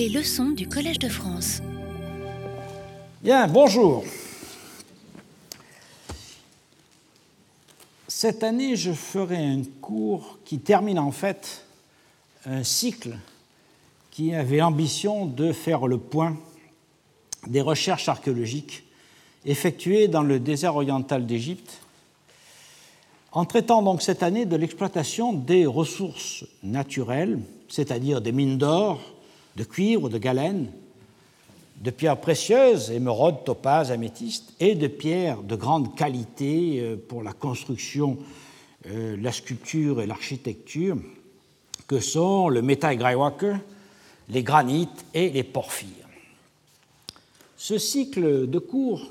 Les leçons du Collège de France. Bien, bonjour. Cette année, je ferai un cours qui termine en fait un cycle qui avait l'ambition de faire le point des recherches archéologiques effectuées dans le désert oriental d'Égypte, en traitant donc cette année de l'exploitation des ressources naturelles, c'est-à-dire des mines d'or, de cuivre, de galène, de pierres précieuses, émeraudes, topazes, améthystes, et de pierres de grande qualité euh, pour la construction, euh, la sculpture et l'architecture, que sont le métal greywacker, les granites et les porphyres. Ce cycle de cours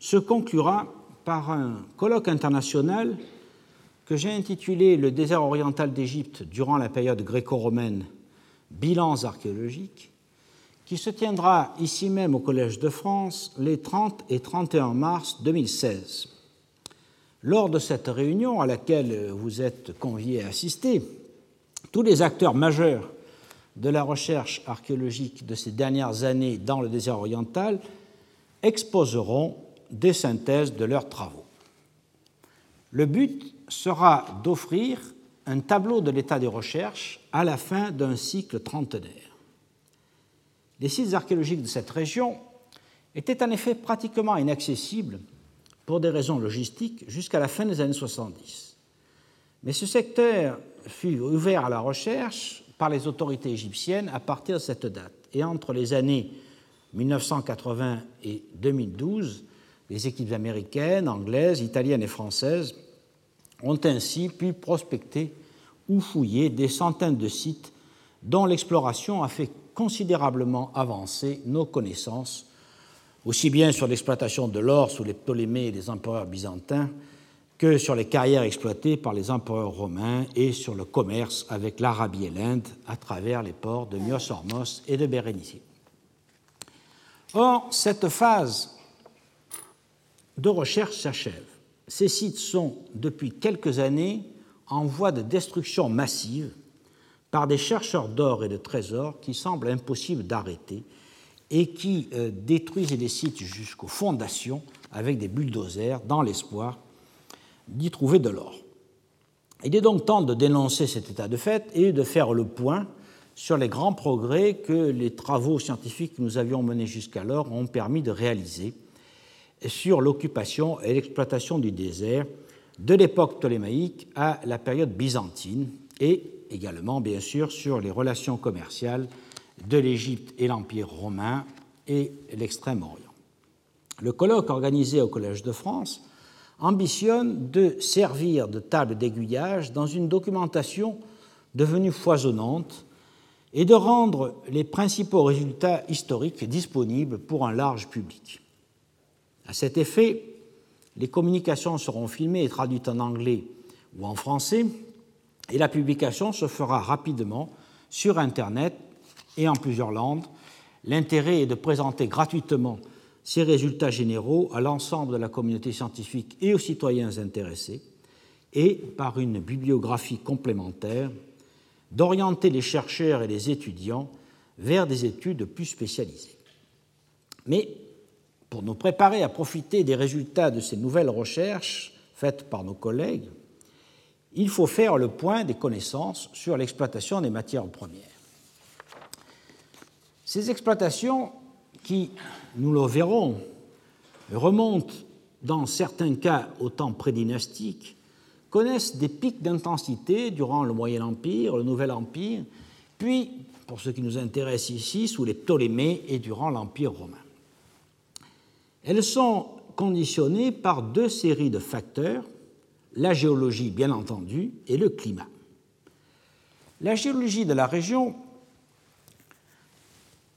se conclura par un colloque international que j'ai intitulé Le désert oriental d'Égypte durant la période gréco-romaine, bilans archéologiques, qui se tiendra ici même au Collège de France les 30 et 31 mars 2016. Lors de cette réunion à laquelle vous êtes conviés à assister, tous les acteurs majeurs de la recherche archéologique de ces dernières années dans le désert oriental exposeront des synthèses de leurs travaux. Le but sera d'offrir un tableau de l'état des recherches à la fin d'un cycle trentenaire. Les sites archéologiques de cette région étaient en effet pratiquement inaccessibles pour des raisons logistiques jusqu'à la fin des années 70. Mais ce secteur fut ouvert à la recherche par les autorités égyptiennes à partir de cette date. Et entre les années 1980 et 2012, les équipes américaines, anglaises, italiennes et françaises ont ainsi pu prospecter ou fouiller des centaines de sites dont l'exploration a fait considérablement avancer nos connaissances, aussi bien sur l'exploitation de l'or sous les Ptolémées et les empereurs byzantins que sur les carrières exploitées par les empereurs romains et sur le commerce avec l'Arabie et l'Inde à travers les ports de Myos-Hormos et de Bérénicie. Or, cette phase de recherche s'achève. Ces sites sont, depuis quelques années, en voie de destruction massive par des chercheurs d'or et de trésors qui semblent impossibles d'arrêter et qui euh, détruisent les sites jusqu'aux fondations avec des bulldozers dans l'espoir d'y trouver de l'or. Il est donc temps de dénoncer cet état de fait et de faire le point sur les grands progrès que les travaux scientifiques que nous avions menés jusqu'alors ont permis de réaliser sur l'occupation et l'exploitation du désert de l'époque ptolémaïque à la période byzantine et également, bien sûr, sur les relations commerciales de l'Égypte et l'Empire romain et l'Extrême-Orient. Le colloque organisé au Collège de France ambitionne de servir de table d'aiguillage dans une documentation devenue foisonnante et de rendre les principaux résultats historiques disponibles pour un large public. À cet effet, les communications seront filmées et traduites en anglais ou en français, et la publication se fera rapidement sur Internet et en plusieurs langues. L'intérêt est de présenter gratuitement ces résultats généraux à l'ensemble de la communauté scientifique et aux citoyens intéressés, et par une bibliographie complémentaire, d'orienter les chercheurs et les étudiants vers des études plus spécialisées. Mais pour nous préparer à profiter des résultats de ces nouvelles recherches faites par nos collègues, il faut faire le point des connaissances sur l'exploitation des matières premières. Ces exploitations, qui, nous le verrons, remontent dans certains cas au temps prédynastique, connaissent des pics d'intensité durant le Moyen Empire, le Nouvel Empire, puis, pour ce qui nous intéresse ici, sous les Ptolémées et durant l'Empire romain. Elles sont conditionnées par deux séries de facteurs, la géologie bien entendu et le climat. La géologie de la région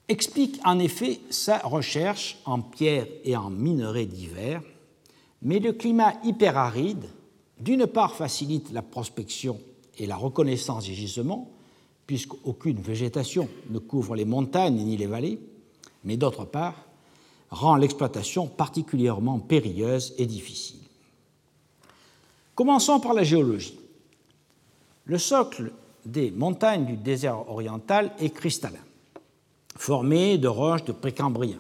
explique en effet sa recherche en pierres et en minerais divers, mais le climat hyperaride, d'une part, facilite la prospection et la reconnaissance des gisements, puisqu'aucune végétation ne couvre les montagnes ni les vallées, mais d'autre part, rend l'exploitation particulièrement périlleuse et difficile. Commençons par la géologie. Le socle des montagnes du désert oriental est cristallin. formés de roches de précambrien,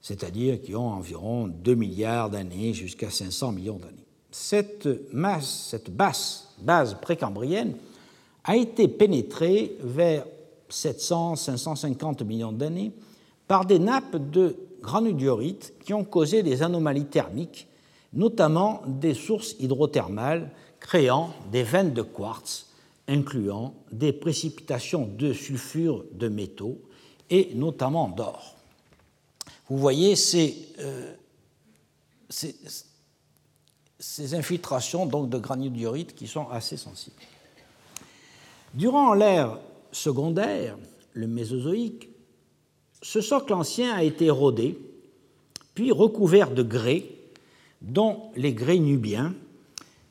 c'est-à-dire qui ont environ 2 milliards d'années jusqu'à 500 millions d'années. Cette masse, cette basse base précambrienne a été pénétrée vers 700-550 millions d'années par des nappes de granudiorite qui ont causé des anomalies thermiques, notamment des sources hydrothermales créant des veines de quartz, incluant des précipitations de sulfure de métaux et notamment d'or. Vous voyez ces, euh, infiltrations donc, de granudiorite qui sont assez sensibles. Durant l'ère secondaire, le Mésozoïque, ce socle ancien a été érodé, puis recouvert de grès, dont les grès nubiens,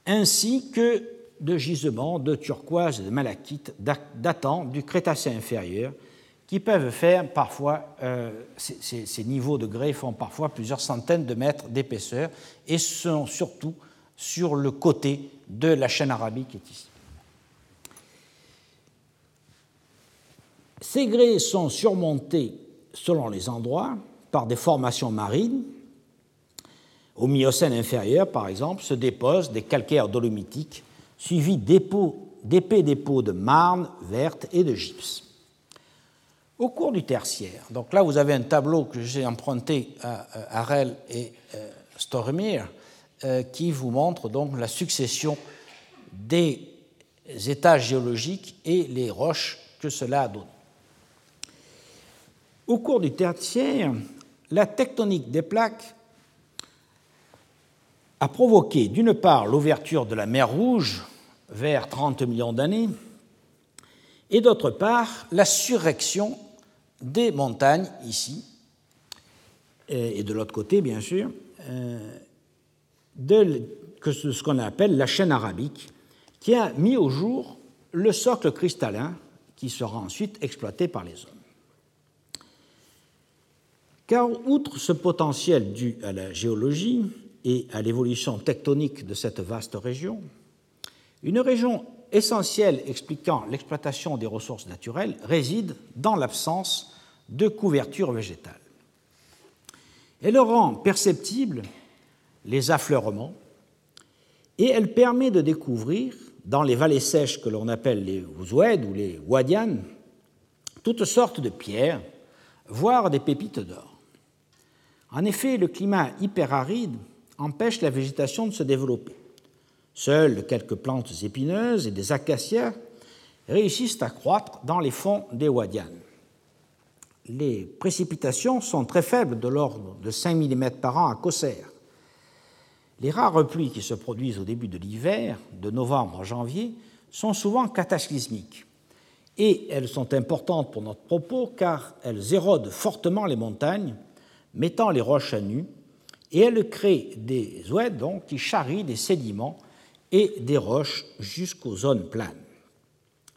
ainsi que de gisements de turquoise et de malachite datant du Crétacé inférieur, qui peuvent faire parfois, euh, ces, niveaux de grès font parfois plusieurs centaines de mètres d'épaisseur et sont surtout sur le côté de la chaîne arabique qui est ici. Ces grès sont surmontés selon les endroits, par des formations marines. Au Miocène inférieur, par exemple, se déposent des calcaires dolomitiques suivis d'épais dépôts de marne verte et de gypse. Au cours du tertiaire, donc là vous avez un tableau que j'ai emprunté à Harel et euh, Stormir euh, qui vous montre donc la succession des étages géologiques et les roches que cela a donné. Au cours du tertiaire, la tectonique des plaques a provoqué d'une part l'ouverture de la mer Rouge vers 30 millions d'années et d'autre part la surrection des montagnes ici et de l'autre côté bien sûr euh, de ce qu'on appelle la chaîne arabique qui a mis au jour le socle cristallin qui sera ensuite exploité par les hommes. Car outre ce potentiel dû à la géologie et à l'évolution tectonique de cette vaste région, une région essentielle expliquant l'exploitation des ressources naturelles réside dans l'absence de couverture végétale. Elle rend perceptibles les affleurements et elle permet de découvrir dans les vallées sèches que l'on appelle les oued ou les wadianes toutes sortes de pierres, voire des pépites d'or. En effet, le climat hyperaride empêche la végétation de se développer. Seules quelques plantes épineuses et des acacias réussissent à croître dans les fonds des Wadianes. Les précipitations sont très faibles, de l'ordre de 5 mm par an à Kosser. Les rares pluies qui se produisent au début de l'hiver, de novembre à janvier, sont souvent cataclysmiques. Et elles sont importantes pour notre propos car elles érodent fortement les montagnes mettant les roches à nu, et elle crée des oueds qui charrient des sédiments et des roches jusqu'aux zones planes.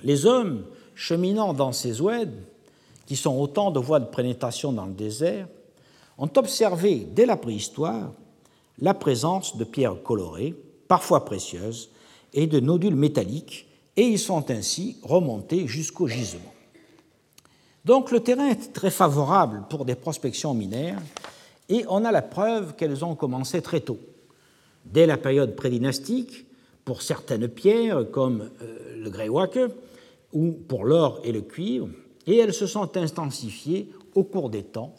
Les hommes cheminant dans ces oueds, qui sont autant de voies de pénétration dans le désert, ont observé dès la préhistoire la présence de pierres colorées, parfois précieuses, et de nodules métalliques, et ils sont ainsi remontés jusqu'au gisement. Donc le terrain est très favorable pour des prospections minières et on a la preuve qu'elles ont commencé très tôt. Dès la période prédynastique, pour certaines pierres comme euh, le greywack ou pour l'or et le cuivre, et elles se sont intensifiées au cours des temps.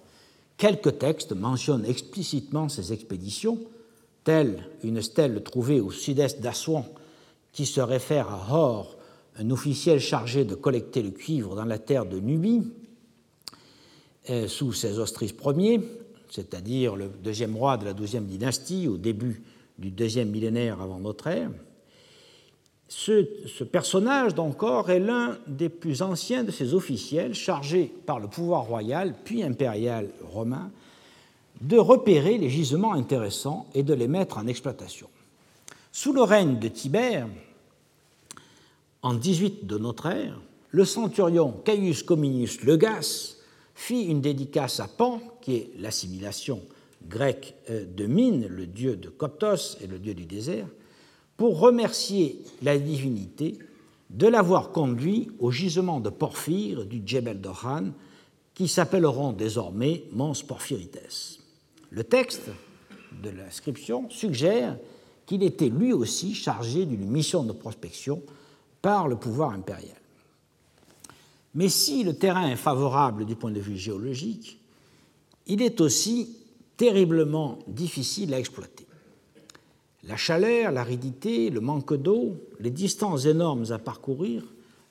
Quelques textes mentionnent explicitement ces expéditions, telle une stèle trouvée au sud-est d'Assouan qui se réfère à Hor, un officiel chargé de collecter le cuivre dans la terre de Nubie, euh, sous ses ostrices Ier, c'est-à-dire le deuxième roi de la douzième dynastie, au début du deuxième millénaire avant notre ère. Ce, ce personnage d'encore est l'un des plus anciens de ces officiels chargés par le pouvoir royal puis impérial romain de repérer les gisements intéressants et de les mettre en exploitation. Sous le règne de Tibère, en 18 de notre ère, le centurion Caius Cominius Legas fit une dédicace à Pan, qui est l'assimilation grecque euh, de Mine, le dieu de Coptos et le dieu du désert, pour remercier la divinité de l'avoir conduit au gisement de porphyre du Djebel Dohan, qui s'appelleront désormais Mons Porphyrites. Le texte de l'inscription suggère qu'il était lui aussi chargé d'une mission de prospection par le pouvoir impérial. Mais si le terrain est favorable du point de vue géologique, il est aussi terriblement difficile à exploiter. La chaleur, l'aridité, le manque d'eau, les distances énormes à parcourir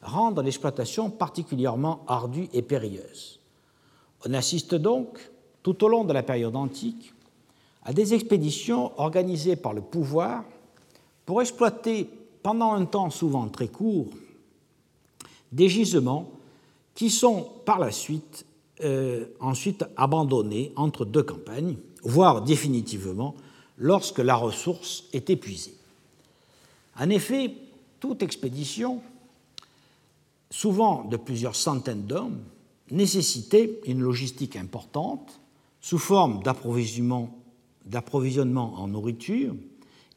rendent l'exploitation particulièrement ardue et périlleuse. On assiste donc, tout au long de la période antique, à des expéditions organisées par le pouvoir pour exploiter pendant un temps souvent très court des gisements qui sont par la suite euh, ensuite abandonnés entre deux campagnes, voire définitivement lorsque la ressource est épuisée. En effet, toute expédition, souvent de plusieurs centaines d'hommes, nécessitait une logistique importante sous forme d'approvisionnement en nourriture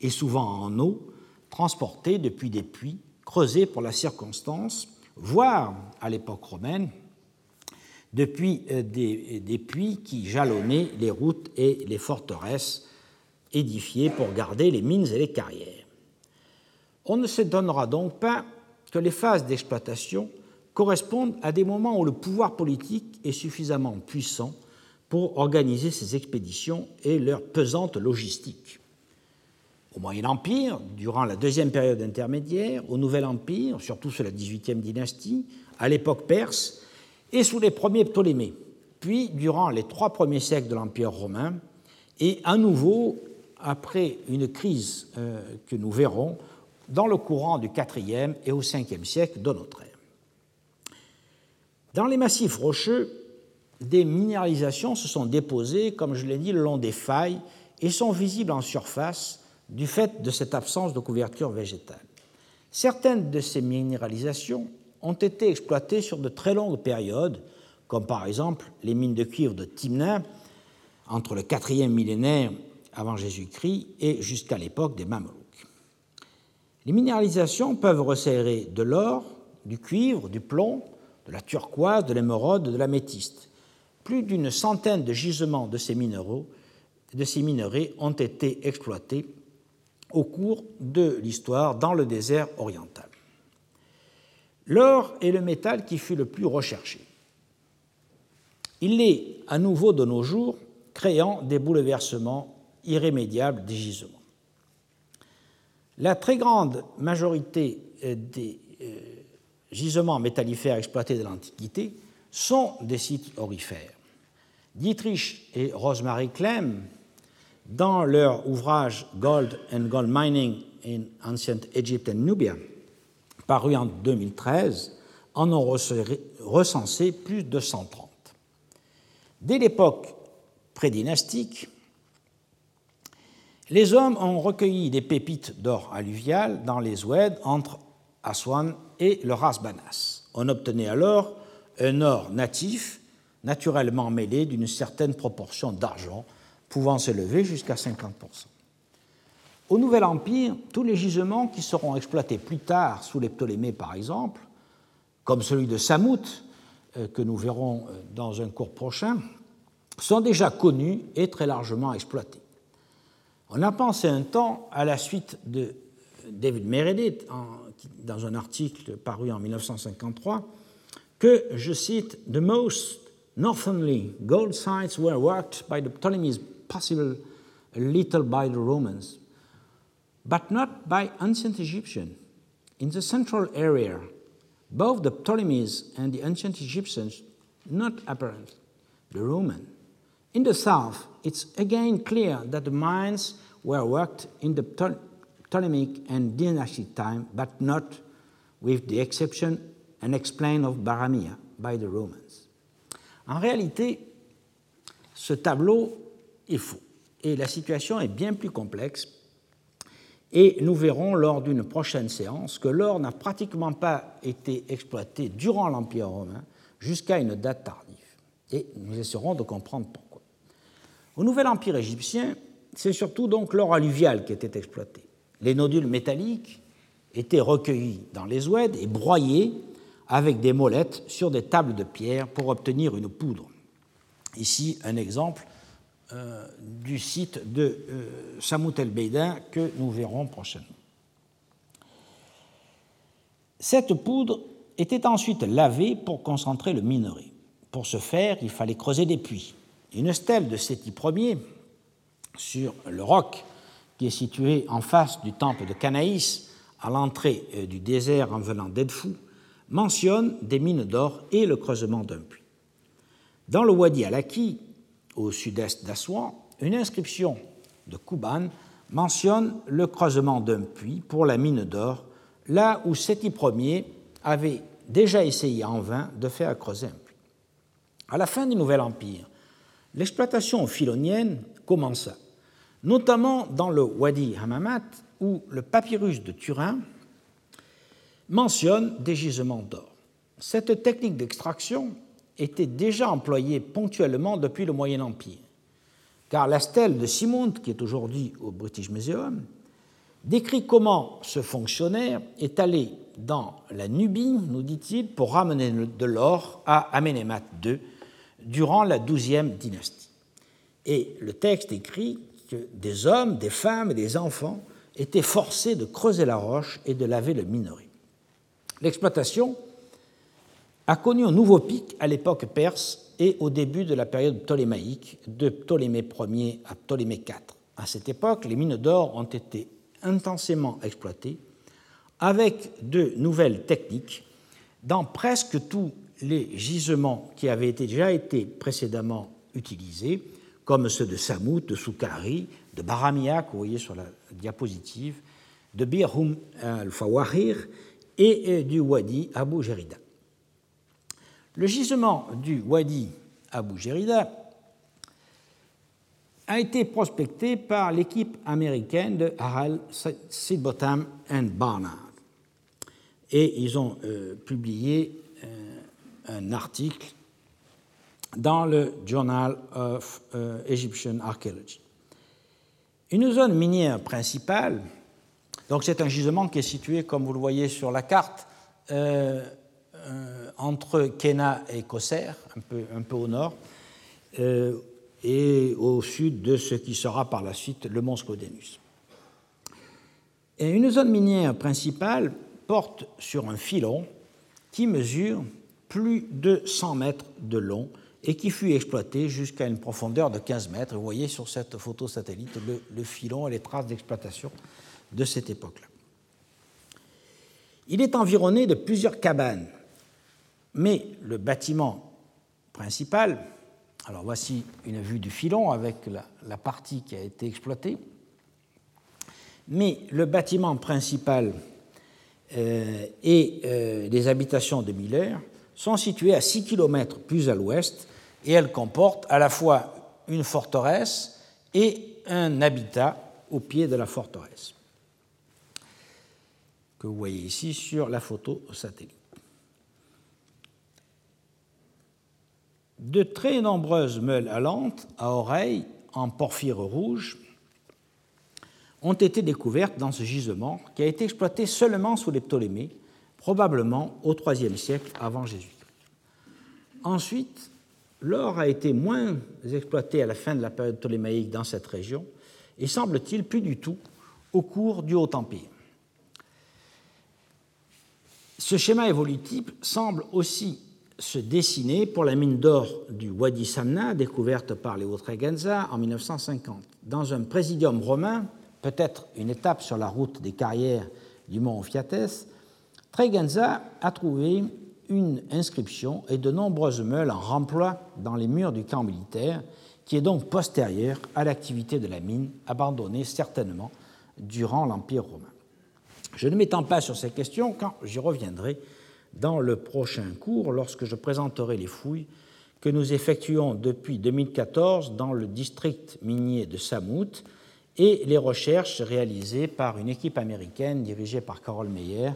et souvent en eau, transportée depuis des puits creusés pour la circonstance, voire à l'époque romaine, depuis euh, des, des, puits qui jalonnaient les routes et les forteresses édifiées pour garder les mines et les carrières. On ne s'étonnera donc pas que les phases d'exploitation correspondent à des moments où le pouvoir politique est suffisamment puissant pour organiser ces expéditions et leur pesante logistique. Au Moyen Empire, durant la deuxième période intermédiaire, au Nouvel Empire, surtout sous la XVIIIe dynastie, à l'époque perse et sous les premiers Ptolémées, puis durant les trois premiers siècles de l'Empire romain, et à nouveau après une crise euh, que nous verrons dans le courant du IVe et au Ve siècle de notre ère. Dans les massifs rocheux, des minéralisations se sont déposées, comme je l'ai dit, le long des failles et sont visibles en surface du fait de cette absence de couverture végétale. Certaines de ces minéralisations ont été exploitées sur de très longues périodes, comme par exemple les mines de cuivre de Timna entre le quatrième millénaire avant Jésus-Christ et jusqu'à l'époque des Mamelouks. Les minéralisations peuvent resserrer de l'or, du cuivre, du plomb, de la turquoise, de l'émeraude, de l'améthyste. Plus d'une centaine de gisements de ces minéraux, de ces minerais ont été exploités au cours de l'histoire dans le désert oriental. L'or est le métal qui fut le plus recherché. Il l'est à nouveau de nos jours, créant des bouleversements irrémédiables des gisements. La très grande majorité euh, des euh, gisements métallifères exploités de l'Antiquité sont des sites orifères. Dietrich et Rosemary Clem, dans leur ouvrage Gold and Gold Mining in Ancient Egypt and Nubia, paru en 2013, en ont recensé plus de 130. Dès l'époque prédynastique, les hommes ont recueilli des pépites d'or alluvial dans les oueds entre Aswan et le Rasbanas. On obtenait alors un or natif, naturellement mêlé d'une certaine proportion d'argent, pouvant s'élever jusqu'à 50%. Au Nouvel Empire, tous les gisements qui seront exploités plus tard sous les Ptolémées, par exemple, comme celui de Samout, euh, que nous verrons euh, dans un cours prochain, sont déjà connus et très largement exploités. On a pensé un temps, à la suite de David Meredith, dans un article paru en 1953, que, je cite, The most northerly gold sites were worked by the Ptolemies, possible a little by the Romans, but not by ancient Egyptians. In the central area, both the Ptolemies and the ancient Egyptians, not apparent, the Roman. In the south, it's again clear that the mines were worked in the Ptolemaic and dynastic time, but not with the exception and explain of Baramia by the Romans. En réalité, ce tableau est faux et la situation est bien plus complexe. Et nous verrons lors d'une prochaine séance que l'or n'a pratiquement pas été exploité durant l'Empire romain jusqu'à une date tardive. Et nous essaierons de comprendre pourquoi. Au Nouvel Empire égyptien, c'est surtout donc l'or alluvial qui était exploité. Les nodules métalliques étaient recueillis dans les oueds et broyés avec des molettes sur des tables de pierre pour obtenir une poudre. Ici, un exemple euh, du site de euh, el-Beidin que nous verrons prochainement. Cette poudre était ensuite lavée pour concentrer le minerai. Pour ce faire, il fallait creuser des puits. Une stèle de Séti Ier sur le roc qui est situé en face du temple de Canaïs, à l'entrée euh, du désert en venant d'Edfou, mentionne des mines d'or et le creusement d'un puits. Dans le Wadi al-Aki, au sud-est d'Assouan, une inscription de Kouban mentionne le creusement d'un puits pour la mine d'or, là où Séti Ier avait déjà essayé en vain de faire creuser un puits. À la fin du Nouvel Empire, l'exploitation philonienne commença, notamment dans le Wadi Hamamat, où le papyrus de Turin mentionne des gisements d'or. Cette technique d'extraction était déjà employée ponctuellement depuis le Moyen Empire, car la stèle de Simond, qui est aujourd'hui au British Museum, décrit comment ce fonctionnaire est allé dans la Nubie, nous dit-il, pour ramener de l'or à Amenemhat II durant la XIIe dynastie. Et le texte écrit que des hommes, des femmes et des enfants étaient forcés de creuser la roche et de laver le minerai. L'exploitation a connu un nouveau pic à l'époque perse et au début de la période ptolémaïque, de Ptolémée Ier à Ptolémée IV. À cette époque, les mines d'or ont été intensément exploitées avec de nouvelles techniques dans presque tous les gisements qui avaient déjà été précédemment utilisés, comme ceux de Samout, de Soukari, de Baramiak, vous voyez sur la diapositive, de Birhum al-Fawahir et euh, du Wadi Abu Jerida. Le gisement du Wadi Abu Jerida a été prospecté par l'équipe américaine de Harald Sidbotham and Barnard. Et ils ont euh, publié euh, un article dans le Journal of Egyptian Archaeology. Une zone minière principale donc c'est un gisement qui est situé, comme vous le voyez sur la carte, euh, euh, entre Kena et Kosser, un peu, au nord, euh, et au sud de ce qui sera par la suite le mont Scodenus. Et une zone minière principale porte sur un filon qui mesure plus de 100 mètres de long et qui fut exploité jusqu'à une profondeur de 15 mètres. Vous voyez sur cette photo satellite le, le filon et les traces d'exploitation de cette époque-là. Il est environné de plusieurs cabanes, mais le bâtiment principal, alors voici une vue du filon avec la, partie qui a été exploitée, mais le bâtiment principal euh, et euh, les habitations de Miller sont situées à 6 km plus à l'ouest et elles comportent à la fois une forteresse et un habitat au pied de la forteresse que vous voyez ici sur la photo satellite. De très nombreuses meules allantes à oreilles en porphyre rouge ont été découvertes dans ce gisement qui a été exploité seulement sous les Ptolémées, probablement au IIIe siècle avant Jésus-Christ. Ensuite, l'or a été moins exploité à la fin de la période ptolémaïque dans cette région et semble-t-il plus du tout au cours du Haut Empire. Ce schéma évolutif semble aussi se dessiner pour la mine d'or du Wadi Samna, découverte par les Tregenza en 1950. Dans un présidium romain, peut-être une étape sur la route des carrières du mont Fiates, Tregenza a trouvé une inscription et de nombreuses meules en remploi dans les murs du camp militaire, qui est donc postérieure à l'activité de la mine, abandonnée certainement durant l'Empire romain. Je ne m'étends pas sur ces questions quand j'y reviendrai dans le prochain cours lorsque je présenterai les fouilles que nous effectuons depuis 2014 dans le district minier de Samout et les recherches réalisées par une équipe américaine dirigée par Carol Meyer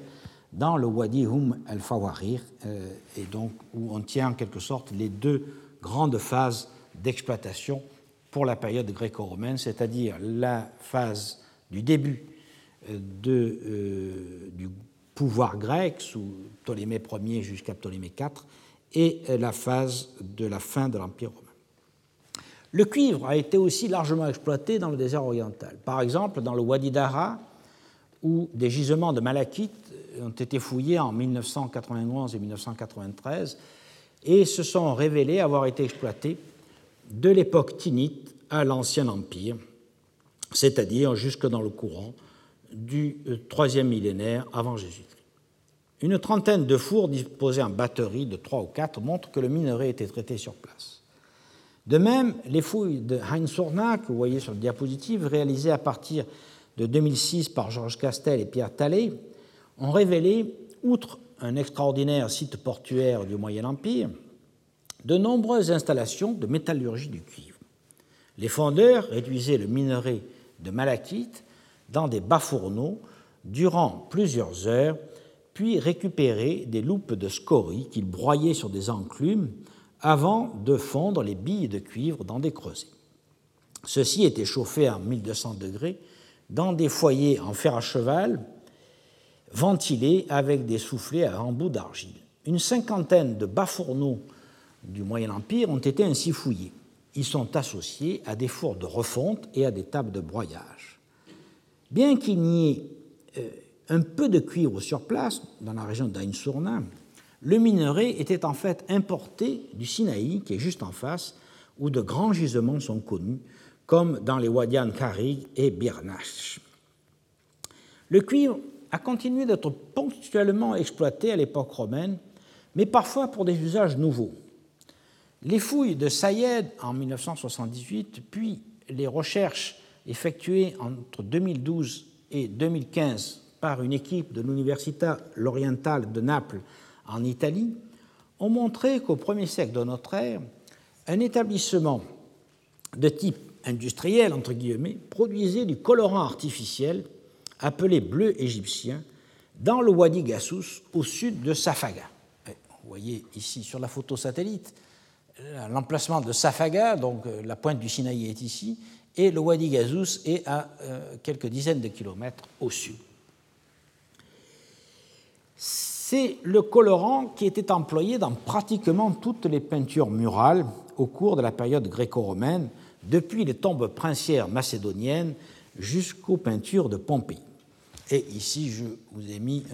dans le Wadi Hum al-Fawarir, euh, et donc où on tient en quelque sorte les deux grandes phases d'exploitation pour la période gréco-romaine, c'est-à-dire la phase du début de, du pouvoir grec sous Ptolémée Ier jusqu'à Ptolémée IV et la phase de la fin de l'Empire romain. Le cuivre a été aussi largement exploité dans le désert oriental. Par exemple, dans le Wadi Dara, où des gisements de malachite ont été fouillés en 1991 et 1993 et se sont révélés avoir été exploités de l'époque tinnite à l'Ancien Empire, c'est-à-dire jusque dans le courant du troisième millénaire avant Jésus-Christ. Une trentaine de fours disposés en batterie de trois ou quatre montrent que le minerai était traité sur place. De même, les fouilles de Heinz-Sorna, que vous voyez sur la diapositive, réalisées à partir de 2006 par Georges Castel et Pierre Tallet, ont révélé, outre un extraordinaire site portuaire du Moyen Empire, de nombreuses installations de métallurgie du cuivre. Les fondeurs réduisaient le minerai de malachite dans des bas-fourneaux durant plusieurs heures, puis récupéraient des loupes de scorie qu'ils broyaient sur des enclumes avant de fondre les billes de cuivre dans des creusets. Ceux-ci étaient chauffés à 1200 degrés dans des foyers en fer à cheval, ventilés avec des soufflets à embout d'argile. Une cinquantaine de bas-fourneaux du Moyen Empire ont été ainsi fouillés. Ils sont associés à des fours de refonte et à des tables de broyage. Bien qu'il n'y ait euh, un peu de cuivre sur place, dans la région d'Ain Sourna, le minerai était en fait importé du Sinaï, qui est juste en face, où de grands gisements sont connus, comme dans les Wadian Karig et Birnash. Le cuivre a continué d'être ponctuellement exploité à l'époque romaine, mais parfois pour des usages nouveaux. Les fouilles de Sayed en 1978, puis les recherches effectuées entre 2012 et 2015 par une équipe de l'Università L'Orientale de Naples en Italie, ont montré qu'au premier siècle de notre ère, un établissement de type industriel, entre guillemets, produisait du colorant artificiel appelé bleu égyptien dans le Wadi Gassous au sud de Safaga. Vous voyez ici sur la photo satellite l'emplacement de Safaga, donc euh, la pointe du Sinaï est ici, et le Wadi Gassous est à euh, quelques dizaines de kilomètres au sud c'est le colorant qui était employé dans pratiquement toutes les peintures murales au cours de la période gréco-romaine, depuis les tombes princières macédoniennes jusqu'aux peintures de Pompéi. Et ici, je vous ai mis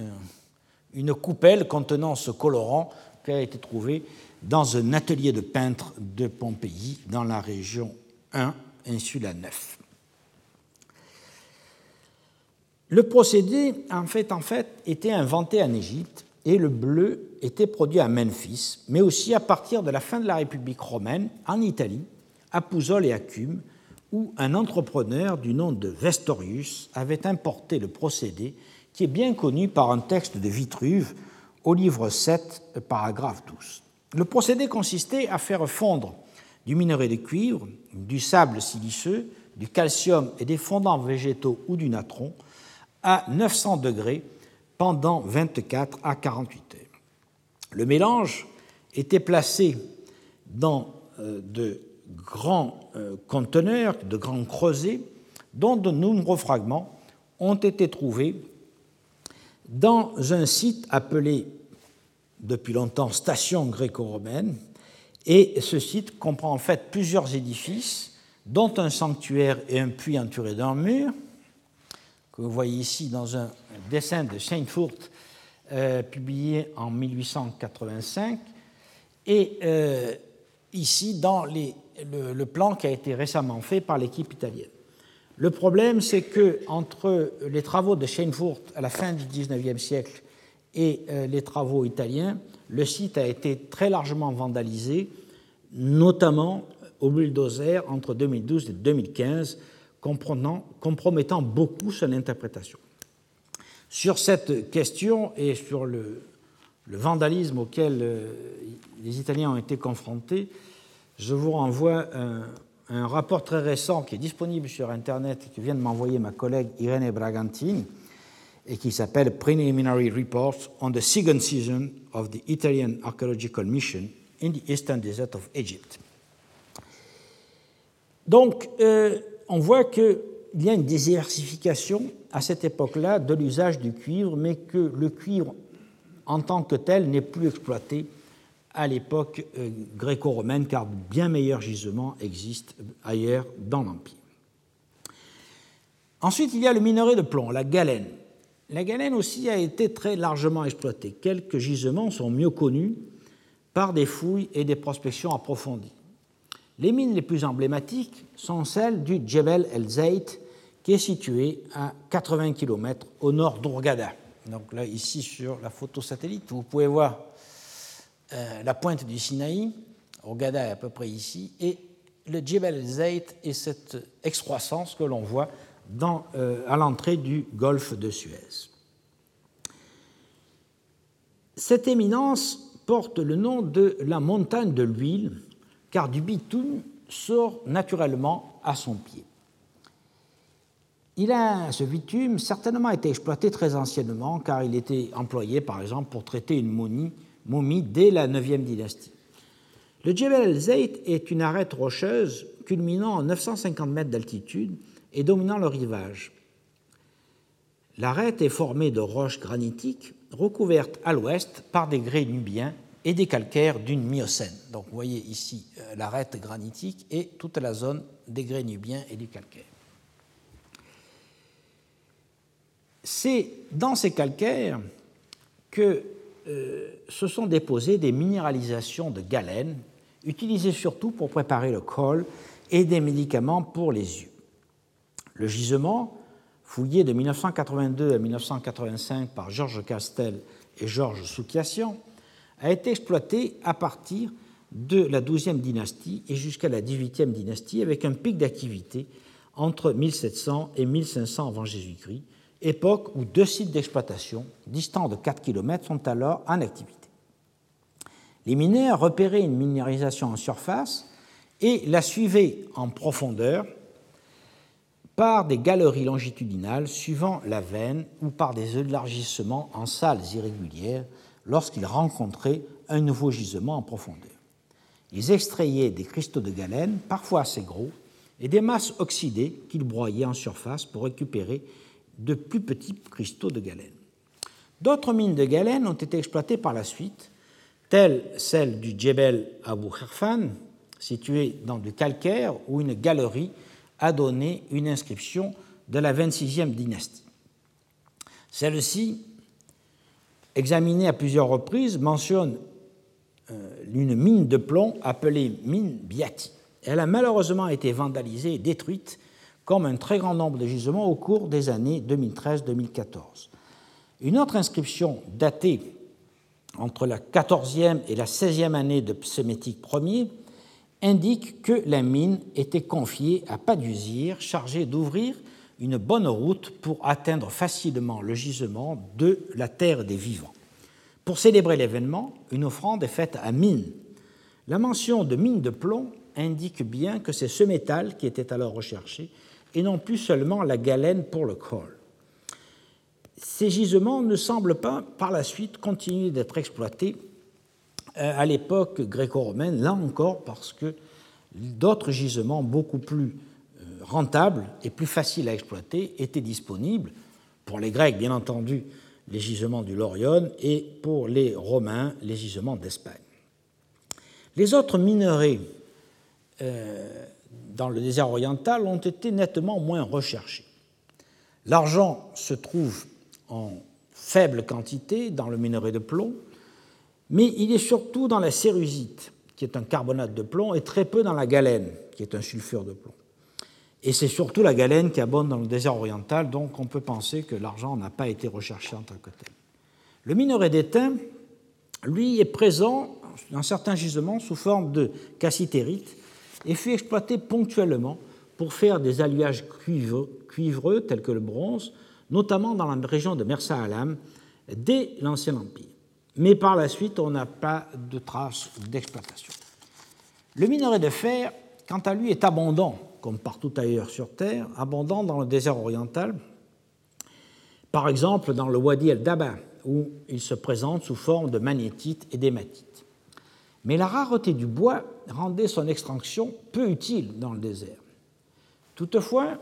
une coupelle contenant ce colorant qui a été trouvé dans un atelier de peintre de Pompéi dans la région 1, insula 9. Le procédé, en fait, en fait, était inventé en Égypte et le bleu était produit à Memphis, mais aussi à partir de la fin de la République romaine en Italie, à Pouzol et à Cume, où un entrepreneur du nom de Vestorius avait importé le procédé qui est bien connu par un texte de Vitruve au livre 7, paragraphe 12. Le procédé consistait à faire fondre du minerai de cuivre, du sable siliceux, du calcium et des fondants végétaux ou du natron à 900 degrés pendant 24 à 48 heures. Le mélange était placé dans euh, de grands euh, conteneurs, de grands creusets, dont de nombreux fragments ont été trouvés dans un site appelé depuis longtemps station gréco-romaine, et ce site comprend en fait plusieurs édifices, dont un sanctuaire et un puits entouré d'un mur, que vous voyez ici dans un dessin de Scheinfurt euh, publié en 1885, et euh, ici dans le, plan qui a été récemment fait par l'équipe italienne. Le problème, c'est que entre les travaux de Scheinfurt à la fin du XIXe siècle et euh, les travaux italiens, le site a été très largement vandalisé, notamment au bulldozer entre 2012 et 2015, compromettant beaucoup son interprétation. Sur cette question et sur le, vandalisme auquel euh, les Italiens ont été confrontés, je vous renvoie un, un, rapport très récent qui est disponible sur Internet et que vient de m'envoyer ma collègue Irene Bragantini et qui s'appelle Preliminary Report on the Second Season of the Italian Archaeological Mission in the Eastern Desert of Egypt. Donc, euh, on voit que y a une diversification à cette époque-là de l'usage du cuivre, mais que le cuivre en tant que tel n'est plus exploité à l'époque euh, gréco-romaine, car bien meilleurs gisements existent ailleurs dans l'Empire. Ensuite, il y a le minerai de plomb, la galène. La galène aussi a été très largement exploitée. Quelques gisements sont mieux connus par des fouilles et des prospections approfondies. Les mines les plus emblématiques sont celles du Djebel El Zayt, qui est situé à 80 km au nord d'Ourgada. Donc là, ici sur la photo satellite, vous pouvez voir euh, la pointe du Sinaï, Ourgada est à peu près ici, et le Djebel El Zayt et cette excroissance que l'on voit euh, à l'entrée du golfe de Suez. Cette éminence porte le nom de la montagne de l'huile, car du bitume sort naturellement à son pied. Il a, ce bitume, certainement été exploité très anciennement, car il était employé, par exemple, pour traiter une momie, dès la 9e dynastie. Le Djebel el-Zayt est une arête rocheuse culminant en 950 mètres d'altitude et dominant le rivage. L'arête est formée de roches granitiques recouvertes à l'ouest par des grès nubiens et des calcaires d'une Miocène. Donc vous voyez ici euh, l'arête granitique et toute la zone des grès nubiens et du calcaire. C'est dans ces calcaires que euh, se sont déposées des minéralisations de galène, utilisées surtout pour préparer le col et des médicaments pour les yeux. Le gisement, fouillé de 1982 à 1985 par Georges Castel et Georges Soukiassian, a été exploité à partir de la XIIe dynastie et jusqu'à la XVIIIe dynastie avec un pic d'activité entre 1700 et 1500 avant Jésus-Christ, époque où deux sites d'exploitation distants de 4 km sont alors en activité. Les mineurs repéraient une minéralisation en surface et la suivaient en profondeur par des galeries longitudinales suivant la veine ou par des élargissements en salles irrégulières lorsqu'ils rencontraient un nouveau gisement en profondeur. Ils extrayaient des cristaux de galène, parfois assez gros, et des masses oxydées qu'ils broyaient en surface pour récupérer de plus petits cristaux de galène. D'autres mines de galène ont été exploitées par la suite, telles celle du Djebel Abu Kharfan, située dans du calcaire, où une galerie a donné une inscription de la 26e dynastie. Celle-ci examinée à plusieurs reprises, mentionne euh, une mine de plomb appelée mine Biati. Elle a malheureusement été vandalisée et détruite, comme un très grand nombre de gisements au cours des années 2013-2014. Une autre inscription datée entre la 14e et la 16e année de Sémétique Ier indique que la mine était confiée à Padusir, chargé d'ouvrir une bonne route pour atteindre facilement le gisement de la terre des vivants. Pour célébrer l'événement, une offrande est faite à mine. La mention de mine de plomb indique bien que c'est ce métal qui était alors recherché et non plus seulement la galène pour le col. Ces gisements ne semblent pas par la suite continuer d'être exploités à l'époque gréco-romaine, là encore parce que d'autres gisements beaucoup plus rentables et plus faciles à exploiter étaient disponibles pour les Grecs, bien entendu, les gisements du Lorion et pour les Romains, les gisements d'Espagne. Les autres minerais euh, dans le désert oriental ont été nettement moins recherchés. L'argent se trouve en faible quantité dans le minerai de plomb, mais il est surtout dans la cérusite, qui est un carbonate de plomb, et très peu dans la galène, qui est un sulfure de plomb. Et c'est surtout la galène qui abonde dans le désert oriental, donc on peut penser que l'argent n'a pas été recherché en tant que tel. Le minerai d'étain, lui, est présent dans certains gisements sous forme de cassitérite et fut exploité ponctuellement pour faire des alliages cuivreux, tels que le bronze, notamment dans la région de Mersa Alam, dès l'Ancien Empire. Mais par la suite, on n'a pas de traces d'exploitation. Le minerai de fer, quant à lui, est abondant comme partout ailleurs sur Terre, abondant dans le désert oriental, par exemple dans le Wadi el-Daba, où il se présente sous forme de magnétite et d'hématite. Mais la rareté du bois rendait son extraction peu utile dans le désert. Toutefois,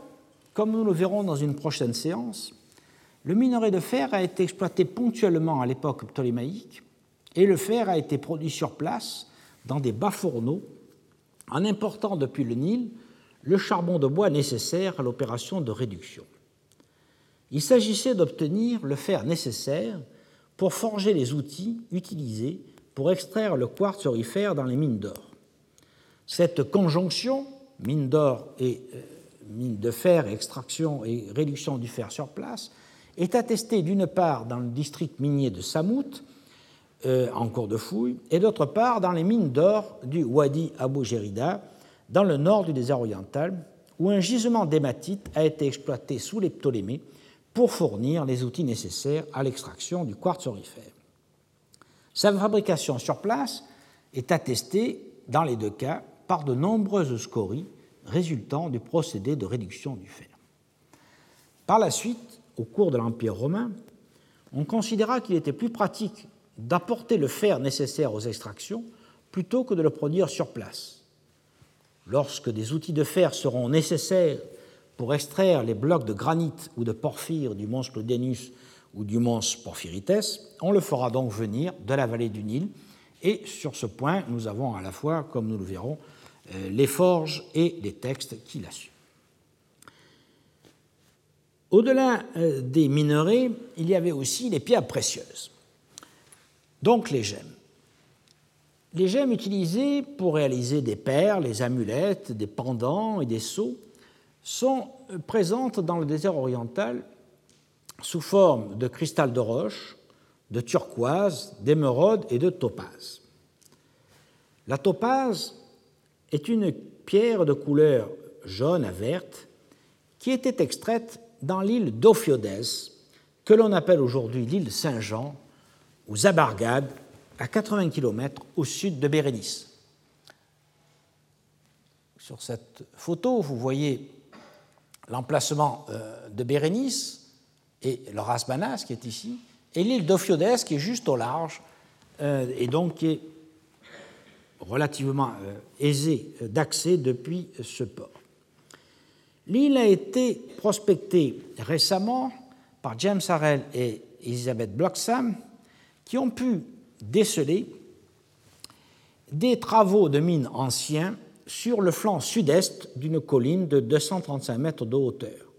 comme nous le verrons dans une prochaine séance, le minerai de fer a été exploité ponctuellement à l'époque ptolémaïque et le fer a été produit sur place dans des bas fourneaux en important depuis le Nil le charbon de bois nécessaire à l'opération de réduction. Il s'agissait d'obtenir le fer nécessaire pour forger les outils utilisés pour extraire le quartz aurifère dans les mines d'or. Cette conjonction, mine d'or et euh, mine de fer, extraction et réduction du fer sur place, est attestée d'une part dans le district minier de Samout, euh, en cours de fouille, et d'autre part dans les mines d'or du Wadi Abu Jerida, dans le nord du désert oriental, où un gisement d'hématite a été exploité sous les Ptolémées pour fournir les outils nécessaires à l'extraction du quartz aurifère. Sa fabrication sur place est attestée, dans les deux cas, par de nombreuses scories résultant du procédé de réduction du fer. Par la suite, au cours de l'Empire romain, on considéra qu'il était plus pratique d'apporter le fer nécessaire aux extractions plutôt que de le produire sur place. Lorsque des outils de fer seront nécessaires pour extraire les blocs de granit ou de porphyre du mont Clodénus ou du mont Porphyrites, on le fera donc venir de la vallée du Nil. Et sur ce point, nous avons à la fois, comme nous le verrons, euh, les forges et les textes qui l'assurent. Au-delà euh, des minerais, il y avait aussi les pierres précieuses, donc les gemmes. Les gemmes utilisées pour réaliser des perles, des amulettes, des pendants et des sceaux sont présentes dans le désert oriental sous forme de cristal de roche, de turquoise, d'émeraude et de topaze. La topaze est une pierre de couleur jaune à verte qui était extraite dans l'île d'Ophiodes, que l'on appelle aujourd'hui l'île Saint-Jean, ou Zabargad, à 80 km au sud de Bérénice. Sur cette photo, vous voyez l'emplacement euh, de Bérénice et le Rasbanas qui est ici, et l'île d'Ophiodes qui est juste au large, euh, et donc qui est relativement euh, aisé d'accès depuis ce port. L'île a été prospectée récemment par James Harrell et Elizabeth Bloxham, qui ont pu déceler des travaux de mines anciens sur le flanc sud-est d'une colline de 235 mètres de hauteur.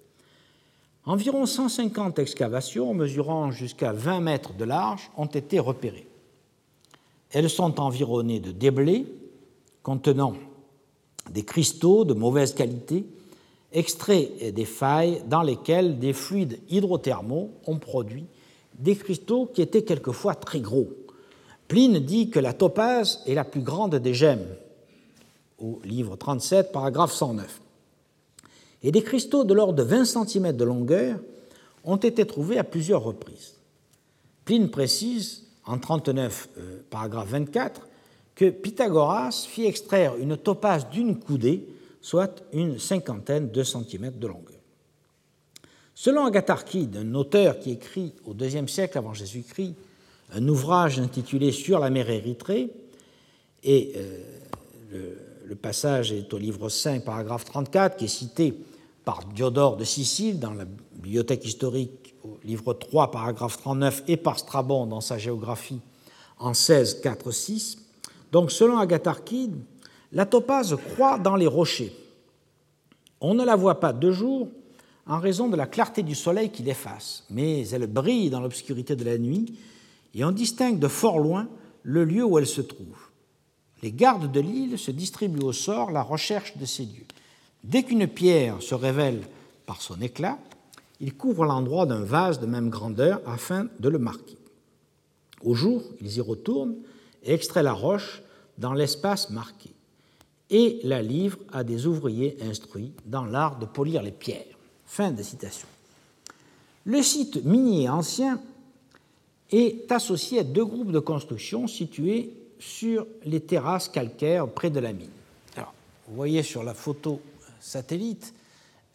Environ 150 excavations mesurant jusqu'à 20 mètres de large ont été repérées. Elles sont environnées de déblais contenant des cristaux de mauvaise qualité extraits des failles dans lesquelles des fluides hydrothermaux ont produit des cristaux qui étaient quelquefois très gros. Pline dit que la topaze est la plus grande des gemmes, au livre 37, paragraphe 109. Et des cristaux de l'ordre de 20 cm de longueur ont été trouvés à plusieurs reprises. Pline précise, en 39, euh, paragraphe 24, que Pythagoras fit extraire une topaze d'une coudée, soit une cinquantaine de centimètres de longueur. Selon Agatharchide, un auteur qui écrit au IIe siècle avant Jésus-Christ un ouvrage intitulé Sur la mer Érythrée, et euh, le, passage est au livre 5, paragraphe 34, qui est cité par Diodore de Sicile dans la bibliothèque historique au livre 3, paragraphe 39, et par Strabon dans sa géographie en 16, 4, 6. Donc, selon Agatharchide, la topaze croît dans les rochers. On ne la voit pas de jour en raison de la clarté du soleil qui l'efface, mais elle brille dans l'obscurité de la nuit et on distingue de fort loin le lieu où elle se trouve. Les gardes de l'île se distribuent au sort la recherche de ces lieux. Dès qu'une pierre se révèle par son éclat, ils couvrent l'endroit d'un vase de même grandeur afin de le marquer. Au jour, ils y retournent et extraient la roche dans l'espace marqué et la livrent à des ouvriers instruits dans l'art de polir les pierres. Fin de citation. Le site minier ancien est associé à deux groupes de construction situés sur les terrasses calcaires près de la mine. Alors, vous voyez sur la photo satellite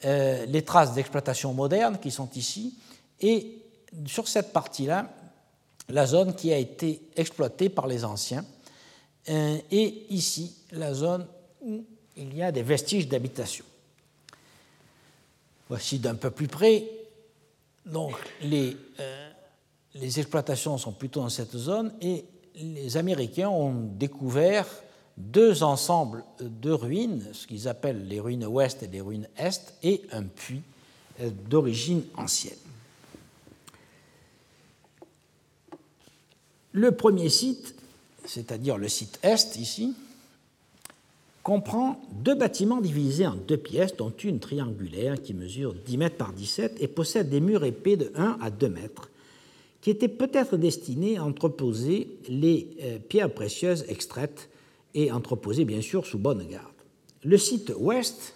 euh, les traces d'exploitation moderne qui sont ici, et sur cette partie-là, la zone qui a été exploitée par les anciens, euh, et ici, la zone où il y a des vestiges d'habitation. Voici d'un peu plus près. Donc les, euh, les exploitations sont plutôt dans cette zone et les Américains ont découvert deux ensembles de ruines, ce qu'ils appellent les ruines ouest et les ruines est, et un puits euh, d'origine ancienne. Le premier site, c'est-à-dire le site est ici, comprend deux bâtiments divisés en deux pièces, dont une triangulaire qui mesure 10 mètres par 17 et possède des murs épais de 1 à 2 mètres, qui étaient peut-être destinés à entreposer les euh, pierres précieuses extraites et entreposées bien sûr sous bonne garde. Le site ouest,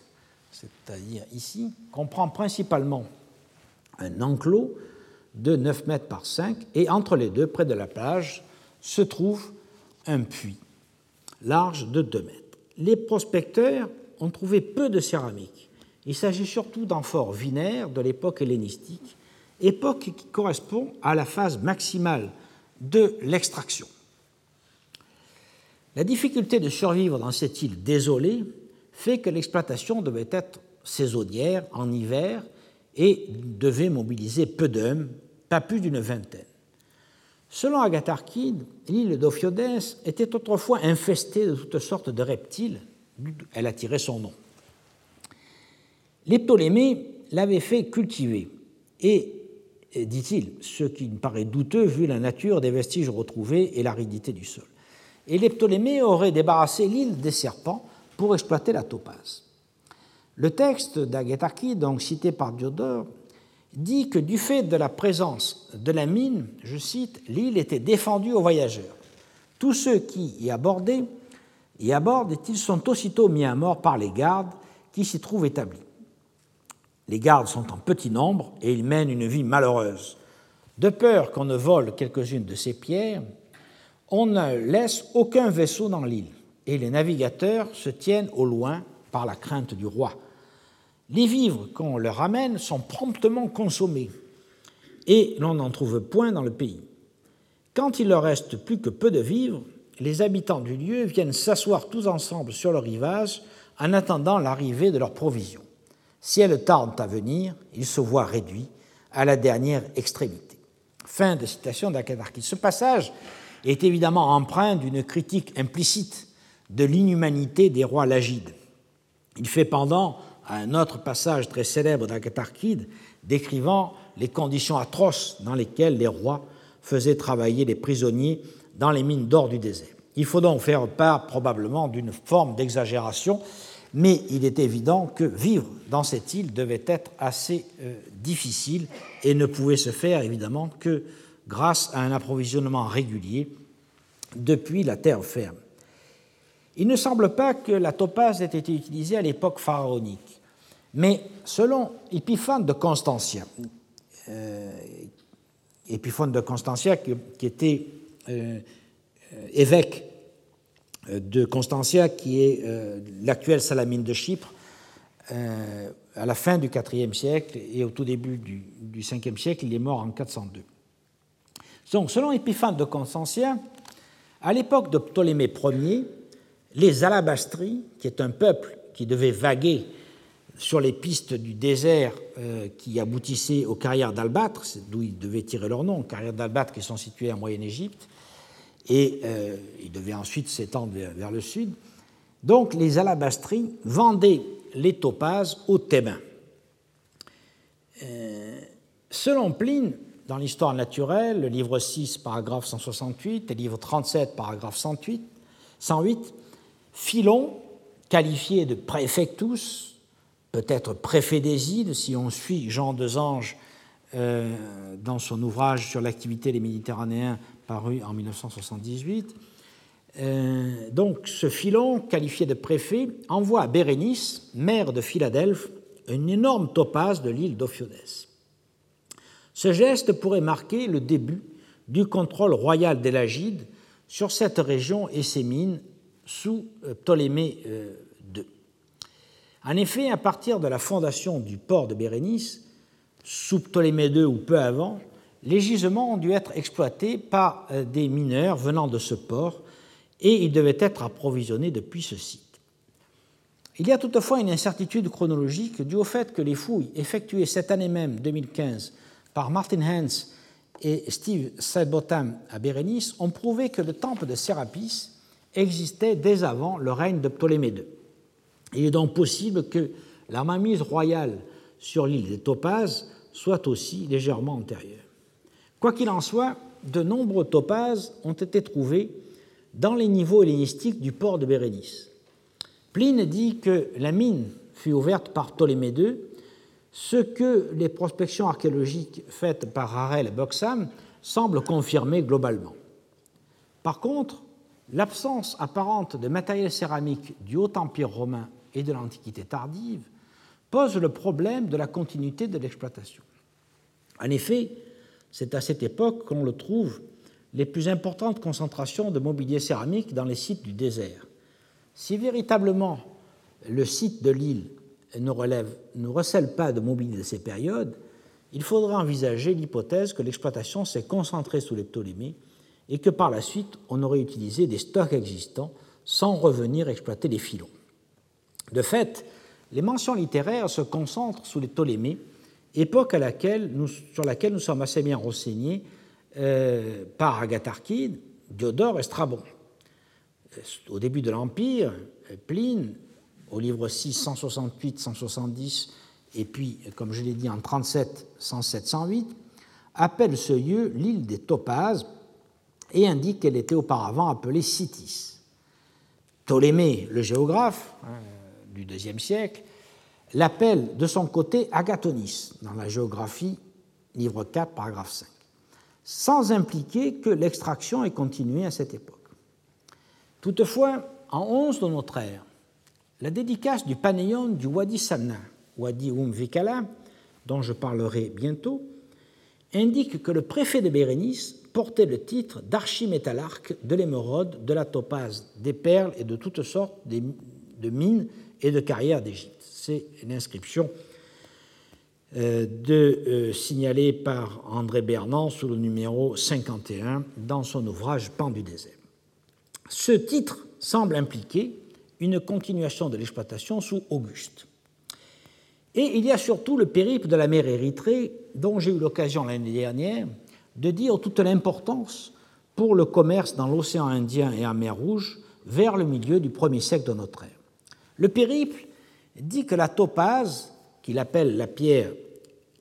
c'est-à-dire ici, comprend principalement un enclos de 9 mètres par 5 et entre les deux, près de la plage, se trouve un puits large de 2 mètres. Les prospecteurs ont trouvé peu de céramique. Il s'agit surtout d'amphores vinaires de l'époque hellénistique, époque qui correspond à la phase maximale de l'extraction. La difficulté de survivre dans cette île désolée fait que l'exploitation devait être saisonnière en hiver et devait mobiliser peu d'hommes, pas plus d'une vingtaine. Selon Agatharchide, l'île d'Ophiodès était autrefois infestée de toutes sortes de reptiles, elle a tiré son nom. Les Ptolémées l'avaient fait cultiver, et, dit-il, ce qui me paraît douteux vu la nature des vestiges retrouvés et l'aridité du sol. Et les Ptolémées auraient débarrassé l'île des serpents pour exploiter la topaze. Le texte d'Agatharchide, donc cité par Diodore, dit que du fait de la présence de la mine, je cite, l'île était défendue aux voyageurs. Tous ceux qui y abordaient, y abordent, ils sont aussitôt mis à mort par les gardes qui s'y trouvent établis. Les gardes sont en petit nombre et ils mènent une vie malheureuse. De peur qu'on ne vole quelques-unes de ces pierres, on ne laisse aucun vaisseau dans l'île et les navigateurs se tiennent au loin par la crainte du roi. Les vivres qu'on leur ramène sont promptement consommés et l'on n'en trouve point dans le pays. Quand il leur reste plus que peu de vivres, les habitants du lieu viennent s'asseoir tous ensemble sur le rivage en attendant l'arrivée de leurs provisions. Si elles tardent à venir, ils se voient réduits à la dernière extrémité. Fin de citation d'Akadarki. Ce passage est évidemment empreint d'une critique implicite de l'inhumanité des rois lagides. Il fait pendant un autre passage très célèbre d'Agatharchide décrivant les conditions atroces dans lesquelles les rois faisaient travailler les prisonniers dans les mines d'or du désert. Il faut donc faire part probablement d'une forme d'exagération, mais il est évident que vivre dans cette île devait être assez euh, difficile et ne pouvait se faire évidemment que grâce à un approvisionnement régulier depuis la terre ferme. Il ne semble pas que la topaze ait été utilisée à l'époque pharaonique. Mais selon Épiphane de Constantia, euh, Épiphane de Constantia qui, était euh, évêque de Constantia, qui est euh, l'actuelle Salamine de Chypre, à la fin du IVe siècle et au tout début du, du Ve siècle, il est mort en 402. Donc, selon Épiphane de Constantia, à l'époque de Ptolémée Ier, les Alabastries, qui est un peuple qui devait vaguer sur les pistes du désert euh, qui aboutissaient aux carrières d'Albâtre, d'où ils devaient tirer leur nom, carrières d'Albâtre qui sont situées en Moyenne-Égypte, et euh, ils devaient ensuite s'étendre vers, le sud. Donc les alabastries vendaient les topazes aux Thébains. Euh, selon Pline, dans l'histoire naturelle, le livre 6, paragraphe 168, et le livre 37, paragraphe 108, 108 Philon, qualifié de préfectus, peut-être préfet des îles, si on suit Jean Desange euh, dans son ouvrage sur l'activité des Méditerranéens paru en 1978. Euh, donc ce Philon, qualifié de préfet, envoie à Bérénice, maire de Philadelphie, une énorme topaze de l'île d'Ophiodès. Ce geste pourrait marquer le début du contrôle royal des Lagides sur cette région et ses mines sous euh, Ptolémée en effet, à partir de la fondation du port de Bérénice, sous Ptolémée II ou peu avant, les gisements ont dû être exploités par euh, des mineurs venant de ce port et ils devaient être approvisionnés depuis ce site. Il y a toutefois une incertitude chronologique due au fait que les fouilles effectuées cette année même, 2015, par Martin Hans et Steve Sidebotham à Bérénice ont prouvé que le temple de Sérapis existait dès avant le règne de Ptolémée II. Il est donc possible que la mainmise royale sur l'île des Topazes soit aussi légèrement antérieure. Quoi qu'il en soit, de nombreux topazes ont été trouvés dans les niveaux hellénistiques du port de Bérénice. Pline dit que la mine fut ouverte par Ptolémée II, ce que les prospections archéologiques faites par Harel et semblent confirmer globalement. Par contre, l'absence apparente de matériel céramique du Haut Empire romain et de l'Antiquité tardive pose le problème de la continuité de l'exploitation. En effet, c'est à cette époque qu'on le trouve les plus importantes concentrations de mobilier céramique dans les sites du désert. Si véritablement le site de l'île ne, recèle pas de mobilier de ces périodes, il faudra envisager l'hypothèse que l'exploitation s'est concentrée sous les Ptolémées et que par la suite on aurait utilisé des stocks existants sans revenir exploiter les filons. De fait, les mentions littéraires se concentrent sous les Ptolémées, époque à laquelle nous, sur laquelle nous sommes assez bien renseignés euh, par Agatharchide, Diodore et Strabon. Au début de l'Empire, Pline, au livre 6, 168, 170, et puis, comme je l'ai dit, en 37, 107, 108, appelle ce lieu l'île des Topazes et indique qu'elle était auparavant appelée Citis. Ptolémée, le géographe hein, du IIe siècle, l'appelle de son côté Agatonis dans la géographie, livre 4, paragraphe 5, sans impliquer que l'extraction ait continué à cette époque. Toutefois, en 11 de notre ère, la dédicace du panéon du Wadi Samna, Wadi Um Vikala, dont je parlerai bientôt, indique que le préfet de Bérénice portait le titre d'archimétallarque de l'émeraude, de la topaze, des perles et de toutes sortes de mines et de carrières d'Égypte. C'est une inscription euh, euh, signalée par André Bernand sous le numéro 51 dans son ouvrage Pan du désert. Ce titre semble impliquer une continuation de l'exploitation sous Auguste. Et il y a surtout le périple de la mer Érythrée, dont j'ai eu l'occasion l'année dernière de dire toute l'importance pour le commerce dans l'océan Indien et en mer Rouge vers le milieu du premier siècle de notre ère. Le périple dit que la topaze, qu'il appelle la pierre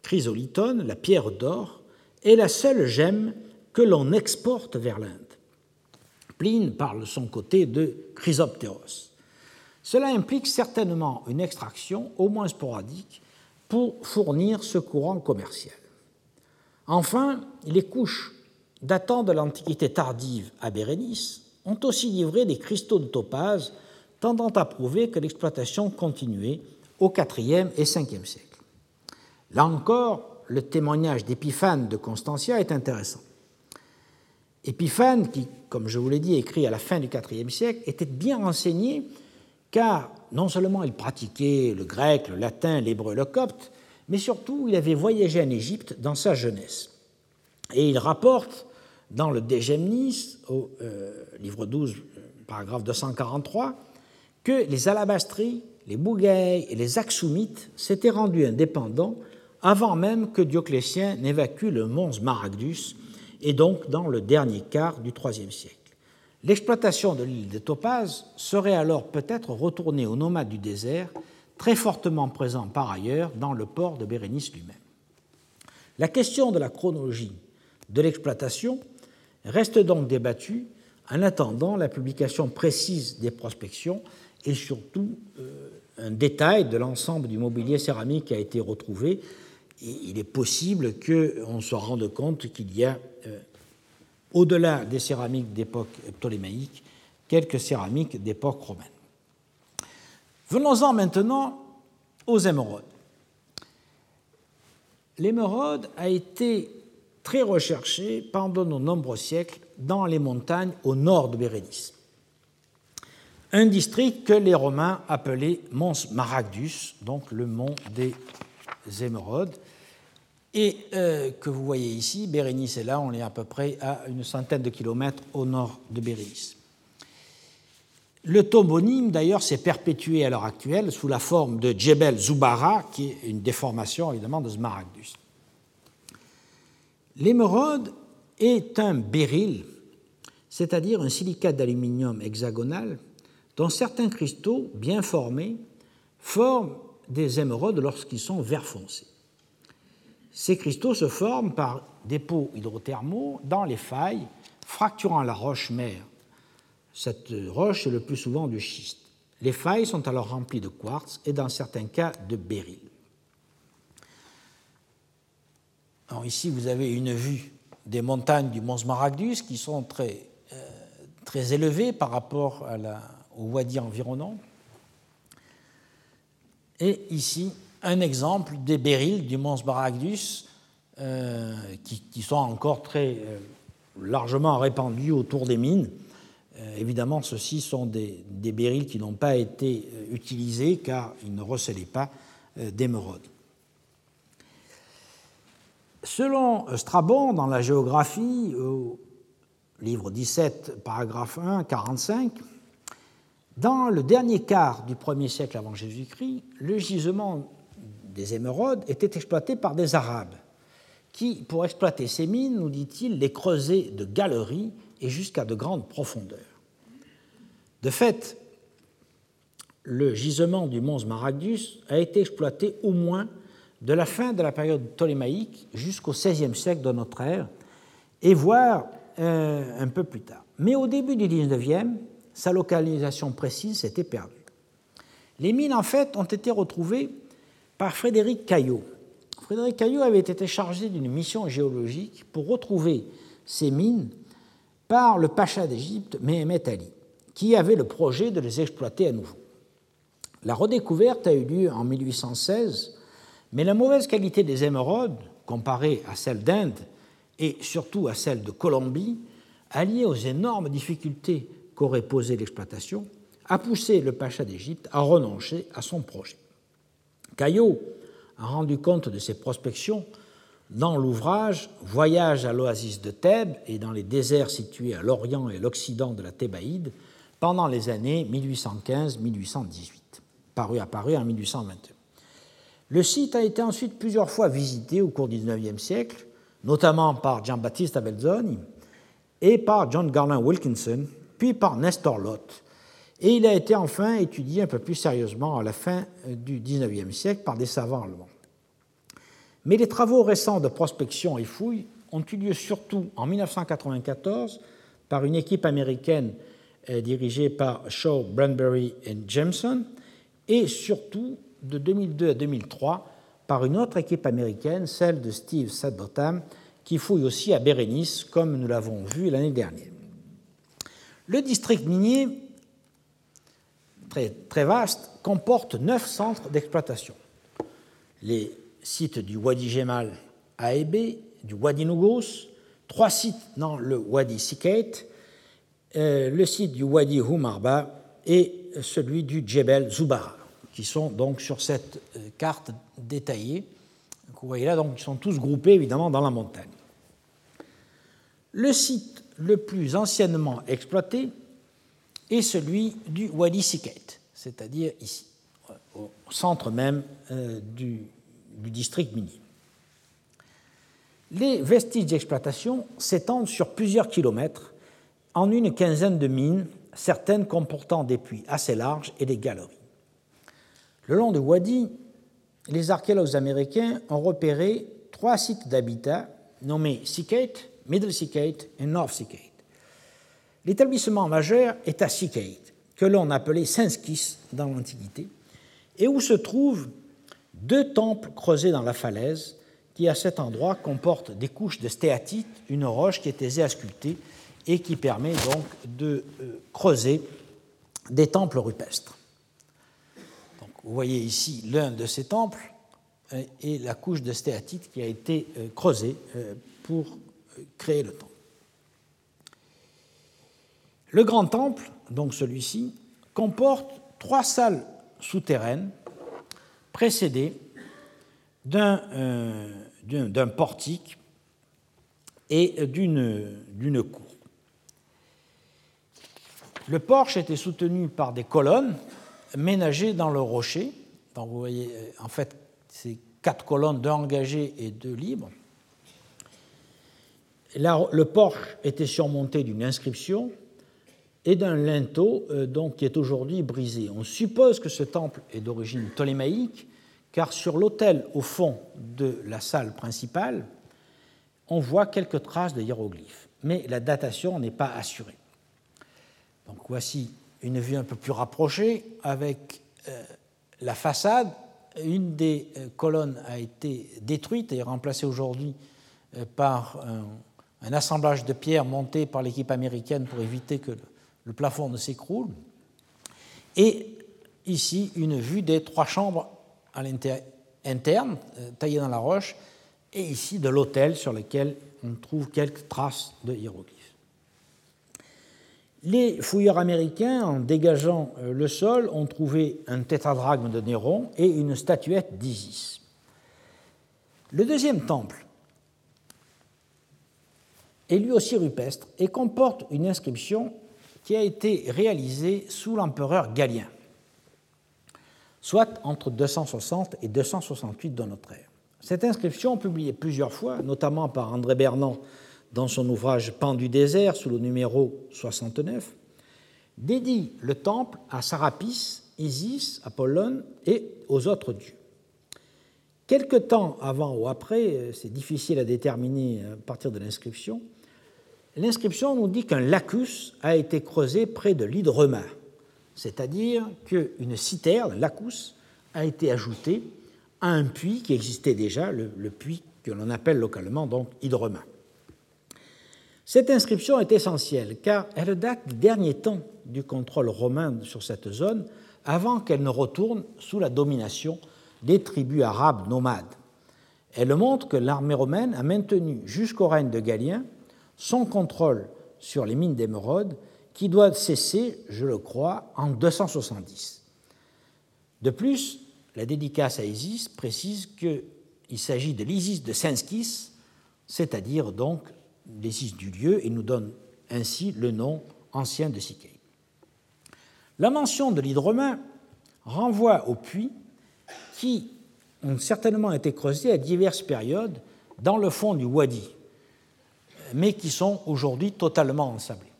chrysolitone, la pierre d'or, est la seule gemme que l'on exporte vers l'Inde. Pline parle de son côté de chrysoptéros. Cela implique certainement une extraction, au moins sporadique, pour fournir ce courant commercial. Enfin, les couches datant de l'Antiquité tardive à Bérénice ont aussi livré des cristaux de topaze tendant à prouver que l'exploitation continuait au IVe et Ve siècle. Là encore, le témoignage d'Épiphane de Constantia est intéressant. Épiphane, qui, comme je vous l'ai dit, écrit à la fin du IVe siècle, était bien renseigné car non seulement il pratiquait le grec, le latin, l'hébreu, le copte, mais surtout il avait voyagé en Égypte dans sa jeunesse. Et il rapporte dans le Dégemnis, au euh, livre 12, paragraphe 243, que les alabastries, les bougaïs et les axoumites s'étaient rendus indépendants avant même que Dioclétien n'évacue le mons Maragdus, et donc dans le dernier quart du IIIe siècle. L'exploitation de l'île de Topaz serait alors peut-être retournée aux nomades du désert, très fortement présents par ailleurs dans le port de Bérénice lui-même. La question de la chronologie de l'exploitation reste donc débattue en attendant la publication précise des prospections et surtout euh, un détail de l'ensemble du mobilier céramique qui a été retrouvé. Et il est possible qu'on se rende compte qu'il y a euh, au-delà des céramiques d'époque ptolémaïque, quelques céramiques d'époque romaine. Venons-en maintenant aux émeraudes. L'émeraude a été très recherchée pendant de nombreux siècles dans les montagnes au nord de Bérénice. Un district que les Romains appelaient Mons Maragdus, donc le mont des émeraudes, et euh, que vous voyez ici, Bérénice est là, on est à peu près à une centaine de kilomètres au nord de Bérénice. Le toponyme, d'ailleurs, s'est perpétué à l'heure actuelle sous la forme de Djebel Zubara, qui est une déformation évidemment de Smaragdus. L'émeraude est un béryl, c'est-à-dire un silicate d'aluminium hexagonal dont certains cristaux bien formés forment des émeraudes lorsqu'ils sont vert foncé. Ces cristaux se forment par dépôts hydrothermaux dans les failles, fracturant la roche-mère cette roche est le plus souvent du schiste. Les failles sont alors remplies de quartz et dans certains cas de béryl. Ici, vous avez une vue des montagnes du mont Smaragdus qui sont très, euh, élevées par rapport au wadi environnant. Et ici, un exemple des béryls du mont Smaragdus euh, qui, sont encore très euh, largement répandus autour des mines évidemment, ceux-ci sont des, des béryls qui n'ont pas été euh, utilisés car ils ne recelaient pas euh, d'émeraude. Selon Strabon, dans la géographie, au livre 17, paragraphe 1, 45, dans le dernier quart du 1er siècle avant Jésus-Christ, le gisement des émeraudes était exploité par des Arabes, qui, pour exploiter ces mines, nous dit-il, les creusaient de galeries et jusqu'à de grandes profondeurs. De fait, le gisement du mont Smaragdus a été exploité au moins de la fin de la période ptolémaïque jusqu'au XVIe siècle de notre ère, et voire euh, un peu plus tard. Mais au début du XIXe, sa localisation précise s'était perdue. Les mines, en fait, ont été retrouvées par Frédéric Caillot. Frédéric Caillot avait été chargé d'une mission géologique pour retrouver ces mines par le pacha d'Égypte, Mehemet Ali, qui avait le projet de les exploiter à nouveau. La redécouverte a eu lieu en 1816, mais la mauvaise qualité des émeraudes, comparée à celle d'Inde et surtout à celle de Colombie, alliée aux énormes difficultés qu'aurait posées l'exploitation, a poussé le pacha d'Égypte à renoncer à son projet. Caillot a rendu compte de ses prospections dans l'ouvrage Voyage à l'oasis de Thèbes et dans les déserts situés à l'orient et l'occident de la Thébaïde pendant les années 1815-1818, paru apparu en 1821. Le site a été ensuite plusieurs fois visité au cours du XIXe siècle, notamment par Giambattista Belzoni et par John Garland Wilkinson, puis par Nestor Lott, et il a été enfin étudié un peu plus sérieusement à la fin du XIXe siècle par des savants allemands. Mais les travaux récents de prospection et fouilles ont eu lieu surtout en 1994 par une équipe américaine euh, dirigée par Shaw, Branbury et Jameson, et surtout de 2002 à 2003 par une autre équipe américaine, celle de Steve Sadbotham, qui fouille aussi à Bérénice, comme nous l'avons vu l'année dernière. Le district minier, très, très vaste, comporte neuf centres d'exploitation. Les sites du Wadi Gemal à du Wadi Nougos, trois sites dans le Wadi Sikait, euh, le site du Wadi Humarba et celui du Djebel Zubara, qui sont donc sur cette euh, carte détaillée. Vous voyez là, donc, ils sont tous groupés évidemment dans la montagne. Le site le plus anciennement exploité est celui du Wadi Sikait, c'est-à-dire ici, au centre même euh, du, du district minier. Les vestiges d'exploitation s'étendent sur plusieurs kilomètres en une quinzaine de mines, certaines comportant des puits assez larges et des galeries. Le long de Wadi, les archéologues américains ont repéré trois sites d'habitat nommés Sikate, Middle Sikate et North Sikate. L'établissement majeur est à Sikate, que l'on appelait Senskis dans l'Antiquité, et où se trouvent deux temples creusés dans la falaise qui, à cet endroit, comportent des couches de stéatite, une roche qui est aisée à sculpter et qui permet donc de euh, creuser des temples rupestres. Vous voyez ici l'un de ces temples euh, et la couche de stéatite qui a été euh, creusée pour créer le temple. Le grand temple, donc celui-ci, comporte trois salles souterraines précédé euh, d'un portique et d'une cour. Le porche était soutenu par des colonnes ménagées dans le rocher. Donc vous voyez, en fait, c'est quatre colonnes, deux engagées et deux libres. Le porche était surmonté d'une inscription et d'un linteau euh, donc, qui est aujourd'hui brisé. On suppose que ce temple est d'origine ptolémaïque, car sur l'autel au fond de la salle principale, on voit quelques traces de hiéroglyphes, mais la datation n'est pas assurée. Donc voici une vue un peu plus rapprochée avec euh, la façade. Une des euh, colonnes a été détruite et remplacée aujourd'hui par un, un, assemblage de pierres monté par l'équipe américaine pour éviter que le plafond ne s'écroule. Et ici, une vue des trois chambres à interne, euh, taillées dans la roche, et ici de l'autel sur lequel on trouve quelques traces de hiéroglyphes. Les fouilleurs américains, en dégageant euh, le sol, ont trouvé un tétradragme de Néron et une statuette d'Isis. Le deuxième temple est lui aussi rupestre et comporte une inscription qui a été réalisé sous l'empereur Galien, soit entre 260 et 268 de notre ère. Cette inscription, publiée plusieurs fois, notamment par André Bernand dans son ouvrage Pan du désert sous le numéro 69, dédie le temple à Sarapis, Isis, Apollon et aux autres dieux. Quelque temps avant ou après, c'est difficile à déterminer à partir de l'inscription, l'inscription nous dit qu'un lacus a été creusé près de l'hydrema, c'est-à-dire qu'une citerne, lacus, a été ajoutée à un puits qui existait déjà, le, puits que l'on appelle localement donc hydrema. Cette inscription est essentielle car elle date du dernier temps du contrôle romain sur cette zone avant qu'elle ne retourne sous la domination des tribus arabes nomades. Elle montre que l'armée romaine a maintenu jusqu'au règne de Galien son contrôle sur les mines d'émeraude qui doit cesser, je le crois, en 270. De plus, la dédicace à Isis précise qu'il s'agit de l'Isis de Senskis, c'est-à-dire donc l'Isis du lieu, et nous donne ainsi le nom ancien de Sikei. La mention de l'hydromain renvoie aux puits qui ont certainement été creusés à diverses périodes dans le fond du Wadi, mais qui sont aujourd'hui totalement ensablés.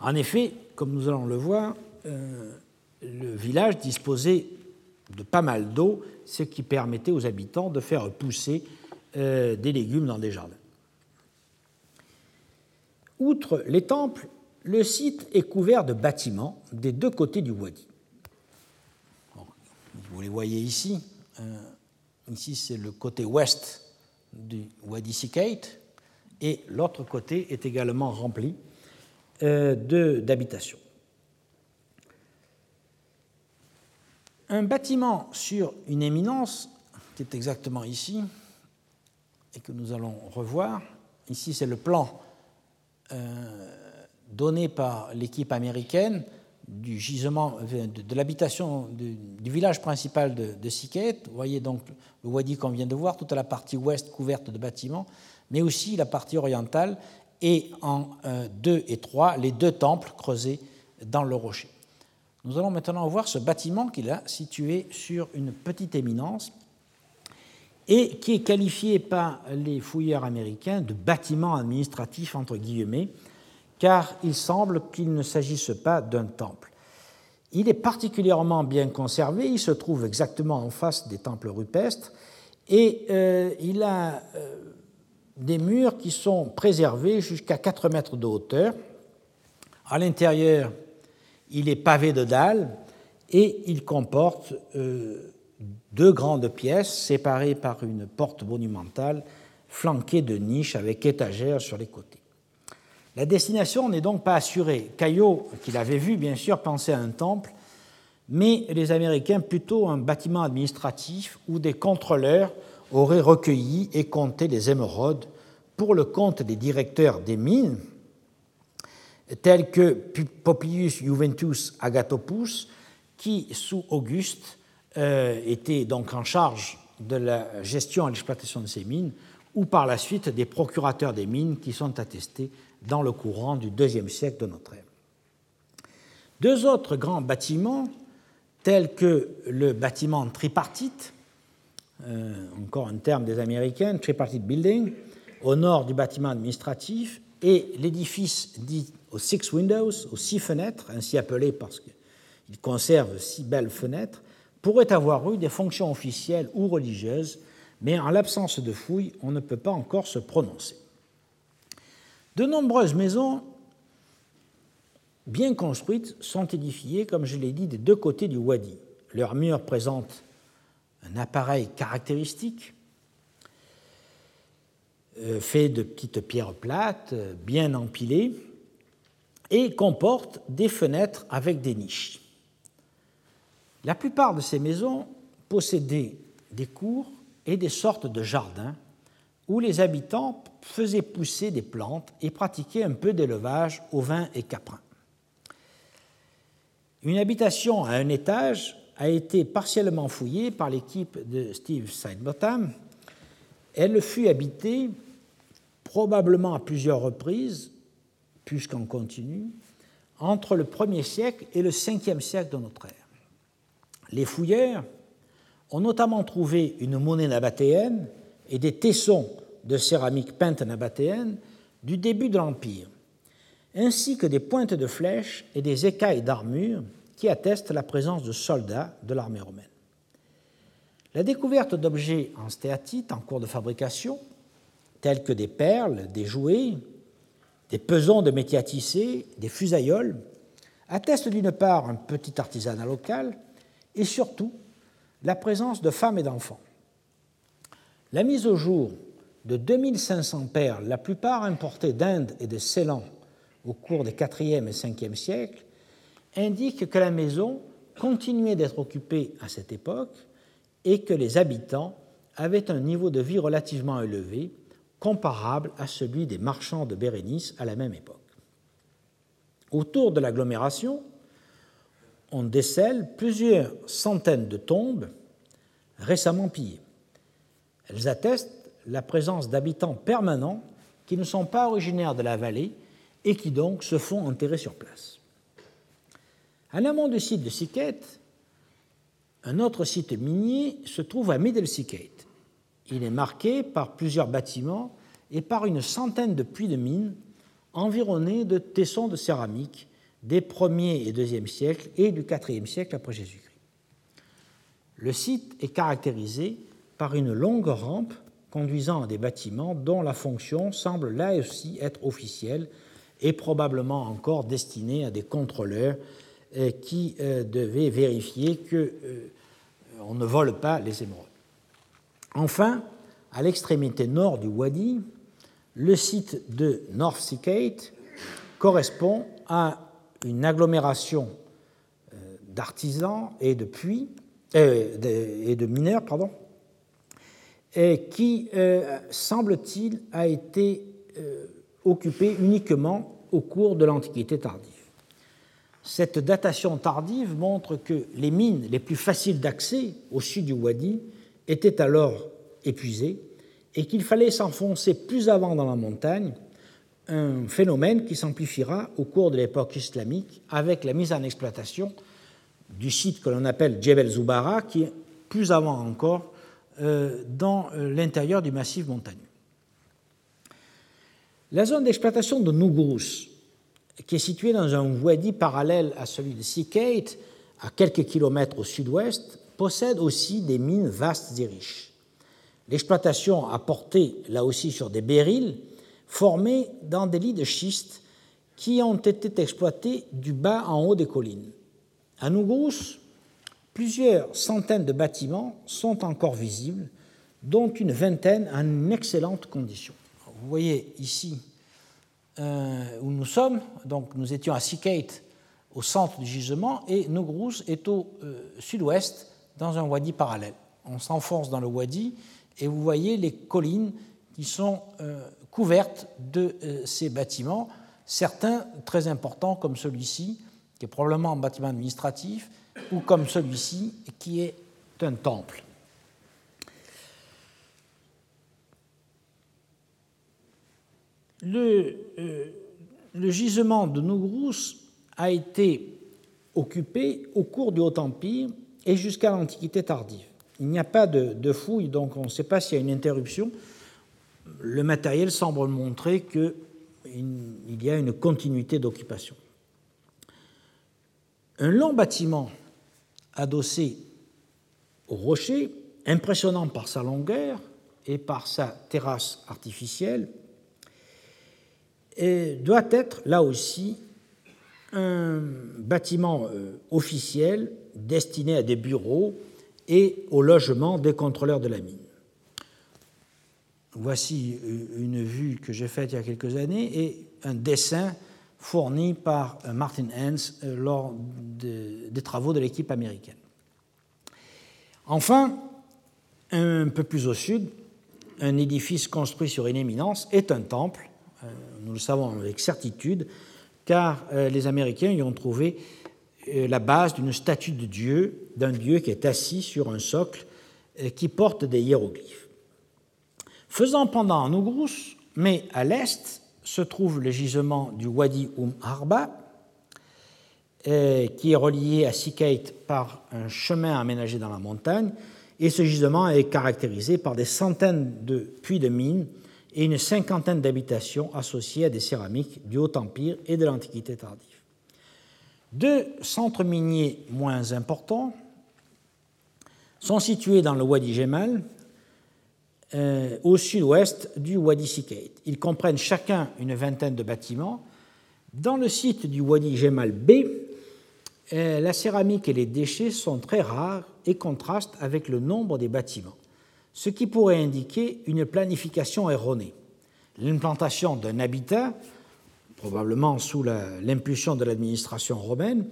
En effet, comme nous allons le voir, euh, le village disposait de pas mal d'eau, ce qui permettait aux habitants de faire pousser euh, des légumes dans des jardins. Outre les temples, le site est couvert de bâtiments des deux côtés du wadi. vous les voyez ici. Euh, ici, c'est le côté ouest du wadi Sikait, et l'autre côté est également rempli euh, d'habitations. Un bâtiment sur une éminence, qui est exactement ici, et que nous allons revoir, ici c'est le plan euh, donné par l'équipe américaine du gisement de, l'habitation du, village principal de, de Siket. Vous voyez donc le wadi qu'on vient de voir, toute la partie ouest couverte de bâtiments, mais aussi la partie orientale et en 2 euh, et 3 les deux temples creusés dans le rocher. Nous allons maintenant voir ce bâtiment qu'il a situé sur une petite éminence et qui est qualifié par les fouilleurs américains de bâtiment administratif entre guillemets, car il semble qu'il ne s'agisse pas d'un temple. Il est particulièrement bien conservé, il se trouve exactement en face des temples rupestres, et euh, il a euh, des murs qui sont préservés jusqu'à 4 mètres de hauteur. À l'intérieur, il est pavé de dalles et il comporte euh, deux grandes pièces séparées par une porte monumentale flanquée de niches avec étagères sur les côtés. La destination n'est donc pas assurée. Caillot, qu'il avait vu bien sûr, pensait à un temple, mais les Américains plutôt un bâtiment administratif où des contrôleurs aurait recueilli et compté les émeraudes pour le compte des directeurs des mines, tels que Poplius Juventus Agathopus, qui, sous Auguste, euh, était donc en charge de la gestion et l'exploitation de ces mines, ou par la suite des procurateurs des mines qui sont attestés dans le courant du deuxième siècle de notre ère. Deux autres grands bâtiments, tels que le bâtiment tripartite, euh, encore un terme des Américains, tripartite building, au nord du bâtiment administratif, et l'édifice dit aux six windows, aux six fenêtres, ainsi appelé parce qu'il conserve six belles fenêtres, pourraient avoir eu des fonctions officielles ou religieuses, mais en l'absence de fouilles, on ne peut pas encore se prononcer. De nombreuses maisons bien construites sont édifiées, comme je l'ai dit, des deux côtés du wadi. Leurs murs présentent un appareil caractéristique fait de petites pierres plates, bien empilées, et comporte des fenêtres avec des niches. La plupart de ces maisons possédaient des cours et des sortes de jardins où les habitants faisaient pousser des plantes et pratiquaient un peu d'élevage au vin et caprin. Une habitation à un étage a été partiellement fouillée par l'équipe de Steve Sidebottom. Elle fut habitée probablement à plusieurs reprises, puisqu'en continu, entre le 1er siècle et le 5e siècle de notre ère. Les fouilleurs ont notamment trouvé une monnaie nabatéenne et des tessons de céramique peinte nabatéenne du début de l'Empire, ainsi que des pointes de flèches et des écailles d'armure qui attestent la présence de soldats de l'armée romaine. La découverte d'objets en stéatite en cours de fabrication, tels que des perles, des jouets, des pesons de tisser, des fusailloles, attestent d'une part un petit artisanat local et surtout la présence de femmes et d'enfants. La mise au jour de 2500 perles, la plupart importées d'Inde et de Ceylan au cours des 4e et 5e siècles, indique que la maison continuait d'être occupée à cette époque et que les habitants avaient un niveau de vie relativement élevé, comparable à celui des marchands de Bérénice à la même époque. Autour de l'agglomération, on décèle plusieurs centaines de tombes récemment pillées. Elles attestent la présence d'habitants permanents qui ne sont pas originaires de la vallée et qui donc se font enterrer sur place. En amont du site de Sikhet, un autre site minier se trouve à Middle Sikhet. Il est marqué par plusieurs bâtiments et par une centaine de puits de mines environnés de tessons de céramique des 1er et 2e siècles et du 4e siècle après Jésus-Christ. Le site est caractérisé par une longue rampe conduisant à des bâtiments dont la fonction semble là aussi être officielle et probablement encore destinée à des contrôleurs qui euh, devaient vérifier qu'on euh, ne vole pas les émeraudes. Enfin, à l'extrémité nord du Wadi, le site de North Sikate correspond à une agglomération euh, d'artisans et de puits euh, et de mineurs, pardon, qui, euh, semble-t-il, a été occupée uniquement au cours de l'Antiquité tardive. Cette datation tardive montre que les mines les plus faciles d'accès au sud du Wadi étaient alors épuisées et qu'il fallait s'enfoncer plus avant dans la montagne un phénomène qui s'amplifiera au cours de l'époque islamique avec la mise en exploitation du site que l'on appelle Djebel Zoubara, qui est plus avant encore euh, dans euh, l'intérieur du massif montagneux. La zone d'exploitation de Nougrous, qui est située dans un wadi parallèle à celui de Sikate, à quelques kilomètres au sud-ouest, possède aussi des mines vastes et riches. L'exploitation a porté là aussi sur des bérils formés dans des lits de schiste qui ont été exploités du bas en haut des collines. À Nougrous, plusieurs centaines de bâtiments sont encore visibles, dont une vingtaine en excellente condition. Vous voyez ici euh, où nous sommes, donc nous étions à Sikate, au centre du gisement, et Nougrous est au euh, sud-ouest, dans un wadi parallèle. On s'enfonce dans le wadi, et vous voyez les collines qui sont euh, couvertes de ces bâtiments, certains très importants comme celui-ci, qui est probablement un bâtiment administratif, ou comme celui-ci, qui est un temple. Le, euh, le gisement de Nougrous a été occupée au cours du Haut Empire et jusqu'à l'Antiquité tardive. Il n'y a pas de, de fouilles, donc on ne sait pas s'il y a une interruption. Le matériel semble montrer qu'il y a une continuité d'occupation. Un long bâtiment adossé au rocher, impressionnant par sa longueur et par sa terrasse artificielle, et doit être là aussi un bâtiment euh, officiel destiné à des bureaux et au logement des contrôleurs de la mine. Voici euh, une vue que j'ai faite il y a quelques années et un dessin fourni par euh, Martin Hens lors des travaux de l'équipe américaine. Enfin, un peu plus au sud, un édifice construit sur une éminence est un temple, nous le savons avec certitude, car euh, les Américains y ont trouvé euh, la base d'une statue de Dieu, d'un Dieu qui est assis sur un socle euh, qui porte des hiéroglyphes. Faisant pendant en Ougrous, mais à l'est, se trouve le gisement du Wadi Um Harba, qui est relié à Sikait par un chemin aménagé dans la montagne, et ce gisement est caractérisé par des centaines de puits de mines et une cinquantaine d'habitations associées à des céramiques du Haut Empire et de l'Antiquité tardive. Deux centres miniers moins importants sont situés dans le Wadi Gemal, euh, au sud-ouest du Wadi Sikait. Ils comprennent chacun une vingtaine de bâtiments. Dans le site du Wadi Gemal B, euh, la céramique et les déchets sont très rares et contrastent avec le nombre des bâtiments ce qui pourrait indiquer une planification erronée. L'implantation d'un habitat, probablement sous l'impulsion de l'administration romaine,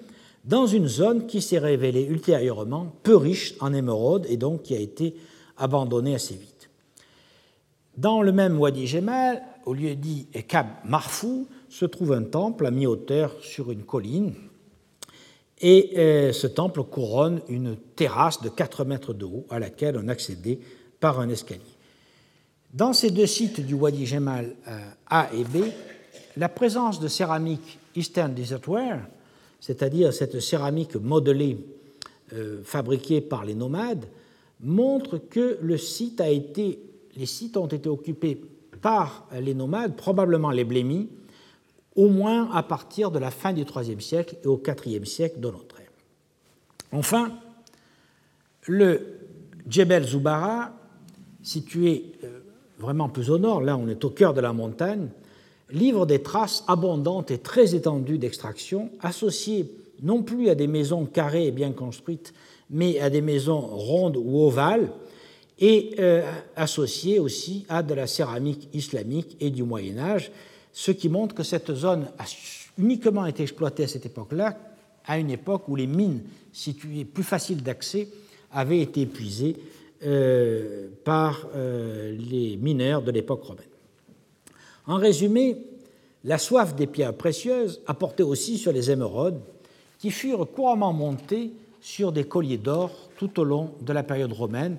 dans une zone qui s'est révélée ultérieurement peu riche en émeraudes et donc qui a été abandonnée assez vite. Dans le même Wadi Gemal, au lieu dit Kab Marfou, se trouve un temple à mi-hauteur sur une colline. Et euh, ce temple couronne une terrasse de 4 mètres de haut à laquelle on accédait par un escalier. Dans ces deux sites du Wadi Gemal euh, A et B, la présence de céramique Eastern Desertware, c'est-à-dire cette céramique modelée euh, fabriquée par les nomades, montre que le site a été, les sites ont été occupés par les nomades, probablement les blémis, au moins à partir de la fin du IIIe siècle et au IVe siècle de notre ère. Enfin, le Djebel Zoubara situé euh, vraiment plus au nord, là on est au cœur de la montagne, livre des traces abondantes et très étendues d'extraction, associées non plus à des maisons carrées et bien construites, mais à des maisons rondes ou ovales, et euh, associées aussi à de la céramique islamique et du Moyen Âge, ce qui montre que cette zone a uniquement été exploitée à cette époque-là, à une époque où les mines situées plus faciles d'accès avaient été épuisées par euh, les mineurs de l'époque romaine. En résumé, la soif des pierres précieuses apportait aussi sur les émeraudes, qui furent couramment montées sur des colliers d'or tout au long de la période romaine,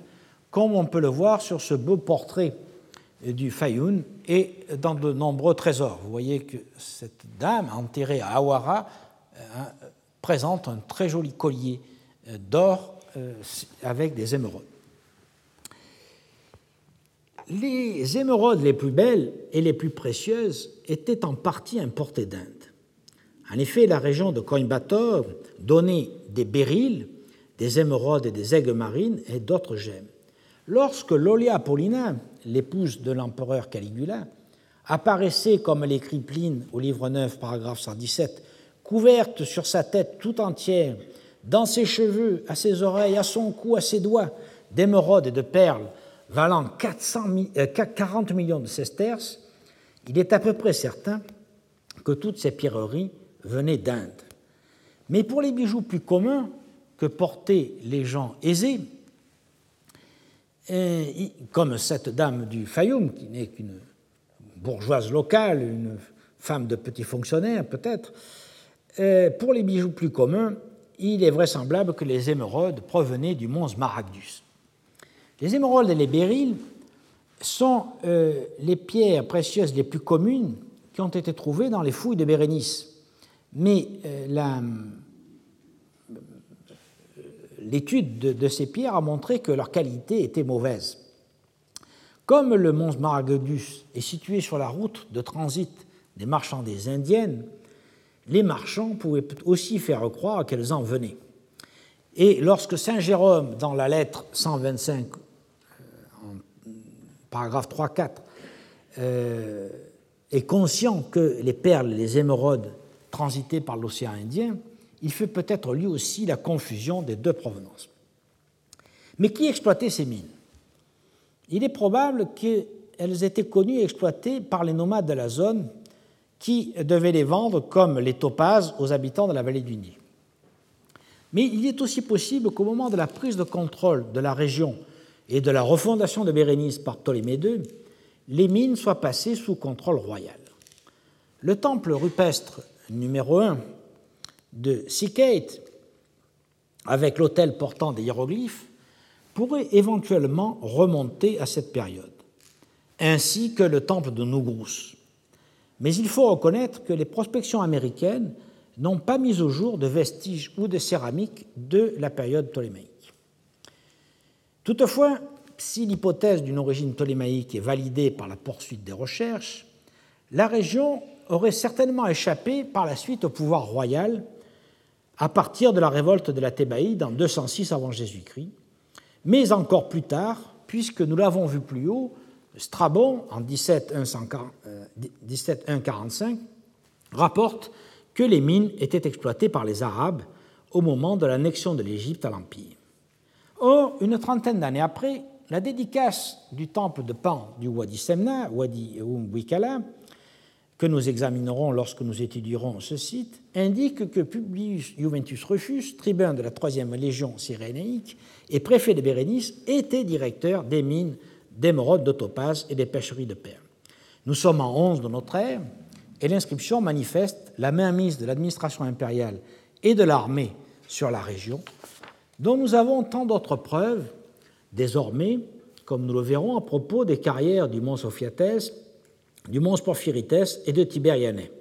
comme on peut le voir sur ce beau portrait du Fayoun et dans de nombreux trésors. Vous voyez que cette dame enterrée à Awara euh, présente un très joli collier d'or avec des émeraudes les émeraudes les plus belles et les plus précieuses étaient en partie importées d'Inde. En effet, la région de Coimbatore donnait des béryls, des émeraudes et des aigues marines et d'autres gemmes. Lorsque Lolia Paulina, l'épouse de l'empereur Caligula, apparaissait, comme l'écrit Pline au livre 9, paragraphe 117, couverte sur sa tête tout entière, dans ses cheveux, à ses oreilles, à son cou, à ses doigts, d'émeraudes et de perles, valant 40 euh, millions de sesterces, il est à peu près certain que toutes ces pierreries venaient d'Inde. Mais pour les bijoux plus communs que portaient les gens aisés, euh, comme cette dame du Fayoum, qui n'est qu'une bourgeoise locale, une femme de petit fonctionnaire peut-être, euh, pour les bijoux plus communs, il est vraisemblable que les émeraudes provenaient du mont Smaragdus. Les émeraudes et les béryls sont euh, les pierres précieuses les plus communes qui ont été trouvées dans les fouilles de Bérénice. Mais euh, l'étude de, ces pierres a montré que leur qualité était mauvaise. Comme le mont Maragdus est situé sur la route de transit des marchandises indiennes, les marchands pouvaient aussi faire croire qu'elles en venaient. Et lorsque Saint Jérôme, dans la lettre 125, euh, en paragraphe 3-4, euh, est conscient que les perles les émeraudes transitaient par l'océan Indien, il fait peut-être lui aussi la confusion des deux provenances. Mais qui exploitait ces mines? Il est probable qu'elles étaient connues et exploitées par les nomades de la zone qui devaient les vendre comme les topazes aux habitants de la vallée du Nil. Mais il est aussi possible qu'au moment de la prise de contrôle de la région et de la refondation de Bérénice par Ptolémée II, les mines soient passées sous contrôle royal. Le temple rupestre numéro 1 de Sikate, avec l'autel portant des hiéroglyphes, pourrait éventuellement remonter à cette période, ainsi que le temple de Nougrous. Mais il faut reconnaître que les prospections américaines n'ont pas mis au jour de vestiges ou de céramique de la période ptolémaïque. Toutefois, si l'hypothèse d'une origine ptolémaïque est validée par la poursuite des recherches, la région aurait certainement échappé par la suite au pouvoir royal à partir de la révolte de la Thébaïde en 206 avant Jésus-Christ, mais encore plus tard, puisque nous l'avons vu plus haut, Strabon, en 17.1.45, rapporte que les mines étaient exploitées par les Arabes au moment de l'annexion de l'Égypte à l'Empire. Or, une trentaine d'années après, la dédicace du temple de Pan du Wadi Semna, Wadi Wikala, que nous examinerons lorsque nous étudierons ce site, indique que Publius Juventus Rufus, tribun de la troisième légion cyrénaïque et préfet de Bérénice, était directeur des mines d'émeraude, de topaz et des pêcheries de perles. Nous sommes en 11 de notre ère, et l'inscription manifeste la mainmise de l'administration impériale et de l'armée sur la région, dont nous avons tant d'autres preuves désormais, comme nous le verrons à propos des carrières du mont Sophiatès du mont Porphyrites et de Tibérianais.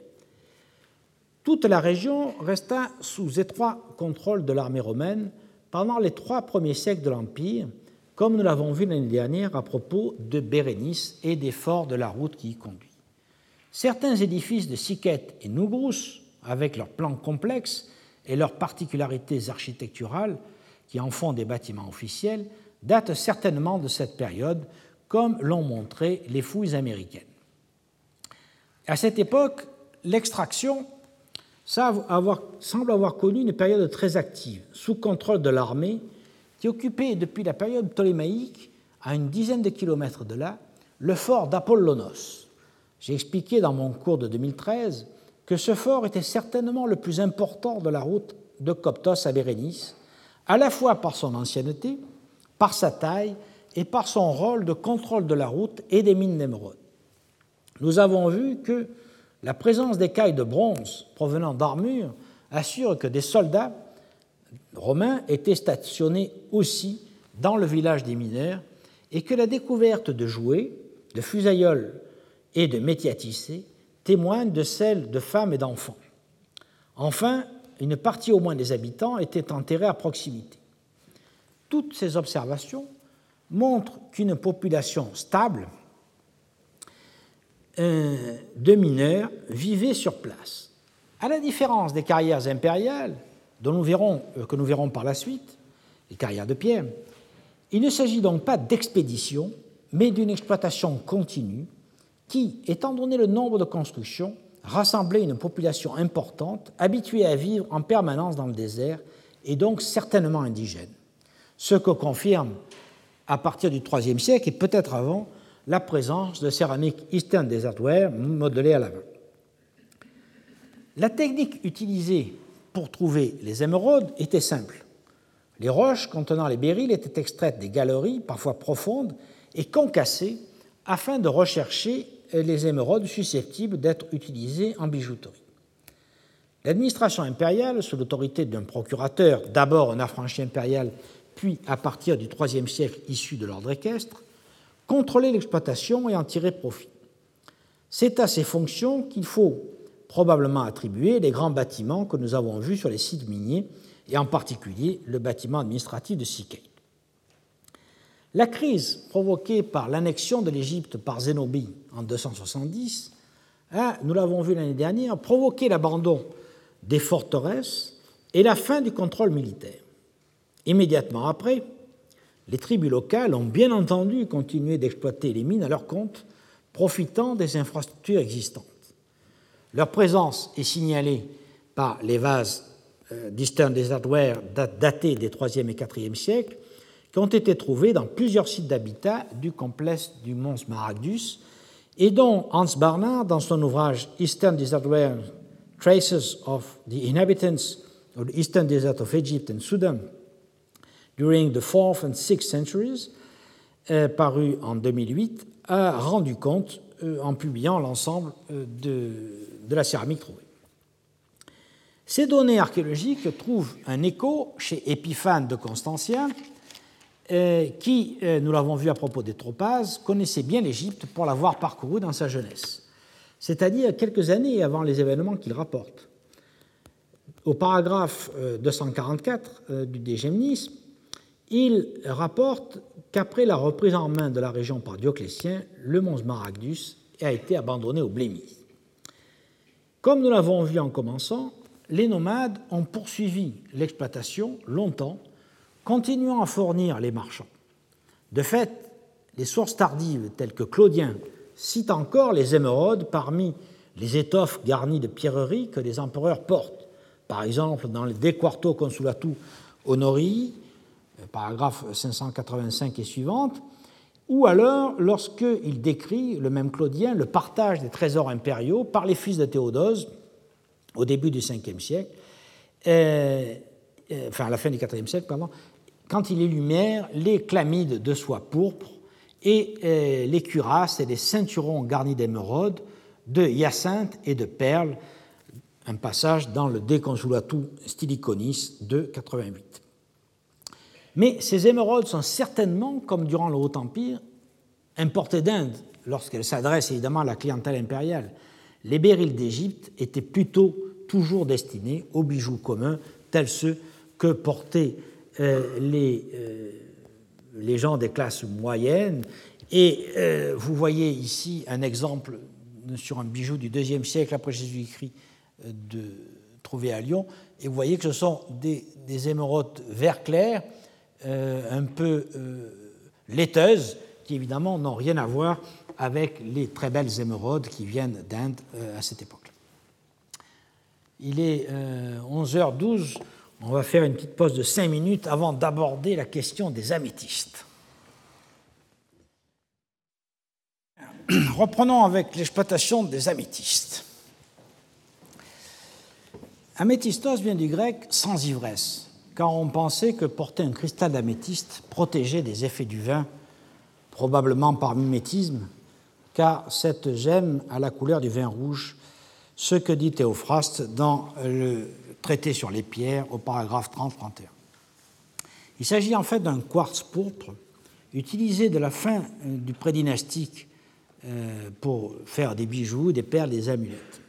Toute la région resta sous étroit contrôle de l'armée romaine pendant les trois premiers siècles de l'Empire, comme nous l'avons vu l'année dernière à propos de Bérénice et des forts de la route qui y conduit. Certains édifices de Siquette et Nougrous, avec leurs plans complexes et leurs particularités architecturales qui en font des bâtiments officiels, datent certainement de cette période, comme l'ont montré les fouilles américaines. À cette époque, l'extraction semble avoir connu une période très active, sous contrôle de l'armée, qui occupait depuis la période ptolémaïque, à une dizaine de kilomètres de là, le fort d'Apollonos. J'ai expliqué dans mon cours de 2013 que ce fort était certainement le plus important de la route de Coptos à Bérénice, à la fois par son ancienneté, par sa taille et par son rôle de contrôle de la route et des mines d'émeraude nous avons vu que la présence d'écailles de bronze provenant d'armures assure que des soldats romains étaient stationnés aussi dans le village des mineurs et que la découverte de jouets, de fusailloles et de métiers tissés témoigne de celle de femmes et d'enfants. Enfin, une partie au moins des habitants était enterrée à proximité. Toutes ces observations montrent qu'une population stable de mineurs vivaient sur place. À la différence des carrières impériales, dont nous verrons, euh, que nous verrons par la suite, les carrières de pierre, il ne s'agit donc pas d'expédition, mais d'une exploitation continue qui, étant donné le nombre de constructions, rassemblait une population importante, habituée à vivre en permanence dans le désert et donc certainement indigène. Ce que confirme, à partir du IIIe siècle et peut-être avant, la présence de céramique Eastern Desertware modelée à la main. La technique utilisée pour trouver les émeraudes était simple. Les roches contenant les béryls étaient extraites des galeries, parfois profondes, et concassées afin de rechercher les émeraudes susceptibles d'être utilisées en bijouterie. L'administration impériale, sous l'autorité d'un procurateur, d'abord un affranchi impérial, puis à partir du IIIe siècle issu de l'ordre équestre, contrôler l'exploitation et en tirer profit. C'est à ces fonctions qu'il faut probablement attribuer les grands bâtiments que nous avons vus sur les sites miniers et en particulier le bâtiment administratif de Sikei. La crise provoquée par l'annexion de l'Égypte par Zénobie en 270 a, nous l'avons vu l'année dernière, provoqué l'abandon des forteresses et la fin du contrôle militaire. Immédiatement après, les tribus locales ont bien entendu continué d'exploiter les mines à leur compte, profitant des infrastructures existantes. Leur présence est signalée par les vases euh, d'Eastern Desertware datés des 3e et 4e siècles, qui ont été trouvés dans plusieurs sites d'habitat du complexe du mont Smaragdus, et dont Hans Barnard, dans son ouvrage Eastern Desertware Traces of the Inhabitants of the Eastern Desert of Egypt and Sudan during the 4th and 6th centuries, euh, paru en 2008, a rendu compte euh, en publiant l'ensemble de, de la céramique trouvée. Ces données archéologiques trouvent un écho chez Épiphane de Constantia, euh, qui, euh, nous l'avons vu à propos des tropazes, connaissait bien l'Égypte pour l'avoir parcouru dans sa jeunesse, c'est-à-dire quelques années avant les événements qu'il rapporte. Au paragraphe 244 euh, du Dégémnis, il rapporte qu'après la reprise en main de la région par Dioclétien, le mont Smaragdus a été abandonné aux Blémis. Comme nous l'avons vu en commençant, les nomades ont poursuivi l'exploitation longtemps, continuant à fournir les marchands. De fait, les sources tardives telles que Claudien citent encore les émeraudes parmi les étoffes garnies de pierreries que les empereurs portent. Par exemple, dans le De Quarto Consulatu Honorii, paragraphe 585 et suivante, ou alors lorsqu'il décrit, le même Claudien, le partage des trésors impériaux par les fils de Théodose au début du Ve siècle, euh, euh, enfin à la fin du IVe siècle, pardon, quand il élumière les chlamydes de soie pourpre et euh, les cuirasses et les ceinturons garnis d'émeraudes, de hyacinthe et de perles, un passage dans le De Consulatu Stiliconis de 88. Mais ces émeraudes sont certainement, comme durant le Haut Empire, importées d'Inde, lorsqu'elles s'adressent évidemment à la clientèle impériale les béryls d'Égypte étaient plutôt toujours destinés aux bijoux communs, tels ceux que portaient les, euh, les, gens des classes moyennes. Et euh, vous voyez ici un exemple sur un bijou du IIe siècle après Jésus-Christ trouvé à Lyon. Et vous voyez que ce sont des, des émeraudes vert clair, un peu laiteuses, qui évidemment n'ont rien à voir avec les très belles émeraudes qui viennent d'Inde euh, à cette époque. Il est 11h12, euh, on va faire une petite pause de 5 minutes avant d'aborder la question des améthystes. Reprenons avec l'exploitation des améthystes. Améthystos vient du grec sans ivresse, car on pensait que porter un cristal d'améthyste protégeait des effets du vin, probablement par mimétisme, car cette gemme a la couleur du vin rouge, ce que dit Théophraste dans le traité sur les pierres au paragraphe 30-31. Il s'agit en fait d'un quartz pourpre utilisé de la fin euh, du prédynastique euh, pour faire des bijoux, des perles, des amulettes.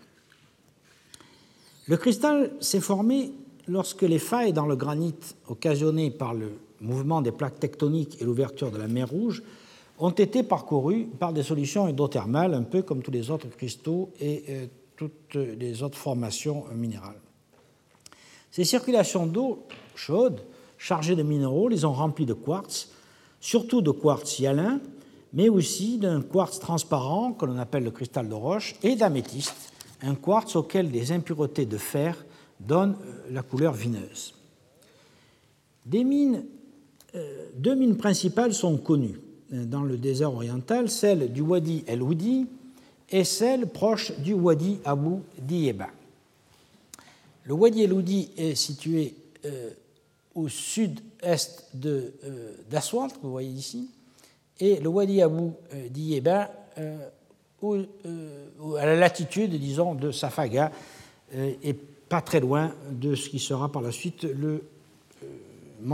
Le cristal s'est formé lorsque les failles dans le granit occasionnées par le mouvement des plaques tectoniques et l'ouverture de la mer Rouge ont été parcourus par des solutions hydrothermales, un peu comme tous les autres cristaux et euh, toutes les autres formations minérales. Ces circulations d'eau chaude, chargées de minéraux, les ont remplies de quartz, surtout de quartz hyalin, mais aussi d'un quartz transparent que l'on appelle le cristal de roche et d'améthyste, un quartz auquel des impuretés de fer donnent euh, la couleur vineuse. Euh, deux mines principales sont connues dans le désert oriental, celle du Wadi el-Oudi et celle proche du Wadi Abu Diyeba. Le Wadi el-Oudi est situé euh, au sud-est euh, d'Aswat, que vous voyez ici, et le Wadi Abu euh, Diyeba à la latitude, disons, de Safaga, et pas très loin de ce qui sera par la suite le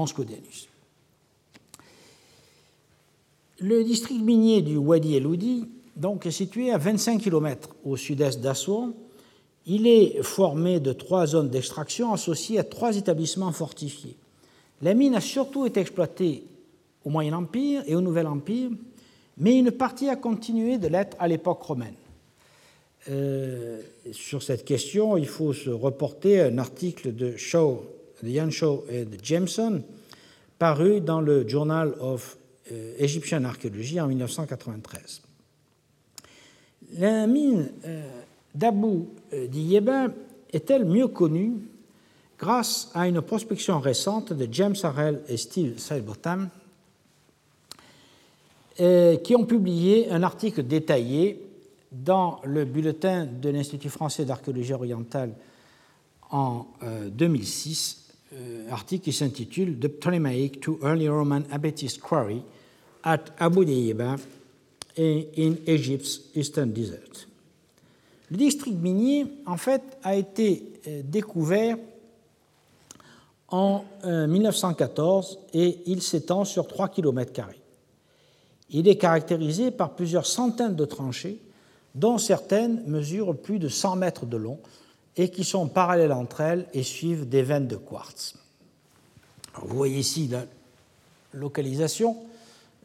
Scodianus. Le district minier du Wadi El-Oudi donc, est situé à 25 km au sud-est d'Assouan. Il est formé de trois zones d'extraction associées à trois établissements fortifiés. La mine a surtout été exploitée au Moyen Empire et au Nouvel Empire, mais une partie a continué de l'être à l'époque romaine. Euh, sur cette question, il faut se reporter à un article de Shaw, Ian Shaw et de Jameson, paru dans le Journal of euh, Egyptian Archaeology en 1993. La mine euh, d'Abu d'Iyeba est-elle mieux connue grâce à une prospection récente de James Harrell et Steve Sidebotham, qui ont publié un article détaillé dans le bulletin de l'Institut français d'archéologie orientale en 2006, euh, euh, article qui s'intitule The Ptolemaic to Early Roman Amethyst Quarry at Abu Diyeba in Egypt's Eastern Desert. Le district minier, en fait, a été euh, découvert en 1914 et il s'étend sur 3 km. Il est caractérisé par plusieurs centaines de tranchées dont certaines mesurent plus de 100 mètres de long et qui sont parallèles entre elles et suivent des veines de quartz. vous voyez ici la localisation.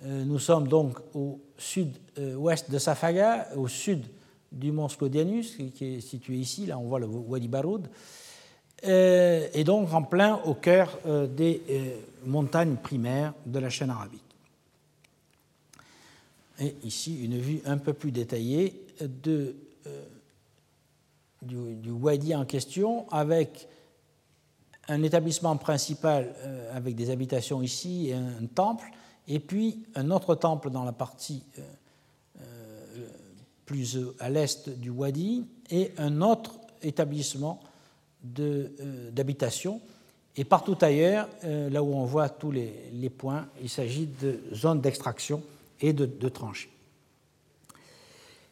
Euh, nous sommes donc au sud-ouest de Safaga, au sud du mont Sclodianus, qui est situé ici. Là, on voit le Wadi Baroud. Euh, et donc en plein au cœur euh, des montagnes primaires de la chaîne arabique. Et ici, une vue un peu plus détaillée euh, du, Wadi en question avec un établissement principal euh, avec des habitations ici et un, temple, et puis un autre temple dans la partie euh, plus à l'est du Wadi, et un autre établissement d'habitation. Et partout ailleurs, là où on voit tous les, points, il s'agit de zones d'extraction et de, tranchées.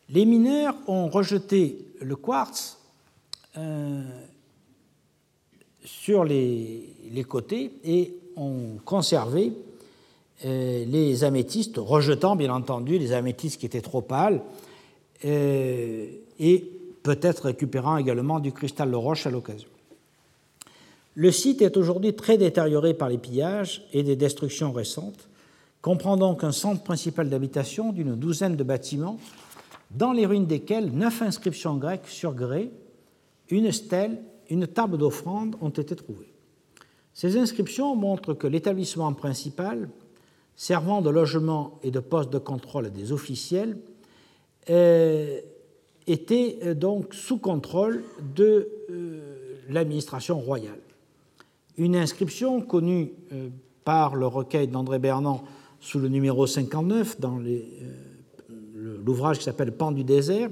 Les mineurs ont rejeté le quartz euh, sur les, côtés et ont conservé euh, les améthystes, rejetant bien entendu les améthystes qui étaient trop pâles euh, et peut-être récupérant également du cristal de roche à l'occasion. Le site est aujourd'hui très détérioré par les pillages et des destructions récentes, comprend donc un centre principal d'habitation d'une douzaine de bâtiments dans les ruines desquelles neuf inscriptions grecques sur grès, une stèle, une table d'offrande ont été trouvées. Ces inscriptions montrent que l'établissement principal, servant de logement et de poste de contrôle à des officiels, euh, était euh, donc sous contrôle de euh, l'administration royale. Une inscription connue par le recueil d'André Bernand sous le numéro 59 dans l'ouvrage qui s'appelle Pan du désert.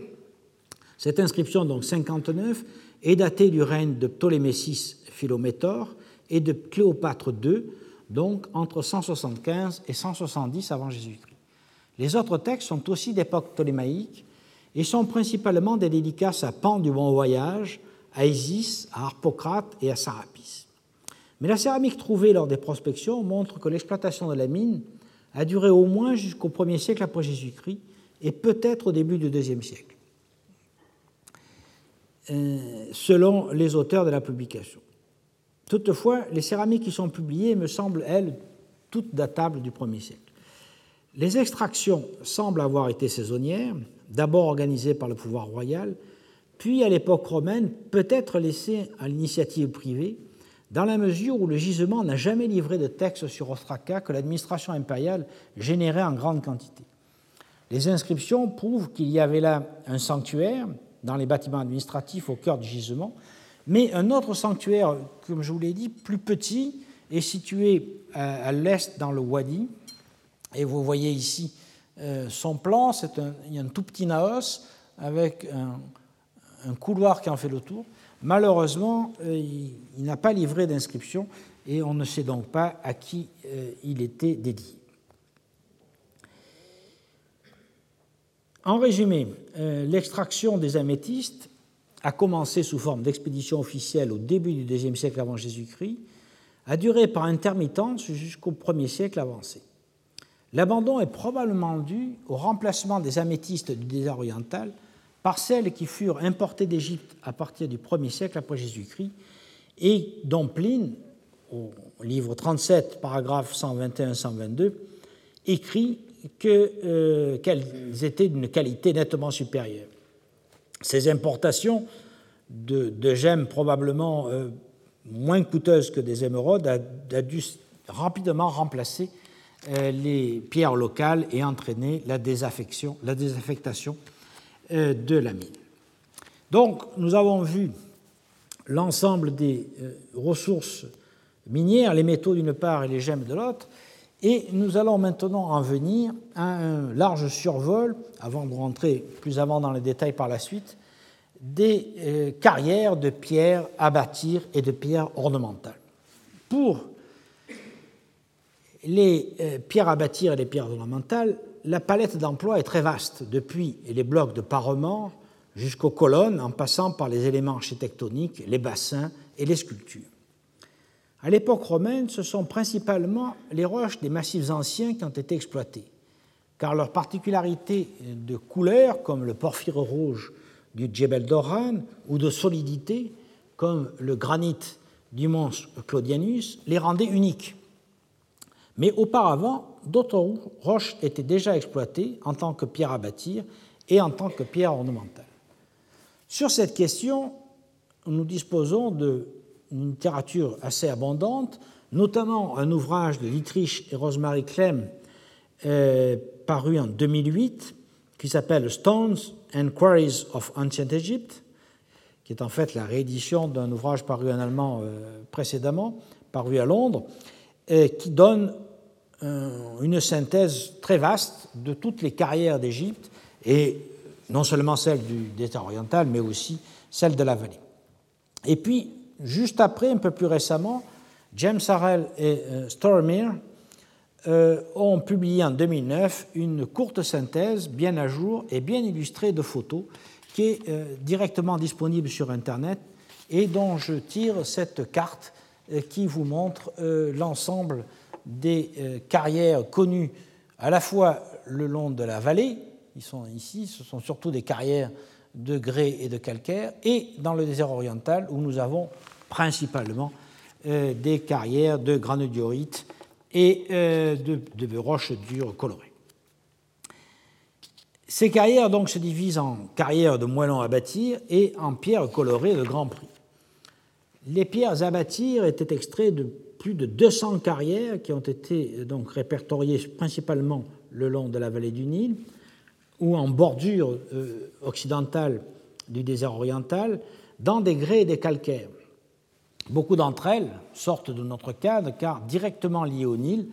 Cette inscription, donc 59, est datée du règne de Ptolémée VI Philométor et de Cléopâtre II, donc entre 175 et 170 avant Jésus-Christ. Les autres textes sont aussi d'époque ptolémaïque et sont principalement des dédicaces à Pan du Bon Voyage, à Isis, à Harpocrate et à Sarapis. Mais la céramique trouvée lors des prospections montre que l'exploitation de la mine a duré au moins jusqu'au 1er siècle après Jésus-Christ et peut-être au début du IIe siècle, euh, selon les auteurs de la publication. Toutefois, les céramiques qui sont publiées me semblent, elles, toutes datables du 1er siècle. Les extractions semblent avoir été saisonnières, d'abord organisées par le pouvoir royal, puis à l'époque romaine, peut-être laissées à l'initiative privée, dans la mesure où le gisement n'a jamais livré de texte sur Ostraka que l'administration impériale générait en grande quantité. Les inscriptions prouvent qu'il y avait là un sanctuaire dans les bâtiments administratifs au cœur du gisement, mais un autre sanctuaire, comme je vous l'ai dit, plus petit, est situé à, l'est dans le Wadi. Et vous voyez ici euh, son plan, un, il y a un tout petit naos avec un, couloir qui en fait le tour. Malheureusement, euh, il, n'a pas livré d'inscription et on ne sait donc pas à qui euh, il était dédié. En résumé, l'extraction des améthystes a commencé sous forme d'expédition officielle au début du IIe siècle avant Jésus-Christ, a duré par intermittence jusqu'au 1er siècle avancé. L'abandon est probablement dû au remplacement des améthystes du désert oriental par celles qui furent importées d'Égypte à partir du 1er siècle après Jésus-Christ et dont Pline, au livre 37, paragraphe 121-122, écrit euh, qu'elles étaient d'une qualité nettement supérieure. Ces importations de, gemmes probablement euh, moins coûteuses que des émeraudes a, dû rapidement remplacer les pierres locales et entraîner la, désaffection, la désaffectation de la mine. Donc, nous avons vu l'ensemble des ressources minières, les métaux d'une part et les gemmes de l'autre, et nous allons maintenant en venir à un large survol, avant de rentrer plus avant dans les détails par la suite, des euh, carrières de pierres à bâtir et de pierres ornementales. Pour les euh, pierres à bâtir et les pierres ornementales, la palette d'emploi est très vaste, depuis les blocs de parement jusqu'aux colonnes, en passant par les éléments architectoniques, les bassins et les sculptures. À l'époque romaine, ce sont principalement les roches des massifs anciens qui ont été exploitées, car leur particularité de couleur, comme le porphyre rouge du Djebel Doran, ou de solidité, comme le granit du mont Claudianus, les rendait uniques. Mais auparavant, d'autres roches étaient déjà exploitées en tant que pierre à bâtir et en tant que pierre ornementale. Sur cette question, nous disposons de une littérature assez abondante, notamment un ouvrage de Dietrich et Rosemary Clem euh, paru en 2008 qui s'appelle Stones and Quarries of Ancient Egypt, qui est en fait la réédition d'un ouvrage paru en allemand euh, précédemment, paru à Londres, et qui donne euh, une synthèse très vaste de toutes les carrières d'Égypte, et non seulement celle du désert oriental, mais aussi celle de la vallée. Et puis, juste après, un peu plus récemment, James Harrell et euh, Stormir euh, ont publié en 2009 une courte synthèse bien à jour et bien illustrée de photos qui est euh, directement disponible sur Internet et dont je tire cette carte qui vous montre l'ensemble des carrières connues à la fois le long de la vallée, ils sont ici, ce sont surtout des carrières de grès et de calcaire, et dans le désert oriental où nous avons principalement euh, des carrières de granodiorite et euh, de, roches dures colorées. Ces carrières donc se divisent en carrières de moellons à bâtir et en pierres colorées de grand prix. Les pierres à bâtir étaient extraites de plus de 200 carrières qui ont été donc répertoriées principalement le long de la vallée du Nil ou en bordure euh, occidentale du désert oriental dans des grès et des calcaires. Beaucoup d'entre elles sortent de notre cadre car directement liées au Nil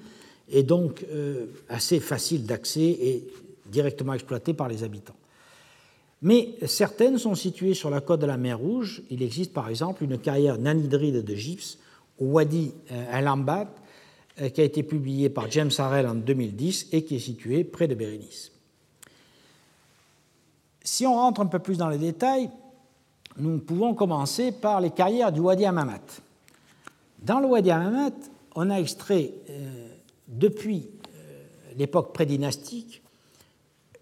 et donc euh, assez faciles d'accès et directement exploitées par les habitants. Mais certaines sont situées sur la côte de la mer Rouge. Il existe par exemple une carrière nanhydride de gypse Wadi al-Ambat euh, qui a été publiée par James Harrell en 2010 et qui est située près de Bérénice. Si on rentre un peu plus dans les détails, nous pouvons commencer par les carrières du Wadi Amamat. Dans le Wadi Amamat, on a extrait euh, depuis euh, l'époque prédynastique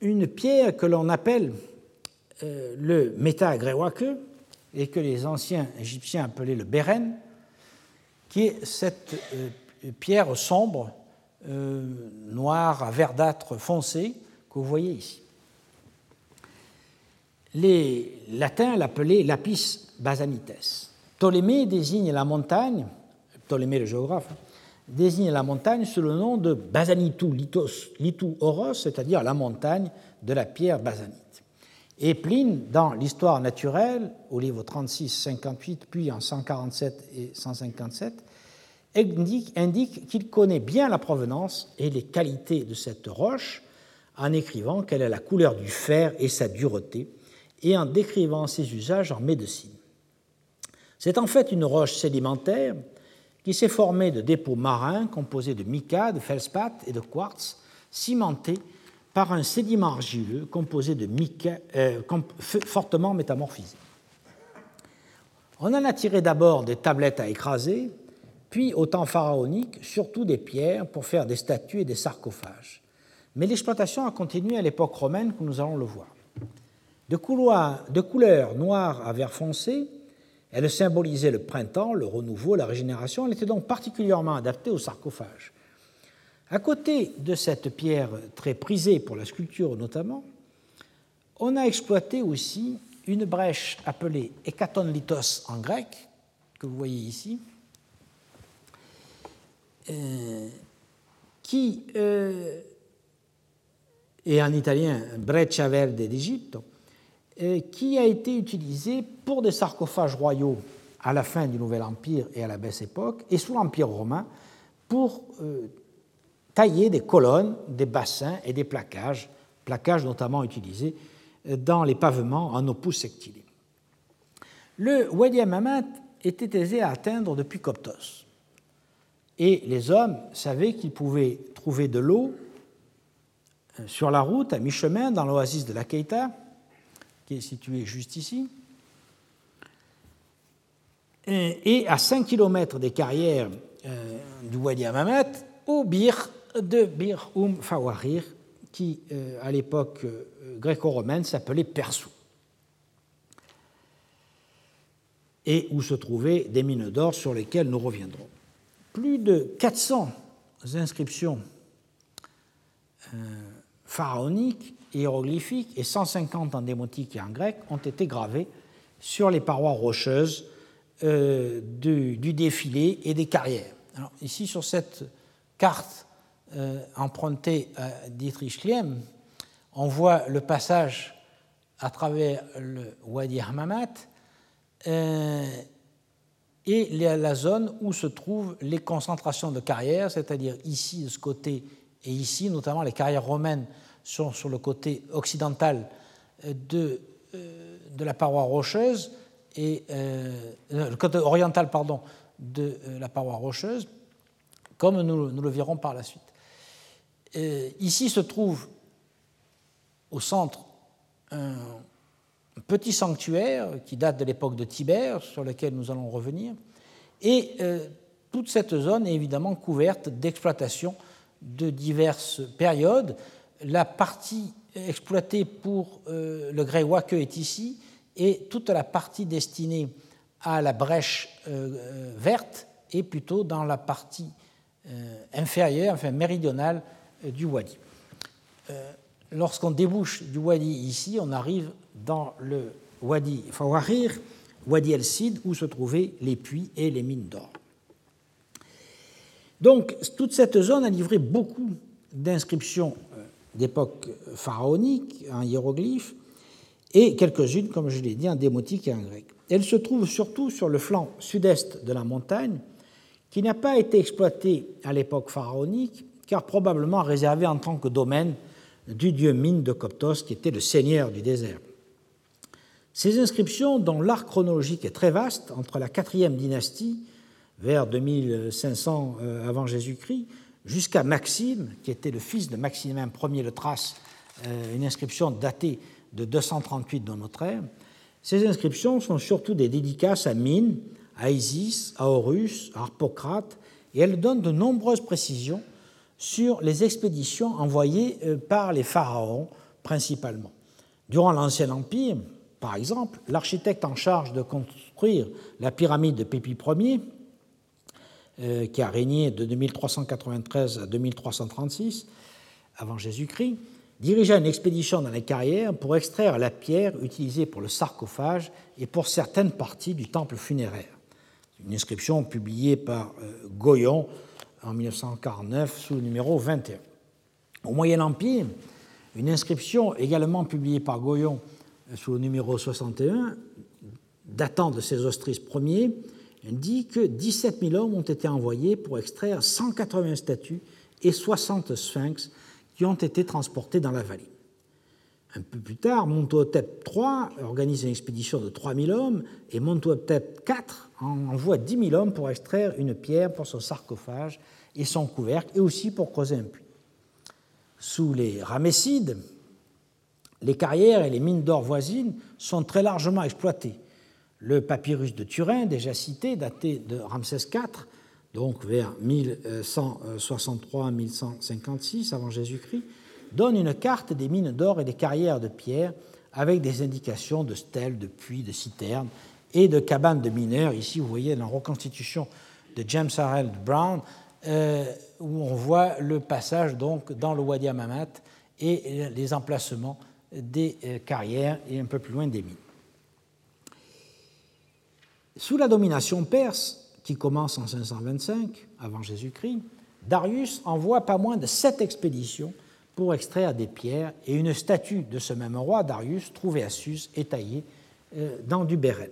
une pierre que l'on appelle euh, le Meta Grewake et que les anciens Égyptiens appelaient le Beren, qui est cette pierre sombre, noire à verdâtre foncé que vous voyez ici les latins l'appelaient lapis basanites. Ptolémée désigne la montagne, Ptolémée le géographe, désigne la montagne sous le nom de Basanitou litos, litou oros, c'est-à-dire la montagne de la pierre basanite. Et Pline, dans l'histoire naturelle, au livre 36, 58, puis en 147 et 157, indique, qu'il connaît bien la provenance et les qualités de cette roche en écrivant qu'elle a la couleur du fer et sa dureté, et en décrivant ses usages en médecine. C'est en fait une roche sédimentaire qui s'est formée de dépôts marins composés de mica, de feldspath et de quartz, cimentés par un sédiment argileux composé de mica euh, fortement métamorphisé. On en a tiré d'abord des tablettes à écraser, puis au temps pharaonique, surtout des pierres pour faire des statues et des sarcophages. Mais l'exploitation a continué à l'époque romaine, comme nous allons le voir. De, de couleur noire à vert foncé, elle symbolisait le printemps, le renouveau, la régénération. Elle était donc particulièrement adaptée au sarcophage. À côté de cette pierre très prisée pour la sculpture notamment, on a exploité aussi une brèche appelée hécatonlitos en grec, que vous voyez ici, euh, qui euh, est en italien breccia verde d'Égypte, euh, qui a été utilisée pour des sarcophages royaux à la fin du Nouvel Empire et à la baisse époque, et sous l'Empire romain, pour tailler des colonnes, des bassins et des plaquages, plaquages notamment utilisés dans les pavements en opus sectile. Le Wadi Amamat était aisé à atteindre depuis Coptos. Et les hommes savaient qu'ils pouvaient trouver de l'eau euh, sur la route, à mi-chemin, dans l'oasis de la Keita, qui est située juste ici, et à 5 km des carrières euh, du Wadi Amamat, au Bir de Bir Um Fawarir, qui, euh, à l'époque gréco-romaine, s'appelait Persou. et où se trouvaient des mines d'or sur lesquelles nous reviendrons. Plus de 400 inscriptions euh, pharaoniques, hiéroglyphiques et 150 en démotique et en grec ont été gravées sur les parois rocheuses euh, du, défilé et des carrières. Alors, ici, sur cette carte euh, empruntée à Dietrich Kliem, on voit le passage à travers le Wadi Hamamat euh, et la zone où se trouvent les concentrations de carrières, c'est-à-dire ici de ce côté et ici, notamment les carrières romaines sont sur le côté occidental euh, de, la paroi rocheuse et le côté oriental pardon de la paroi rocheuse, comme nous le verrons par la suite. Ici se trouve au centre un petit sanctuaire qui date de l'époque de Tibère, sur lequel nous allons revenir, et euh, toute cette zone est évidemment couverte d'exploitation de diverses périodes. La partie exploitée pour euh, le grès Wake est ici, et toute la partie destinée à la brèche euh, verte est plutôt dans la partie inférieure, enfin méridionale du wadi lorsqu'on débouche du Wadi ici, on arrive dans le Wadi Fawarir, Wadi el-Sid, où se trouvaient les puits et les mines d'or. Donc, toute cette zone a livré beaucoup d'inscriptions euh, d'époque pharaonique en hiéroglyphes et quelques-unes, comme je l'ai dit, en démotique et en grec. Elle se trouve surtout sur le flanc sud-est de la montagne, qui n'a pas été exploité à l'époque pharaonique, car probablement réservé en tant que domaine du dieu Mine de Coptos, qui était le seigneur du désert. Ces inscriptions, dont l'arc chronologique est très vaste, entre la quatrième dynastie, vers 2500 euh, avant Jésus-Christ, jusqu'à Maxime, qui était le fils de Maximin Ier le Thrace, euh, une inscription datée de 238 dans notre ère. Ces inscriptions sont surtout des dédicaces à Mine, à Isis, à Horus, à Harpocrate, et elles donnent de nombreuses précisions sur les expéditions envoyées euh, par les pharaons principalement. Durant l'Ancien Empire, par exemple, l'architecte en charge de construire la pyramide de Pépi Ier, euh, qui a régné de 2393 à 2336 avant Jésus-Christ, dirigea une expédition dans les carrières pour extraire la pierre utilisée pour le sarcophage et pour certaines parties du temple funéraire. Une inscription publiée par euh, Goyon en 1949 sous le numéro 21. Au Moyen Empire, une inscription également publiée par Goyon sous le numéro 61, datant de Sésostris Ier, dit que 17 000 hommes ont été envoyés pour extraire 180 statues et 60 sphinx qui ont été transportés dans la vallée. Un peu plus tard, Montuhotep III organise une expédition de 3 000 hommes et Montuhotep IV envoie 10 000 hommes pour extraire une pierre pour son sarcophage et son couvercle, et aussi pour creuser un puits. Sous les Ramessides, les carrières et les mines d'or voisines sont très largement exploitées. Le papyrus de Turin, déjà cité, daté de Ramsès IV, donc vers 1163-1156 avant Jésus-Christ, donne une carte des mines d'or et des carrières de pierre avec des indications de stèles, de puits, de citernes et de cabanes de mineurs. Ici, vous voyez la reconstitution de James Harold Brown, euh, où on voit le passage donc dans le Wadi Amamat et les emplacements des euh, carrières et un peu plus loin des mines. Sous la domination perse, qui commence en 525 avant Jésus-Christ, Darius envoie pas moins de sept expéditions pour extraire des pierres et une statue de ce même roi, Darius, trouvée à Suse et taillée euh, dans du béret.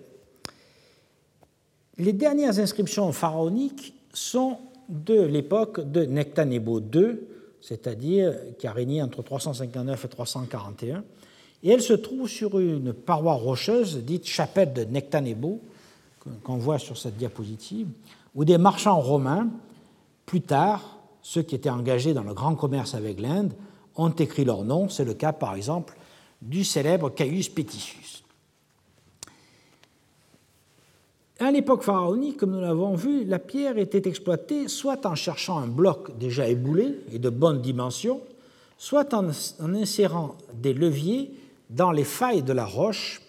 Les dernières inscriptions pharaoniques sont de l'époque de Nectanebo II, c'est-à-dire qui a régné entre 359 et 341, et elle se trouve sur une paroi rocheuse dite chapelle de Nectanebo, qu'on voit sur cette diapositive, où des marchands romains, plus tard, ceux qui étaient engagés dans le grand commerce avec l'Inde, ont écrit leur nom. C'est le cas, par exemple, du célèbre Caius Petitius. À l'époque pharaonique, comme nous l'avons vu, la pierre était exploitée soit en cherchant un bloc déjà éboulé et de bonne dimension, soit en, insérant des leviers dans les failles de la roche,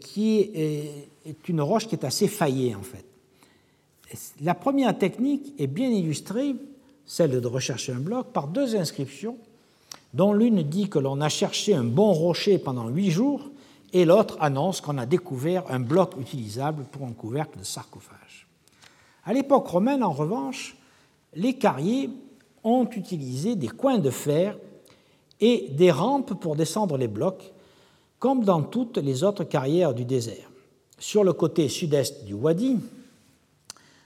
qui est, une roche qui est assez faillée en fait. La première technique est bien illustrée, celle de rechercher un bloc, par deux inscriptions dont l'une dit que l'on a cherché un bon rocher pendant huit jours, et l'autre annonce qu'on a découvert un bloc utilisable pour un couvercle de sarcophage. À l'époque romaine, en revanche, les carriers ont utilisé des coins de fer et des rampes pour descendre les blocs, comme dans toutes les autres carrières du désert. Sur le côté sud-est du Wadi,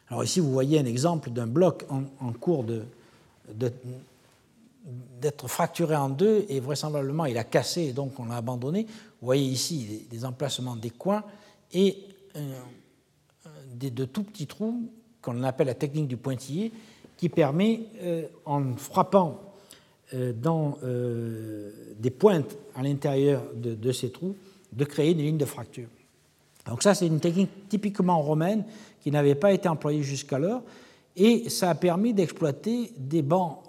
alors ici vous voyez un exemple d'un bloc en, cours de, d'être fracturé en deux et vraisemblablement il a cassé et donc on l'a abandonné. Vous voyez ici des emplacements des coins et euh, de tout petits trous qu'on appelle la technique du pointillé qui permet, euh, en frappant euh, dans des pointes à l'intérieur de, de, ces trous, de créer des lignes de fracture. Donc ça, c'est une technique typiquement romaine qui n'avait pas été employée jusqu'alors et ça a permis d'exploiter des bancs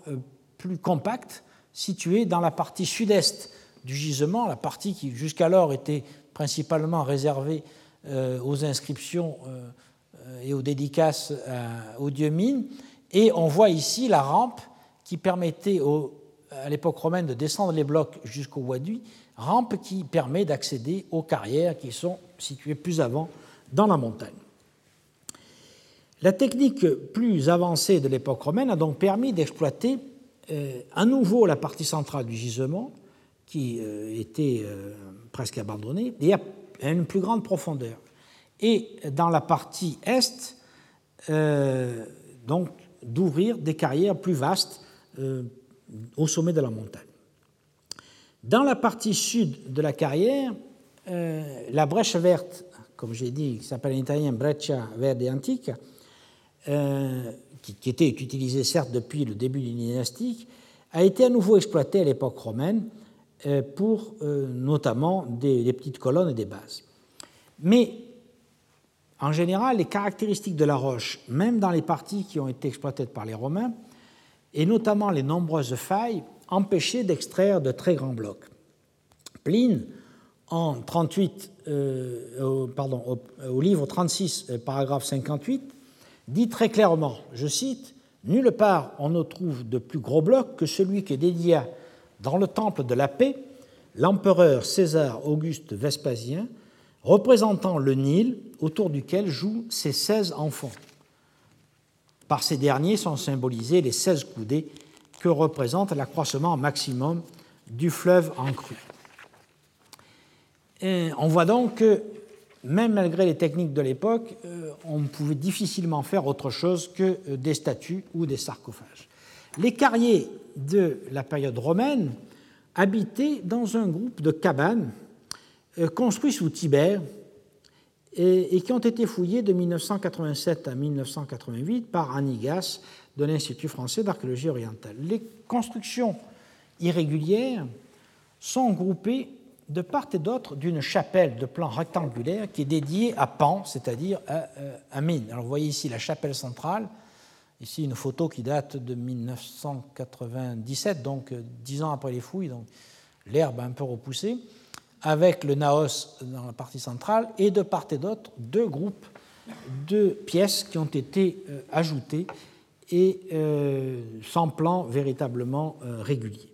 plus compacte, située dans la partie sud-est du gisement, la partie qui jusqu'alors était principalement réservée euh, aux inscriptions euh, et aux dédicaces aux dieux mines. Et on voit ici la rampe qui permettait à l'époque romaine de descendre les blocs jusqu'au Wadi, rampe qui permet d'accéder aux carrières qui sont situées plus avant dans la montagne. La technique plus avancée de l'époque romaine a donc permis d'exploiter euh, à nouveau la partie centrale du gisement, qui euh, était euh, presque abandonnée, et à une plus grande profondeur. Et dans la partie est, donc d'ouvrir des carrières plus vastes au sommet de la montagne. Dans la partie sud de la carrière, la brèche verte, comme j'ai dit, qui s'appelle en italien Breccia Verde Antica, qui, était utilisé certes depuis le début du dynastique, a été à nouveau exploité à l'époque romaine euh, pour euh, notamment des, petites colonnes et des bases. Mais en général, les caractéristiques de la roche, même dans les parties qui ont été exploitées par les Romains, et notamment les nombreuses failles, empêchaient d'extraire de très grands blocs. Pline, en 38, euh, pardon, au, au, livre 36, paragraphe 58, dit très clairement, je cite, Nulle part on ne trouve de plus gros bloc que celui que dédia dans le temple de la paix l'empereur César Auguste Vespasien, représentant le Nil autour duquel jouent ses seize enfants. Par ces derniers sont symbolisés les seize coudées que représente l'accroissement maximum du fleuve en crue. on voit donc que même malgré les techniques de l'époque, euh, on pouvait difficilement faire autre chose que euh, des statues ou des sarcophages. Les carriers de la période romaine habitaient dans un groupe de cabanes euh, construits sous Tibère et, qui ont été fouillés de 1987 à 1988 par Anigas de l'Institut français d'archéologie orientale. Les constructions irrégulières sont groupées de part et d'autre d'une chapelle de plan rectangulaire qui est dédiée à Pan, c'est-à-dire à, à, Mine. Alors vous voyez ici la chapelle centrale, ici une photo qui date de 1997, donc euh, dix ans après les fouilles, donc l'herbe un peu repoussée, avec le naos dans la partie centrale, et de part et d'autre, deux groupes de pièces qui ont été euh, ajoutées et euh, sans plan véritablement euh, régulier.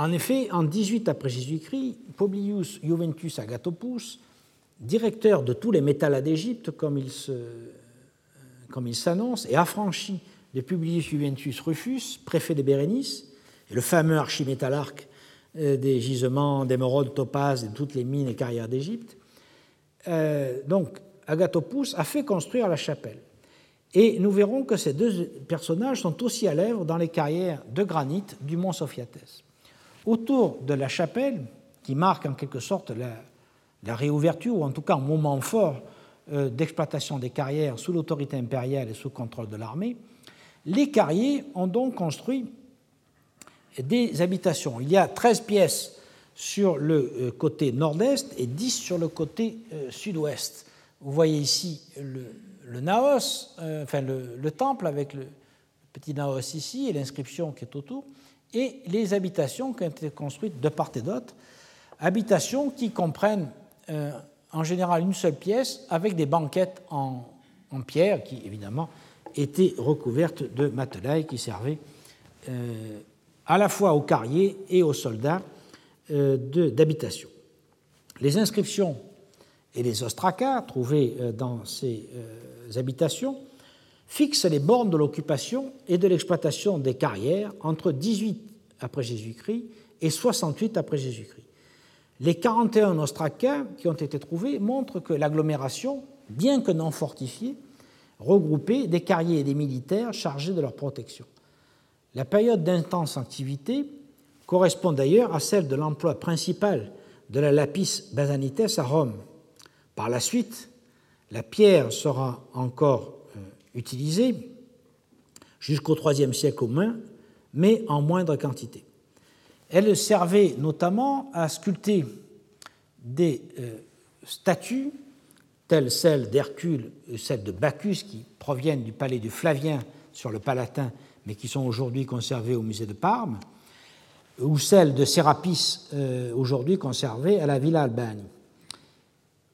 En effet, en 18 après Jésus-Christ, Publius Juventus Agathopus, directeur de tous les métallats d'Égypte, comme il s'annonce, et affranchi de Publius Juventus Rufus, préfet de Bérénice, et le fameux archimétallarque euh, des gisements d'émeraudes, topazes et de toutes les mines et carrières d'Égypte. Euh, donc, Agathopus a fait construire la chapelle. Et nous verrons que ces deux personnages sont aussi à l'œuvre dans les carrières de granit du mont Sophiatès. Autour de la chapelle, qui marque en quelque sorte la, réouverture, ou en tout cas un moment fort euh, d'exploitation des carrières sous l'autorité impériale et sous contrôle de l'armée, les carriers ont donc construit des habitations. Il y a 13 pièces sur le euh, côté nord-est et 10 sur le côté euh, sud-ouest. Vous voyez ici le, naos, enfin le, temple avec le petit naos ici et l'inscription qui est autour, et les habitations qui ont été construites de part et d'autre, habitations qui comprennent en général une seule pièce avec des banquettes en, pierre qui évidemment étaient recouvertes de matelas qui servaient à la fois aux carriers et aux soldats euh, d'habitation. Les inscriptions et les ostracas trouvés euh, dans ces euh, habitations fixent les bornes de l'occupation et de l'exploitation des carrières entre 18 après Jésus-Christ et 68 après Jésus-Christ. Les 41 ostracas qui ont été trouvés montrent que l'agglomération, bien que non fortifiée, regroupait des carriers et des militaires chargés de leur protection. La période d'intense activité correspond d'ailleurs à celle de l'emploi principal de la lapis basanites à Rome. Par la suite, la pierre sera encore euh, utilisée jusqu'au IIIe siècle au moins, mais en moindre quantité. Elle servait notamment à sculpter des euh, statues telles celles d'Hercule et celles de Bacchus qui proviennent du palais du Flavien sur le Palatin mais qui sont aujourd'hui conservées au musée de Parme, ou celles de Sérapis, euh, aujourd'hui conservées à la Villa Albani.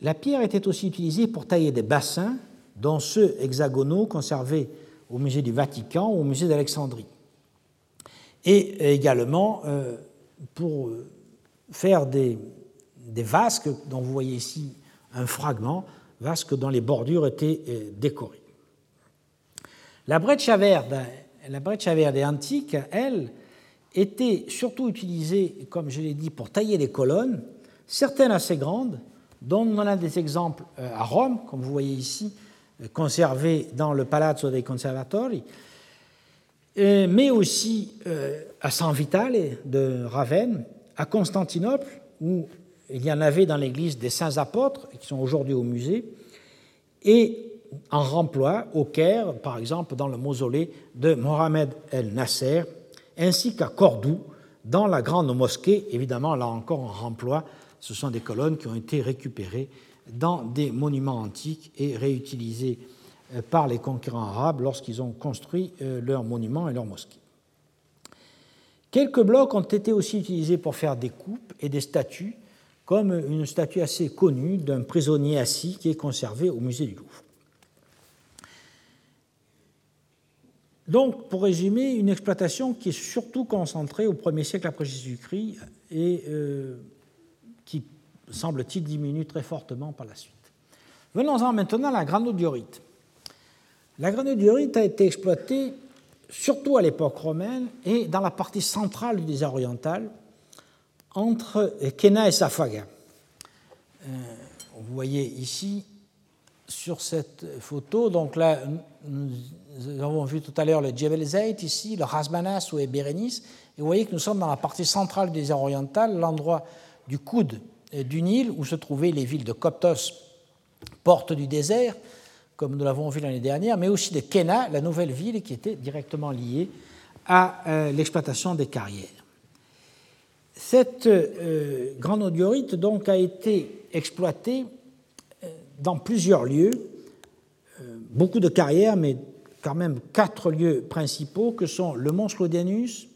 La pierre était aussi utilisée pour tailler des bassins, dont ceux hexagonaux conservés au musée du Vatican ou au musée d'Alexandrie, et également euh, pour faire des, vasques, dont vous voyez ici un fragment, vasques dont les bordures étaient euh, décorées. La breccia verde la verde antique, elle, était surtout utilisée, comme je l'ai dit, pour tailler des colonnes, certaines assez grandes, dont on a des exemples euh, à Rome, comme vous voyez ici, euh, conservés dans le Palazzo dei Conservatori, euh, mais aussi à San Vitale de Ravenne, à Constantinople, où il y en avait dans l'église des saints apôtres, qui sont aujourd'hui au musée, et en remploi au Caire, par exemple dans le mausolée de Mohamed El Nasser, ainsi qu'à Cordoue, dans la grande mosquée, évidemment là encore en remploi, ce sont des colonnes qui ont été récupérées dans des monuments antiques et réutilisées euh, par les conquérants arabes lorsqu'ils ont construit euh, leurs monuments et leurs mosquées. Quelques blocs ont été aussi utilisés pour faire des coupes et des statues, comme une statue assez connue d'un prisonnier assis qui est conservée au musée du Louvre. Donc, pour résumer, une exploitation qui est surtout concentrée au 1er siècle après Jésus-Christ et euh, semble-t-il, diminue très fortement par la suite. Venons-en maintenant à la granodiorite. La granodiorite a été exploitée surtout à l'époque romaine et dans la partie centrale du désert oriental, entre Kena et Safaga. Euh, vous voyez ici sur cette photo, donc là, nous avons vu tout à l'heure le Djebel Zayt ici, le Hasbanas ou Bérénice, et vous voyez que nous sommes dans la partie centrale du désert oriental, l'endroit du coude du Nil où se trouvaient les villes de Coptos, porte du désert, comme nous l'avons vu l'année dernière, mais aussi de Kena, la nouvelle ville qui était directement liée à euh, l'exploitation des carrières. Cette euh, grande audiorite donc a été exploitée euh, dans plusieurs lieux, beaucoup de carrières, mais quand même quatre lieux principaux que sont le mont Sclodianus,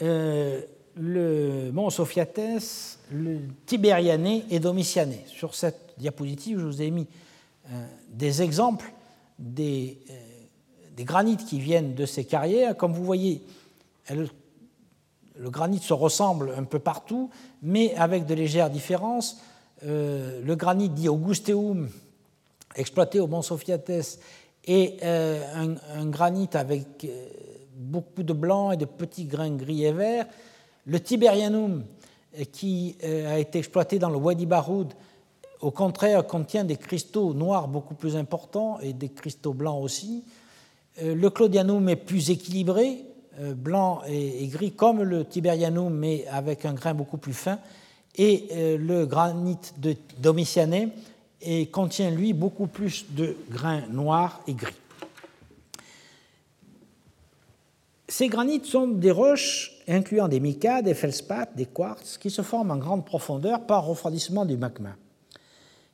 euh, le mont Sophiatès, le Tibériané et Domitiané. Sur cette diapositive, je vous ai mis euh, des exemples des, euh, des, granites qui viennent de ces carrières. Comme vous voyez, le granit se ressemble un peu partout, mais avec de légères différences. Euh, le granit dit Augusteum, exploité au mont Sophiatès, est un, un, granit avec beaucoup de blanc et de petits grains gris et verts. Le Tiberianum, qui a été exploité dans le Wadi Baroud, au contraire, contient des cristaux noirs beaucoup plus importants et des cristaux blancs aussi. Euh, le Claudianum est plus équilibré, euh, blanc et, gris, comme le Tiberianum, mais avec un grain beaucoup plus fin. Et euh, le granit de contient, lui, beaucoup plus de grains noirs et gris. Ces granites sont des roches incluant des micas, des feldspaths, des quartz, qui se forment en grande profondeur par refroidissement du magma.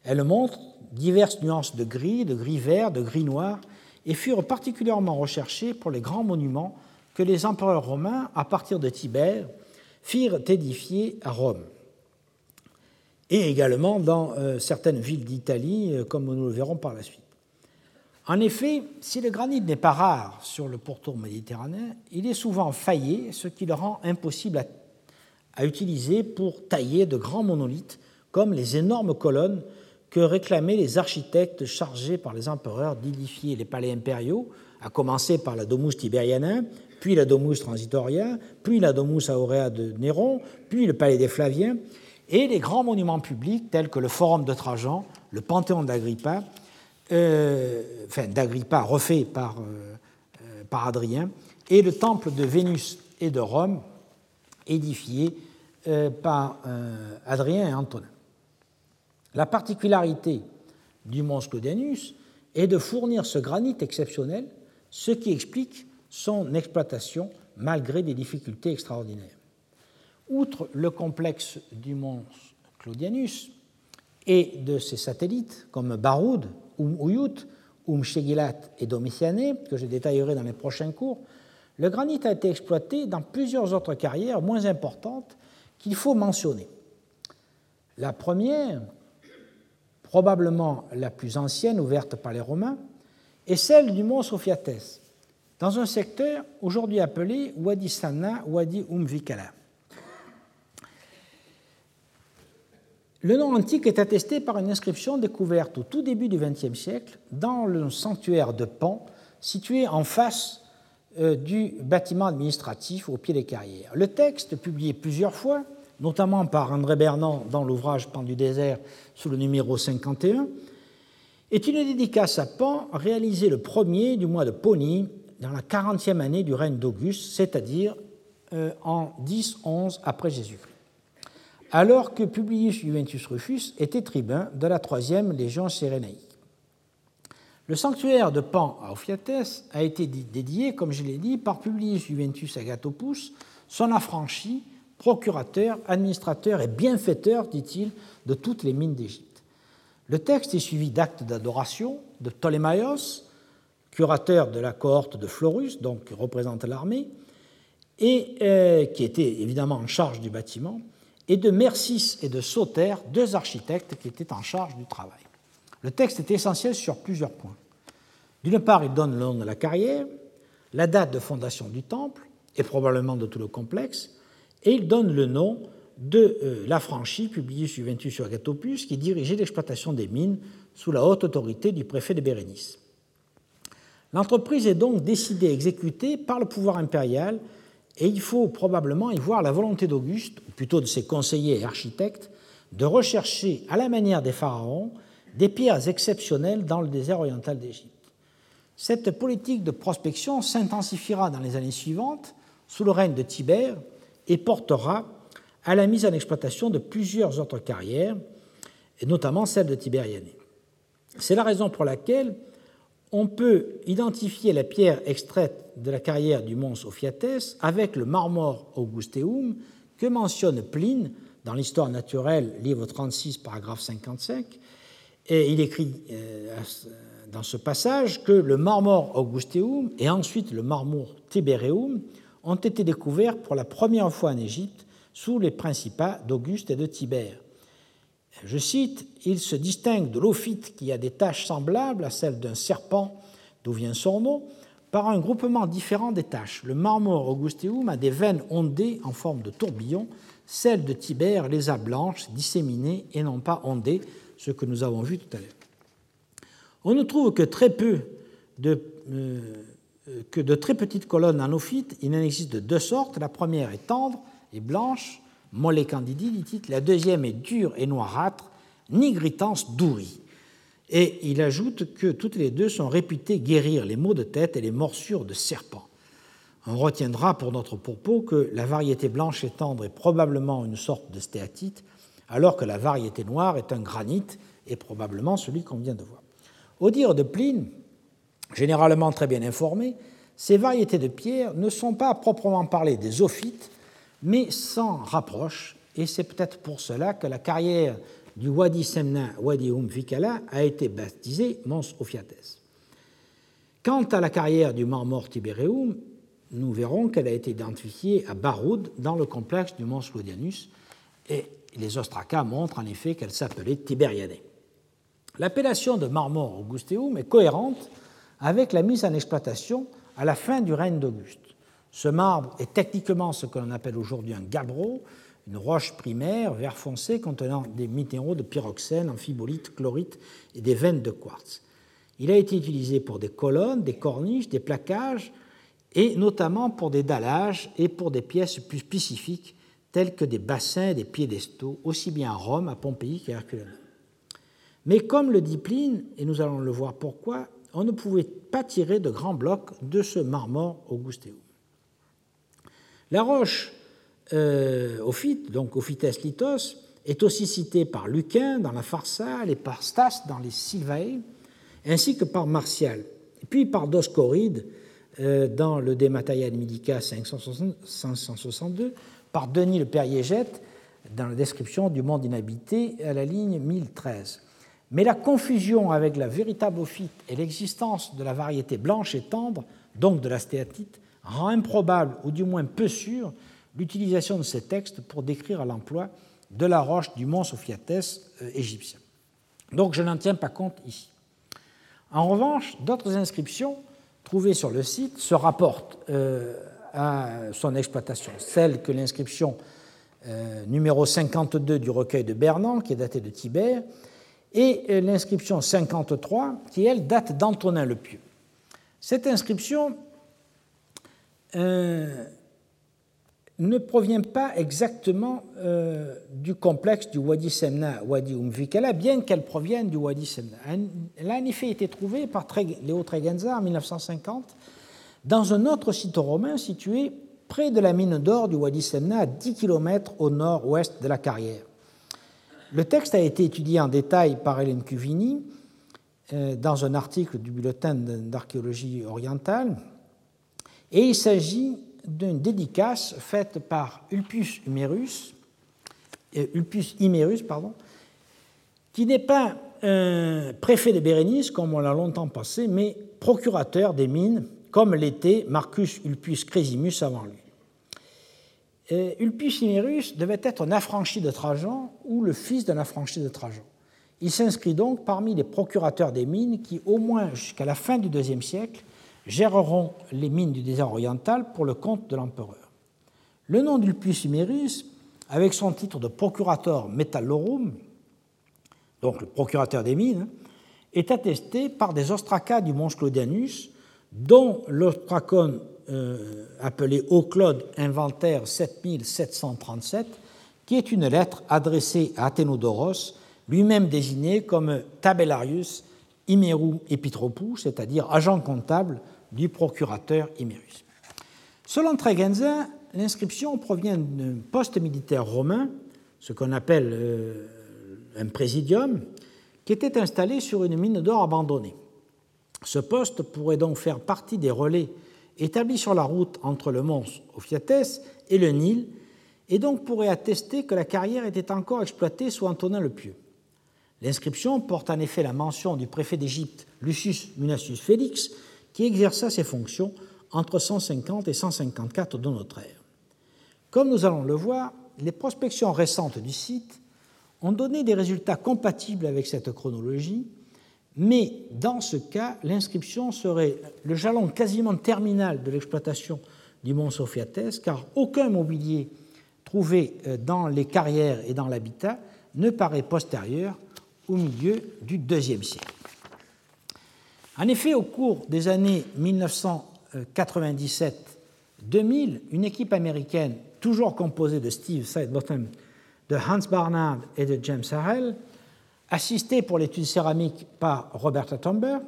Elles montrent diverses nuances de gris, de gris vert, de gris noir, et furent particulièrement recherchées pour les grands monuments que les empereurs romains, à partir de Tibère, firent édifier à Rome, et également dans euh, certaines villes d'Italie, euh, comme nous le verrons par la suite. En effet, si le granit n'est pas rare sur le pourtour méditerranéen, il est souvent faillé, ce qui le rend impossible à utiliser pour tailler de grands monolithes, comme les énormes colonnes que réclamaient les architectes chargés par les empereurs d'édifier les palais impériaux, à commencer par la Domus Tiberiana, puis la Domus Transitoria, puis la Domus Aurea de Néron, puis le palais des Flaviens, et les grands monuments publics tels que le Forum de Trajan, le Panthéon d'Agrippa, enfin d'Agrippa refait par, euh, euh, par Adrien, et le temple de Vénus et de Rome, édifié par Adrien et Antonin. La particularité du mont Sclodianus est de fournir ce granit exceptionnel, ce qui explique son exploitation malgré des difficultés extraordinaires. Outre le complexe du mont Claudianus et de ses satellites comme Baroud, Um Uyut, Um Shegilat et Domitiané, que je détaillerai dans les prochains cours, le granit a été exploité dans plusieurs autres carrières moins importantes qu'il faut mentionner. La première probablement la plus ancienne ouverte par les Romains, est celle du mont Sophiatès, dans un secteur aujourd'hui appelé Wadi Sanna, Wadi Umvikala. Le nom antique est attesté par une inscription découverte au tout début du XXe siècle dans le sanctuaire de Pan, situé en face euh, du bâtiment administratif au pied des carrières. Le texte, publié plusieurs fois, notamment par André Bernand dans l'ouvrage Pan du désert sous le numéro 51, est une dédicace à Pan réalisée le premier du mois de Pony dans la 40e année du règne d'Auguste, c'est-à-dire euh, en 10-11 après Jésus-Christ, alors que Publius Juventus Rufus était tribun de la 3e légion sérénaïque. Le sanctuaire de Pan à Ophiates a été dédié, comme je l'ai dit, par Publius Juventus Agatopus, son affranchi, procurateur, administrateur et bienfaiteur, dit-il, de toutes les mines d'Égypte. Le texte est suivi d'actes d'adoration de Ptolémaïos, curateur de la cohorte de Florus, donc qui représente l'armée, et euh, qui était évidemment en charge du bâtiment, et de Mercis et de Sauter, deux architectes qui étaient en charge du travail. Le texte est essentiel sur plusieurs points. D'une part, il donne le nom de la carrière, la date de fondation du temple, et probablement de tout le complexe, et il donne le nom de euh, l'affranchi Publius Juventus Agatopus, qui dirigeait l'exploitation des mines sous la haute autorité du préfet de Bérénice. L'entreprise est donc décidée, exécutée par le pouvoir impérial, et il faut probablement y voir la volonté d'Auguste, ou plutôt de ses conseillers et architectes, de rechercher, à la manière des pharaons, des pierres exceptionnelles dans le désert oriental d'Égypte. Cette politique de prospection s'intensifiera dans les années suivantes, sous le règne de Tibère, et portera à la mise en exploitation de plusieurs autres carrières, et notamment celle de Tibériané. C'est la raison pour laquelle on peut identifier la pierre extraite de la carrière du mont Sophiatès avec le marmore Augusteum que mentionne Pline dans l'Histoire naturelle, livre 36, paragraphe 55. Et il écrit euh, dans ce passage que le marmore Augusteum et ensuite le marmore Tibereum ont été découverts pour la première fois en Égypte sous les principats d'Auguste et de Tibère. Je cite, il se distingue de l'ophyte qui a des taches semblables à celles d'un serpent, d'où vient son nom, par un groupement différent des taches. Le marmore augusteum a des veines ondées en forme de tourbillon, celle de Tibère les a blanches, disséminées et non pas ondées, ce que nous avons vu tout à l'heure. On ne trouve que très peu de, euh, très petites colonnes en ophyte. Il en existe de deux sortes. La première est tendre et blanche, molle candidi, dit La deuxième est dure et noirâtre, nigritans douri. Et il ajoute que toutes les deux sont réputées guérir les maux de tête et les morsures de serpents. On retiendra pour notre propos que la variété blanche et tendre est probablement une sorte de stéatite, alors que la variété noire est un granit et probablement celui qu'on vient de voir. Au dire de Pline, généralement très bien informé, ces variétés de pierre ne sont pas à proprement parler des ophytes, mais s'en rapprochent, et c'est peut-être pour cela que la carrière du Wadi Semna Wadi Um a été baptisée Mons Ophiates. Quant à la carrière du Marmor Tiberium, nous verrons qu'elle a été identifiée à Baroud dans le complexe du Mons Claudianus et les ostracas montrent en effet qu'elle s'appelait Tiberiade. L'appellation de Marmor Augusteum est cohérente avec la mise en exploitation à la fin du règne d'Auguste. Ce marbre est techniquement ce que l'on appelle aujourd'hui un gabbro, une roche primaire vert foncé contenant des minéraux de pyroxène, amphibolite, chlorite et des veines de quartz. Il a été utilisé pour des colonnes, des corniches, des plaquages et notamment pour des dallages et pour des pièces plus spécifiques telles que des bassins et des piédestaux, aussi bien à Rome, à Pompéi qu'à Herculaneum. Mais comme le dit Pline, et nous allons le voir pourquoi, on ne pouvait pas tirer de grands blocs de ce marmore augustéum. La roche euh, ophyte, donc Ophites lithos, est aussi citée par Lucain dans la Pharsale et par Stas dans les Sylvae, ainsi que par Martial, puis par Doscoride euh, dans le De Materia Medica 562, par Denis le Périégète dans la description du monde inhabité à la ligne 1013. Mais la confusion avec la véritable ophyte et l'existence de la variété blanche et tendre, donc de la stéatite, rend improbable, ou du moins peu sûr, l'utilisation de ces textes pour décrire l'emploi de la roche du mont Sophiates euh, égyptien. Donc je n'en tiens pas compte ici. En revanche, d'autres inscriptions trouvées sur le site se rapportent euh, à son exploitation. Celle que l'inscription euh, numéro 52 du recueil de Bernan, qui est datée de Tibère, et l'inscription 53, qui elle date d'Antonin le Pieux. Cette inscription euh, ne provient pas exactement euh, du complexe du Wadi Semna, Wadi Umvikala, bien qu'elle provienne du Wadi Semna. Elle a en effet été trouvée par Léo Tregenza en 1950 dans un autre site romain situé près de la mine d'or du Wadi Semna, à 10 km au nord-ouest de la carrière. Le texte a été étudié en détail par Hélène Cuvini euh, dans un article du bulletin d'archéologie orientale et il s'agit d'une dédicace faite par Ulpius Imerus, euh, Ulpius qui n'est pas un préfet de Bérénice, comme on l'a longtemps pensé, mais procurateur des mines, comme l'était Marcus Ulpius Cresimus avant lui. Euh, Ulpius Imerus devait être un affranchi de Trajan ou le fils d'un affranchi de Trajan. Il s'inscrit donc parmi les procurateurs des mines qui, au moins jusqu'à la fin du IIe siècle, géreront les mines du désert oriental pour le compte de l'empereur. Le nom d'Ulpius Imerus, avec son titre de procurateur metallorum, donc le procurateur des mines, est attesté par des ostracas du mont Claudianus, dont l'ostracon euh, appelé Au Claude Inventaire 7737, qui est une lettre adressée à Athénodoros, lui-même désigné comme Tabellarius Imeru Epitropou, c'est-à-dire agent comptable du procurateur Imérus. Selon Tregenza, l'inscription provient d'un poste militaire romain, ce qu'on appelle euh, un présidium, qui était installé sur une mine d'or abandonnée. Ce poste pourrait donc faire partie des relais établis sur la route entre le mont Ophiates et le Nil, et donc pourrait attester que la carrière était encore exploitée sous Antonin le Pieux. L'inscription porte en effet la mention du préfet d'Égypte Lucius Munacius Félix, qui exerça ses fonctions entre 150 et 154 de notre ère. Comme nous allons le voir, les prospections récentes du site ont donné des résultats compatibles avec cette chronologie, mais dans ce cas, l'inscription serait le jalon quasiment terminal de l'exploitation du mont Sophiates, car aucun mobilier trouvé euh, dans les carrières et dans l'habitat ne paraît postérieur au milieu du IIe siècle. En effet, au cours des années 1997-2000, une équipe américaine, toujours composée de Steve Sidebottom, de Hans Barnard et de James Harrell, assistée pour l'étude céramique par Roberta Tomber,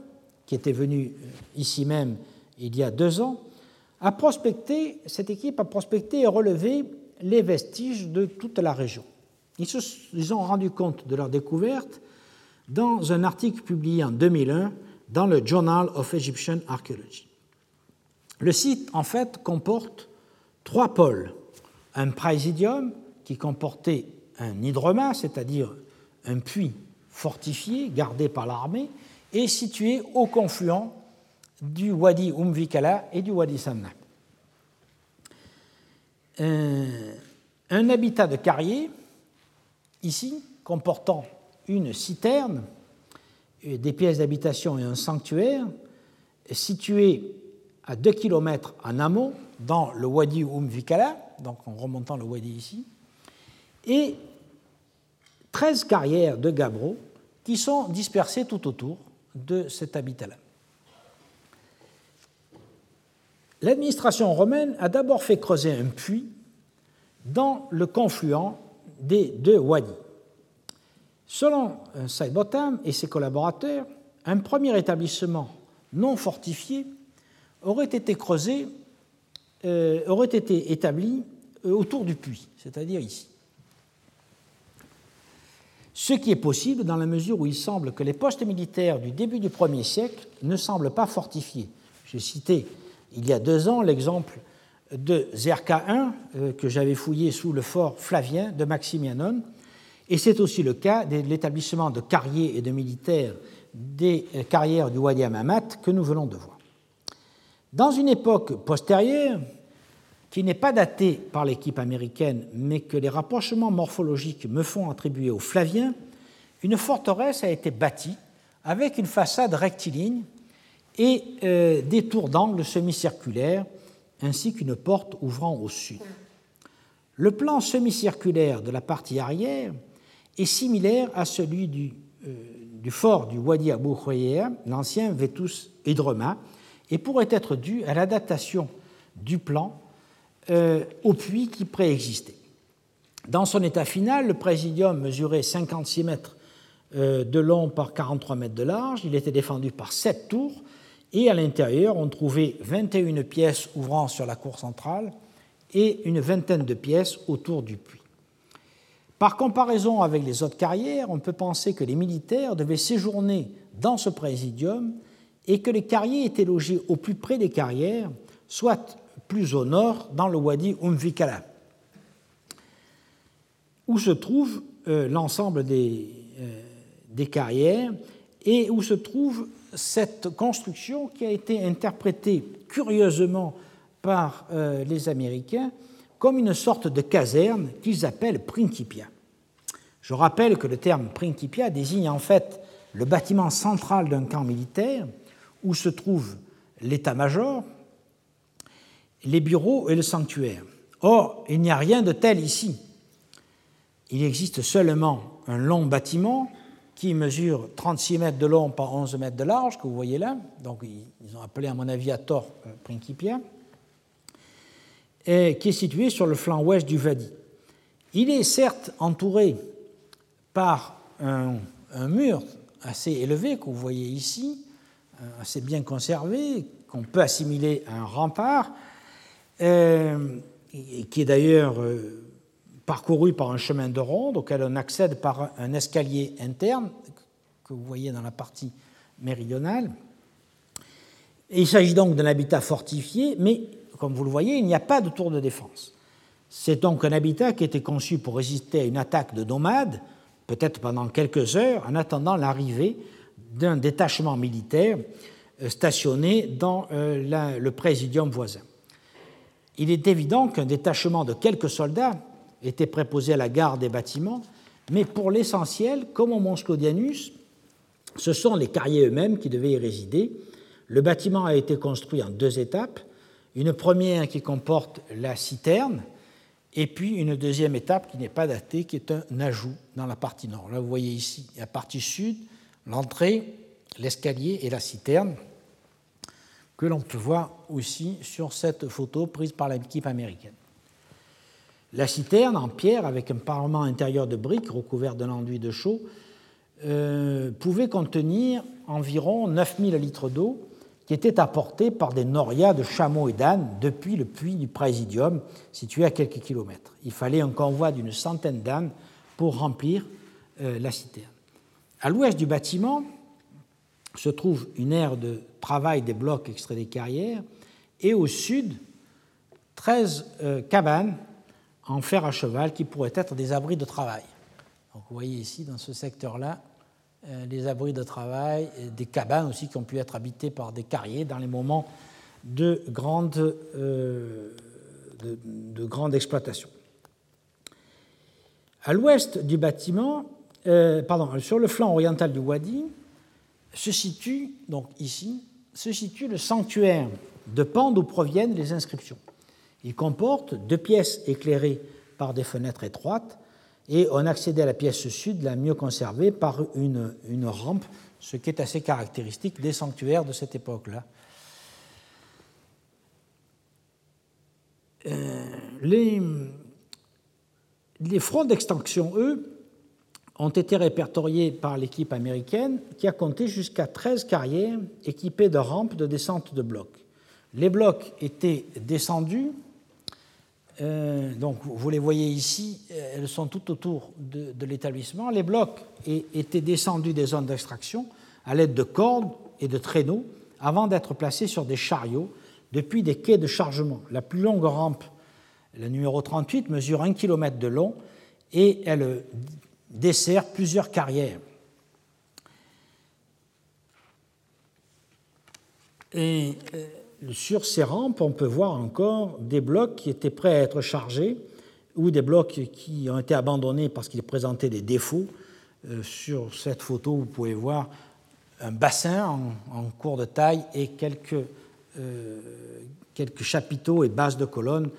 qui était venue euh, ici même il y a deux ans, a prospecté, cette équipe a prospecté et relevé les vestiges de toute la région. Ils se ils ont rendu compte de leur découverte dans un article publié en 2001 dans le Journal of Egyptian Archaeology. Le site, en fait, comporte trois pôles. Un praesidium qui comportait un hydroma, c'est-à-dire un puits fortifié gardé par l'armée, et situé au confluent du Wadi Umvikala et du Wadi Samna. Un, un habitat de carrier, ici, comportant une citerne, des pièces d'habitation et un sanctuaire situé à 2 km en amont, dans le Wadi Umvikala, donc en remontant le Wadi ici, et 13 carrières de gabbro qui sont dispersées tout autour de cet habitat-là. L'administration romaine a d'abord fait creuser un puits dans le confluent des deux wadis. Selon euh, Sidebottom et ses collaborateurs, un premier établissement non fortifié aurait été creusé, euh, aurait été établi euh, autour du puits, c'est-à-dire ici. Ce qui est possible dans la mesure où il semble que les postes militaires du début du 1er siècle ne semblent pas fortifiés. J'ai cité il y a deux ans l'exemple de Zerka I, que j'avais fouillé sous le fort Flavien de Maximianon, et c'est aussi le cas de l'établissement de carriers et de militaires des euh, carrières du Wadi Amamat que nous venons de voir. Dans une époque postérieure, qui n'est pas datée par l'équipe américaine, mais que les rapprochements morphologiques me font attribuer aux Flaviens, une forteresse a été bâtie avec une façade rectiligne et euh, des tours d'angle semi-circulaires, ainsi qu'une porte ouvrant au sud. Le plan semi-circulaire de la partie arrière est similaire à celui du, euh, fort du Wadi Abu Khouya, l'ancien Vetus Hydroma, et pourrait être dû à l'adaptation du plan euh, au puits qui préexistait. Dans son état final, le présidium mesurait 56 mètres euh, de long par 43 mètres de large. Il était défendu par sept tours et à l'intérieur, on trouvait 21 pièces ouvrant sur la cour centrale et une vingtaine de pièces autour du puits. Par comparaison avec les autres carrières, on peut penser que les militaires devaient séjourner dans ce présidium et que les carriers étaient logés au plus près des carrières, soit plus au nord, dans le Wadi Umvikala, où se trouve euh, l'ensemble des, euh, des carrières et où se trouve cette construction qui a été interprétée curieusement par euh, les Américains comme une sorte de caserne qu'ils appellent Principia. Je rappelle que le terme Principia désigne en fait le bâtiment central d'un camp militaire où se trouve l'état-major, les bureaux et le sanctuaire. Or, il n'y a rien de tel ici. Il existe seulement un long bâtiment qui mesure 36 mètres de long par 11 mètres de large, que vous voyez là. Donc, ils ont appelé, à mon avis, à tort euh, Principia qui est situé sur le flanc ouest du Vadi. Il est certes entouré par un, mur assez élevé que vous voyez ici, euh, assez bien conservé, qu'on peut assimiler à un rempart, euh, et qui est d'ailleurs euh, parcouru par un chemin de ronde auquel on accède par un escalier interne que vous voyez dans la partie méridionale. il s'agit donc d'un habitat fortifié, mais comme vous le voyez, il n'y a pas de tour de défense. C'est donc un habitat qui était conçu pour résister à une attaque de nomades, peut-être pendant quelques heures, en attendant l'arrivée d'un détachement militaire euh, stationné dans euh, le présidium voisin. Il est évident qu'un détachement de quelques soldats étaient préposés à la garde des bâtiments, mais pour l'essentiel, comme au Mont Sclodianus, ce sont les carriers eux-mêmes qui devaient y résider. Le bâtiment a été construit en deux étapes, une première qui comporte la citerne, et puis une deuxième étape qui n'est pas datée, qui est un ajout dans la partie nord. Là, vous voyez ici la partie sud, l'entrée, l'escalier et la citerne, que l'on peut voir aussi sur cette photo prise par l'équipe américaine. La citerne en pierre, avec un parement intérieur de briques recouvert d'un enduit de chaux, euh, pouvait contenir environ 9000 litres d'eau qui étaient apportés par des norias de chameaux et d'ânes depuis le puits du Présidium, situé à quelques kilomètres. Il fallait un convoi d'une centaine d'ânes pour remplir euh, la citerne. À l'ouest du bâtiment se trouve une aire de travail des blocs extraits des carrières, et au sud, 13 euh, cabanes en fer à cheval qui pourraient être des abris de travail. Donc vous voyez ici, dans ce secteur-là, les abris de travail, des cabanes aussi qui ont pu être habitées par des carriers dans les moments de grande, euh, de, exploitation. À l'ouest du bâtiment, euh, pardon, sur le flanc oriental du Wadi, se situe, donc ici, se situe le sanctuaire de Pan d'où proviennent les inscriptions. Il comporte deux pièces éclairées par des fenêtres étroites et on accédait à la pièce sud, la mieux conservée, par une, rampe, ce qui est assez caractéristique des sanctuaires de cette époque-là. Euh, les, les fronts d'extension, eux, ont été répertoriés par l'équipe américaine qui a compté jusqu'à 13 carrières équipées de rampes de descente de blocs. Les blocs étaient descendus euh, donc vous les voyez ici, euh, elles sont tout autour de, l'établissement. Les blocs étaient descendus des zones d'extraction à l'aide de cordes et de traîneaux avant d'être placés sur des chariots depuis des quais de chargement. La plus longue rampe, la numéro 38, mesure un kilomètre de long et elle dessert plusieurs carrières. Et euh, sur ces rampes, on peut voir encore des blocs qui étaient prêts à être chargés ou des blocs qui ont été abandonnés parce qu'ils présentaient des défauts. Euh, sur cette photo, vous pouvez voir un bassin en, cours de taille et quelques, euh, chapiteaux et bases de colonnes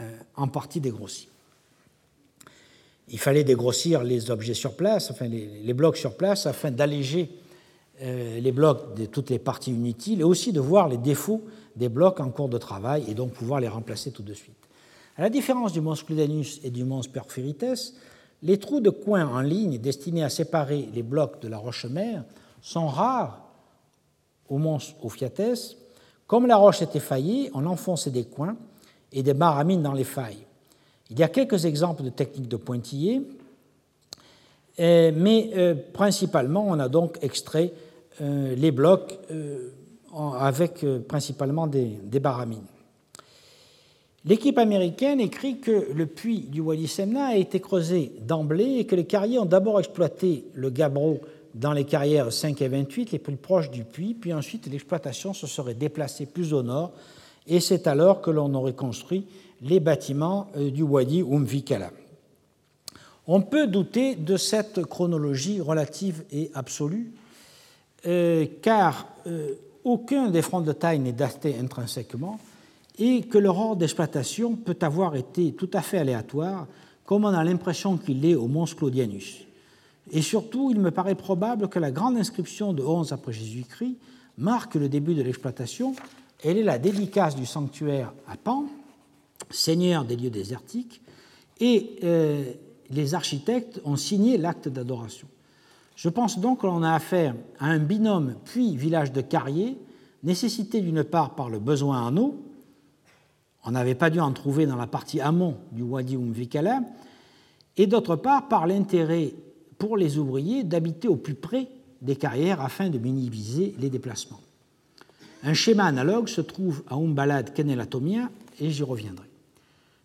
euh, en partie dégrossis. Il fallait dégrossir les objets sur place, enfin les blocs sur place, afin d'alléger les blocs de toutes les parties inutiles et aussi de voir les défauts des blocs en cours de travail et donc pouvoir les remplacer tout de suite. À la différence du mons Cludanus et du mons Perferites, les trous de coin en ligne destinés à séparer les blocs de la roche-mère sont rares au mons Ophiates. Comme la roche était faillée, on enfonçait des coins et des baramines dans les failles. Il y a quelques exemples de techniques de pointillés, euh, mais euh, principalement on a donc extrait euh, les blocs avec euh, principalement des, baramines. L'équipe américaine écrit que le puits du Wadi Semna a été creusé d'emblée et que les carriers ont d'abord exploité le gabbro dans les carrières 5 et 28 les plus proches du puits, puis ensuite l'exploitation se serait déplacée plus au nord et c'est alors que l'on aurait construit les bâtiments euh, du Wadi Umvikala. On peut douter de cette chronologie relative et absolue, euh, car aucun des fronts de taille n'est daté intrinsèquement et que leur ordre d'exploitation peut avoir été tout à fait aléatoire, comme on a l'impression qu'il l'est au Mons Claudianus. Et surtout, il me paraît probable que la grande inscription de 11 après Jésus-Christ marque le début de l'exploitation. Elle est la dédicace du sanctuaire à Pan, seigneur des lieux désertiques, et euh, les architectes ont signé l'acte d'adoration. Je pense donc que l'on a affaire à un binôme puis village de carrier, nécessité d'une part par le besoin en eau, on n'avait pas dû en trouver dans la partie amont du Wadi Umvikala, et d'autre part par l'intérêt pour les ouvriers d'habiter au plus près des carrières afin de minimiser les déplacements. Un schéma analogue se trouve à Umbalad Kenelatomia et j'y reviendrai.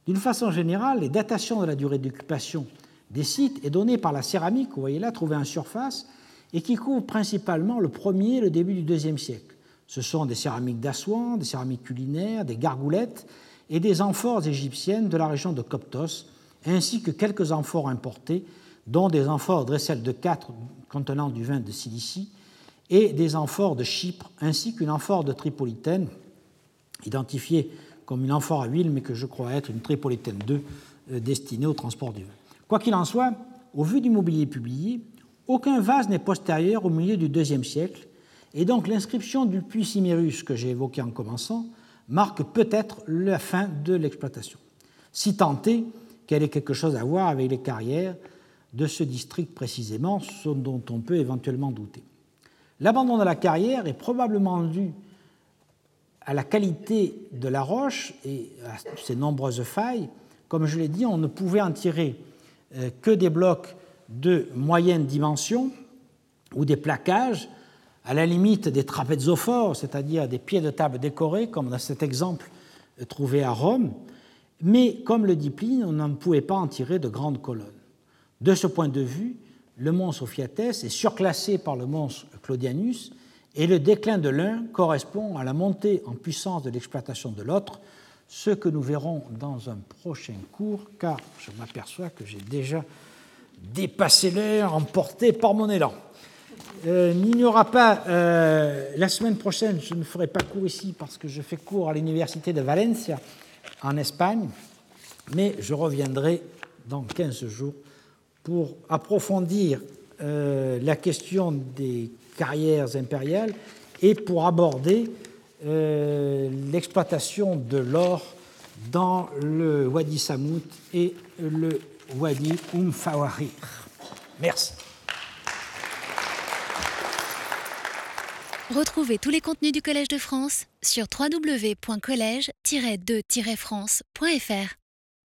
D'une façon générale, les datations de la durée d'occupation des sites est donné par la céramique, vous voyez là, trouvée en surface, et qui couvre principalement le premier et le début du deuxième siècle. Ce sont des céramiques d'Assouan, des céramiques culinaires, des gargoulettes et des amphores égyptiennes de la région de Coptos, ainsi que quelques amphores importés, dont des amphores Dressel de 4 contenant du vin de Cilicie et des amphores de Chypre, ainsi qu'une amphore de Tripolitaine, identifiée comme une amphore à huile, mais que je crois être une Tripolitaine 2 euh, destinée au transport du vin. Quoi qu'il en soit, au vu du mobilier publié, aucun vase n'est postérieur au milieu du IIe siècle, et donc l'inscription du puits Cimérus que j'ai évoqué en commençant marque peut-être la fin de l'exploitation, si tant est qu'elle ait quelque chose à voir avec les carrières de ce district précisément, ce dont on peut éventuellement douter. L'abandon de la carrière est probablement dû à la qualité de la roche et à ses nombreuses failles. Comme je l'ai dit, on ne pouvait en tirer que des blocs de moyenne dimension ou des plaquages, à la limite des trapézophores, c'est-à-dire des pieds de table décorés, comme dans cet exemple euh, trouvé à Rome, mais comme le dit Pline, on ne pouvait pas en tirer de grandes colonnes. De ce point de vue, le mont Sophiates est surclassé par le mont Claudianus et le déclin de l'un correspond à la montée en puissance de l'exploitation de l'autre, ce que nous verrons dans un prochain cours, car je m'aperçois que j'ai déjà dépassé l'heure emporté par mon élan. Euh, il n'y aura pas, euh, la semaine prochaine, je ne ferai pas cours ici parce que je fais cours à l'université de Valencia en Espagne, mais je reviendrai dans 15 jours pour approfondir euh, la question des carrières impériales et pour aborder euh, l'exploitation de l'or dans le Wadi Samout et le Wadi Umfawarir. Merci. Retrouvez tous les contenus du Collège de France sur www.colège-2-france.fr.